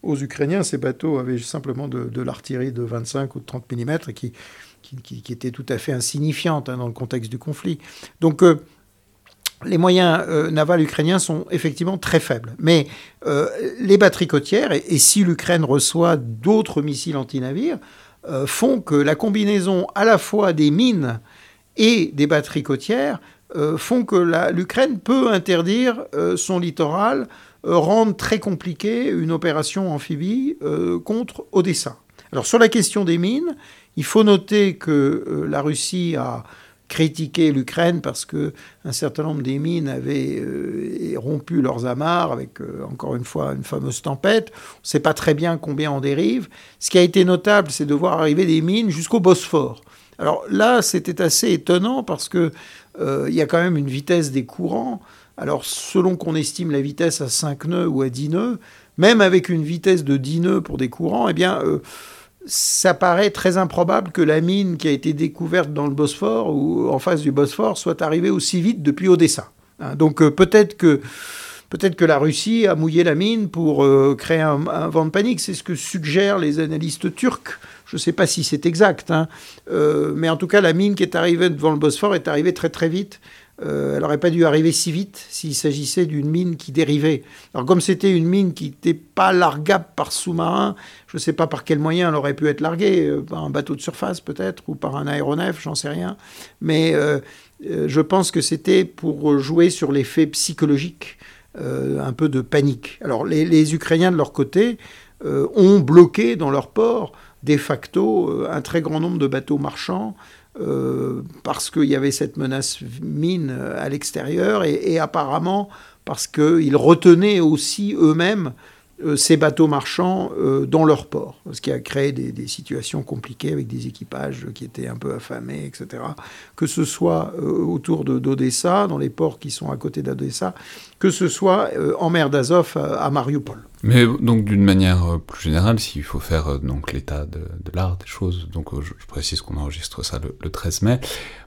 aux Ukrainiens, ces bateaux avaient simplement de, l'artillerie de 25 ou de 30 mm qui, qui, qui, était tout à fait insignifiante hein, dans le contexte du conflit. Donc, euh, les moyens euh, navals ukrainiens sont effectivement très faibles. Mais euh, les batteries côtières, et, si l'Ukraine reçoit d'autres missiles anti-navires, font que la combinaison à la fois des mines et des batteries côtières font que l'Ukraine peut interdire son littoral rendent très compliqué une opération amphibie contre Odessa. Alors sur la question des mines, il faut noter que euh, la Russie a critiqué l'Ukraine parce que un certain nombre des mines avaient rompu leurs amarres avec encore une fois une fameuse tempête. On ne sait pas très bien combien en dérive. Ce qui a été notable, c'est de voir arriver des mines jusqu'au Bosphore. Alors là, c'était assez étonnant parce que il y a quand même une vitesse des courants alors, selon qu'on estime la vitesse à 5 nœuds ou à 10 nœuds, même avec une vitesse de 10 nœuds pour des courants, eh bien, euh, ça paraît très improbable que la mine qui a été découverte dans le Bosphore ou en face du Bosphore soit arrivée aussi vite depuis Odessa. Hein, donc, euh, peut-être que. Peut-être que la Russie a mouillé la mine pour euh, créer un, vent de panique. C'est ce que suggèrent les analystes turcs. Je ne sais pas si c'est exact. Hein. mais en tout cas, la mine qui est arrivée devant le Bosphore est arrivée très très vite. Euh, elle n'aurait pas dû arriver si vite s'il s'agissait d'une mine qui dérivait. Alors comme c'était une mine qui n'était pas largable par sous-marin, je ne sais pas par quel moyen elle aurait pu être larguée, euh, par un bateau de surface peut-être, ou par un aéronef, j'en sais rien. Mais euh, je pense que c'était pour jouer sur l'effet psychologique, un peu de panique. Alors les, les Ukrainiens de leur côté ont bloqué dans leur port de facto un très grand nombre de bateaux marchands euh, parce qu'il y avait cette menace mine à l'extérieur et, apparemment parce qu'ils retenaient aussi eux-mêmes euh, ces bateaux marchands euh, dans leur port, ce qui a créé des, situations compliquées avec des équipages qui étaient un peu affamés, etc. Que ce soit autour d'Odessa, dans les ports qui sont à côté d'Odessa, que ce soit en mer d'Azov à Mariupol. Mais donc d'une manière euh, plus générale, s'il faut faire euh, donc l'état de, l'art des choses, donc euh, je, précise qu'on enregistre ça le, 13 mai.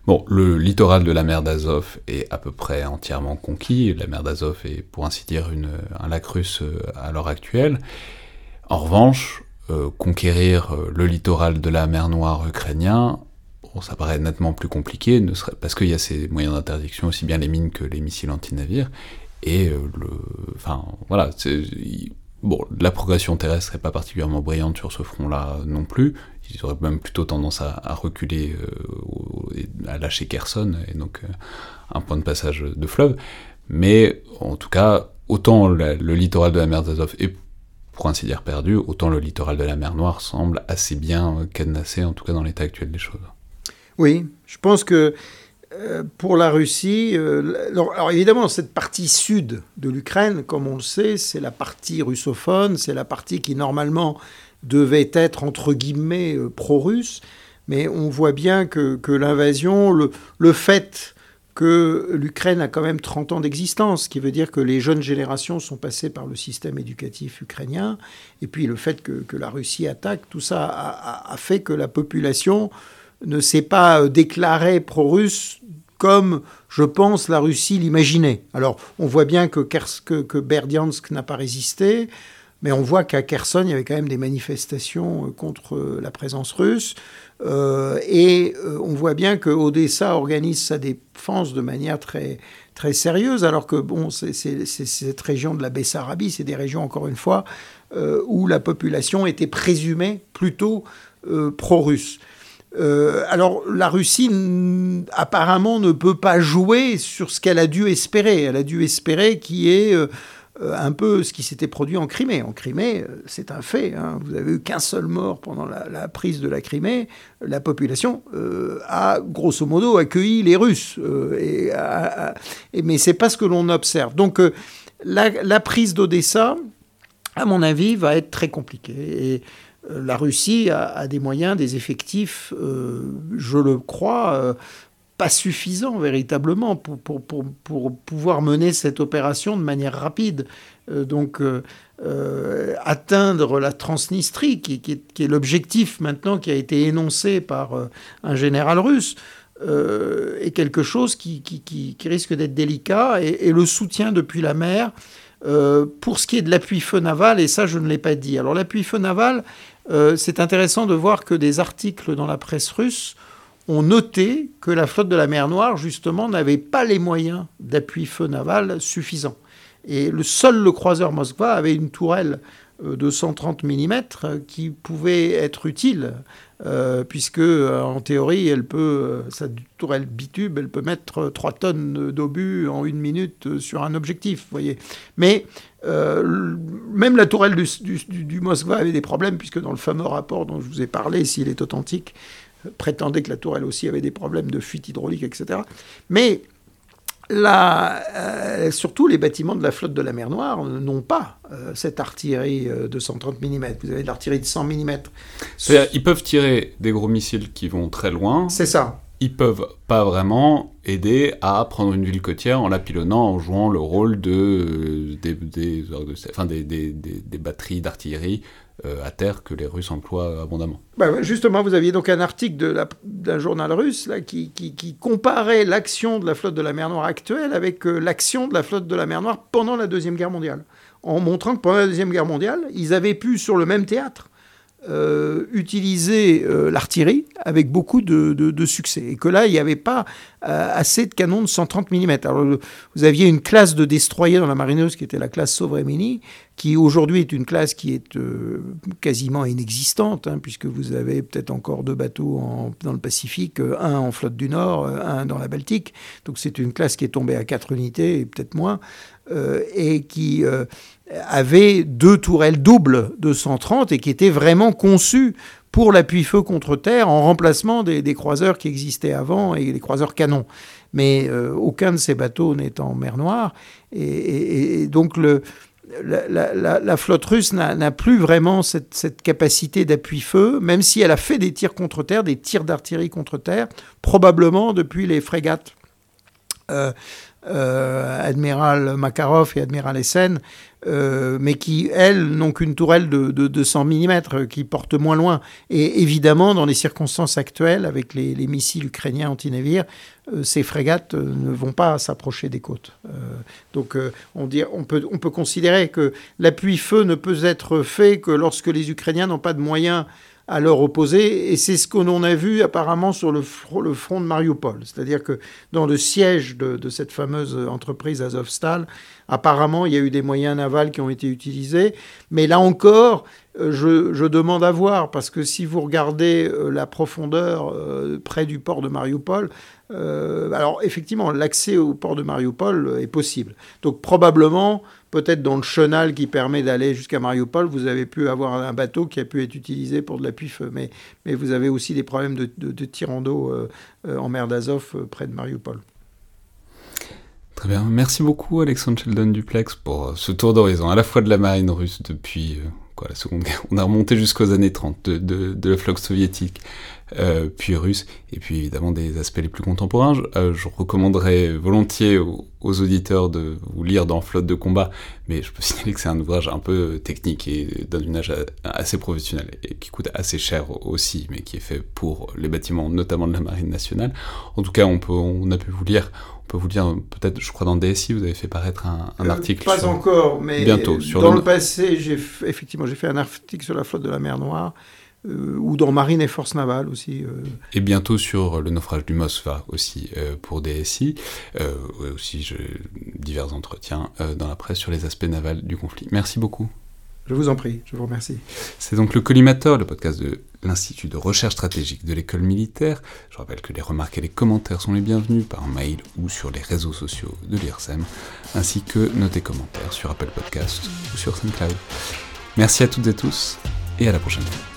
Bon, le littoral de la mer d'Azov est à peu près entièrement conquis. La mer d'Azov est pour ainsi dire une, un lac russe à l'heure actuelle. En revanche, conquérir le littoral de la mer Noire ukrainien, bon, ça paraît nettement plus compliqué, parce qu'il y a ces moyens d'interdiction, aussi bien les mines que les missiles anti-navires. Et le, enfin voilà, Bon, la progression terrestre n'est pas particulièrement brillante sur ce front-là non plus. Ils auraient même plutôt tendance à, reculer, euh, à lâcher Kherson, et donc euh, un point de passage de fleuve. Mais en tout cas, autant le littoral de la mer d'Azov est pour ainsi dire perdu, autant le littoral de la mer Noire semble assez bien cadenassé, en tout cas dans l'état actuel des choses. Oui, je pense que euh, pour la Russie, euh, alors, évidemment, cette partie sud de l'Ukraine, comme on le sait, c'est la partie russophone, c'est la partie qui normalement devait être entre guillemets euh, pro-russe, mais on voit bien que, l'invasion, le, fait que l'Ukraine a quand même 30 ans d'existence, ce qui veut dire que les jeunes générations sont passées par le système éducatif ukrainien, et puis le fait que, la Russie attaque, tout ça a fait que la population ne s'est pas déclarée pro-russe comme, je pense, la Russie l'imaginait. Alors, on voit bien que, que, que Berdiansk n'a pas résisté, mais on voit qu'à Kherson, il y avait quand même des manifestations euh, contre euh, la présence russe. Euh, et on voit bien que Odessa organise sa défense de manière très, très sérieuse, alors que bon, c'est cette région de la Bessarabie, c'est des régions, encore une fois, où la population était présumée plutôt pro-russe. Euh, alors la Russie apparemment ne peut pas jouer sur ce qu'elle a dû espérer. Elle a dû espérer qu'il y ait euh, un peu ce qui s'était produit en Crimée. En Crimée, c'est un fait. Hein. vous avez eu qu'un seul mort pendant la, prise de la Crimée. La population a grosso modo accueilli les Russes. et, et, mais c'est pas ce que l'on observe. Donc la, la prise d'Odessa, à mon avis, va être très compliquée. Et la Russie a, des moyens, des effectifs, je le crois, pas suffisant véritablement pour, pour, pouvoir mener cette opération de manière rapide. Euh, donc euh, euh, atteindre la Transnistrie, qui, qui est, l'objectif maintenant qui a été énoncé par un général russe, est quelque chose qui, qui risque d'être délicat. Et, et, le soutien depuis la mer, pour ce qui est de l'appui-feu naval, et ça je ne l'ai pas dit. Alors l'appui-feu naval, c'est intéressant de voir que des articles dans la presse russe ont noté que la flotte de la mer Noire, justement, n'avait pas les moyens d'appui feu naval suffisants. Et le seul le croiseur Moskva avait une tourelle euh, de 130 mm qui pouvait être utile, euh, puisque euh, en théorie, elle peut, sa tourelle bitube, elle peut mettre 3 tonnes d'obus en une minute sur un objectif, voyez. Mais même la tourelle du, du, du, Moskva avait des problèmes, puisque dans le fameux rapport dont je vous ai parlé, s'il est authentique, prétendait que la tour, elle aussi, avait des problèmes de fuite hydraulique, etc. Mais euh, surtout, les bâtiments de la flotte de la mer Noire n'ont pas euh, cette artillerie euh, de 130 mm. Vous avez de l'artillerie de 100 mm. Ils peuvent tirer des gros missiles qui vont très loin. C'est ça. Ils peuvent pas vraiment aider à prendre une ville côtière en la pilonnant, en jouant le rôle de, des, des, batteries d'artillerie euh, à terre que les Russes emploient abondamment. Bah, justement, vous aviez donc un article d'un journal russe là, qui, qui, comparait l'action de la flotte de la mer Noire actuelle avec euh, l'action de la flotte de la mer Noire pendant la Deuxième Guerre mondiale, en montrant que pendant la Deuxième Guerre mondiale, ils avaient pu, sur le même théâtre, euh, utiliser euh, l'artillerie avec beaucoup de, succès. Et que là, il n'y avait pas euh, assez de canons de 130 mm. Alors, vous aviez une classe de destroyers dans la marineuse qui était la classe Sovremini, qui aujourd'hui est une classe qui est quasiment inexistante, hein, puisque vous avez peut-être encore deux bateaux dans le Pacifique, un en flotte du Nord, un dans la Baltique. Donc c'est une classe qui est tombée à quatre unités, et peut-être moins, et qui avait deux tourelles doubles de 130 et qui étaient vraiment conçues pour l'appui-feu contre terre en remplacement des, croiseurs qui existaient avant et des croiseurs canons. Mais euh, aucun de ces bateaux n'est en mer Noire. Et, donc la, flotte russe n'a plus vraiment cette, capacité d'appui-feu, même si elle a fait des tirs contre terre, des tirs d'artillerie contre terre, probablement depuis les frégates. Euh, Admiral Makarov et Admiral Essen, euh, mais qui, elles, n'ont qu'une tourelle de, de, 200 mm, qui porte moins loin. Et évidemment, dans les circonstances actuelles, avec les, missiles ukrainiens anti-navires, euh, ces frégates ne vont pas s'approcher des côtes. donc on peut considérer que l'appui-feu ne peut être fait que lorsque les Ukrainiens n'ont pas de moyens à leur opposer. Et c'est ce qu'on a vu apparemment sur le, front de Mariupol. C'est-à-dire que dans le siège de, cette fameuse entreprise Azovstal, apparemment, il y a eu des moyens navals qui ont été utilisés. Mais là encore, euh, je, demande à voir, parce que si vous regardez euh, la profondeur euh, près du port de Mariupol, alors effectivement, l'accès au port de Mariupol est possible. Donc probablement, peut-être dans le chenal qui permet d'aller jusqu'à Mariupol, vous avez pu avoir un bateau qui a pu être utilisé pour de l'appui-feu. Mais, mais vous avez aussi des problèmes de, de, tirant d'eau en mer d'Azov près de Mariupol. Très bien. Merci beaucoup, Alexandre Sheldon Duplex, pour ce tour d'horizon, à la fois de la marine russe depuis On a remonté jusqu'aux années 30 de, la flotte soviétique, euh, puis russe, et puis évidemment des aspects les plus contemporains. Je, euh, recommanderais volontiers aux, auditeurs de vous lire dans Flotte de combat, mais je peux signaler que c'est un ouvrage un peu technique et d'un âge assez professionnel, et qui coûte assez cher aussi, mais qui est fait pour les bâtiments, notamment de la Marine nationale. En tout cas, on a pu vous lire on peut vous dire, peut-être, je crois dans DSI, vous avez fait paraître un, euh, article. pas encore, mais bientôt. dans le, passé, j'ai effectivement, j'ai fait un article sur la flotte de la mer Noire. Euh, ou dans Marine et Forces Navales aussi. Euh. Et bientôt sur le naufrage du Moskva aussi euh, pour DSI. aussi je, divers entretiens dans la presse sur les aspects navals du conflit. Merci beaucoup. Je vous en prie, je vous remercie. C'est donc le Collimateur, le podcast de l'Institut de recherche stratégique de l'école militaire. Je rappelle que les remarques et les commentaires sont les bienvenus par mail ou sur les réseaux sociaux de l'IRSEM, ainsi que notes et commentaires sur Apple Podcast ou sur SoundCloud. Merci à toutes et tous, et à la prochaine fois.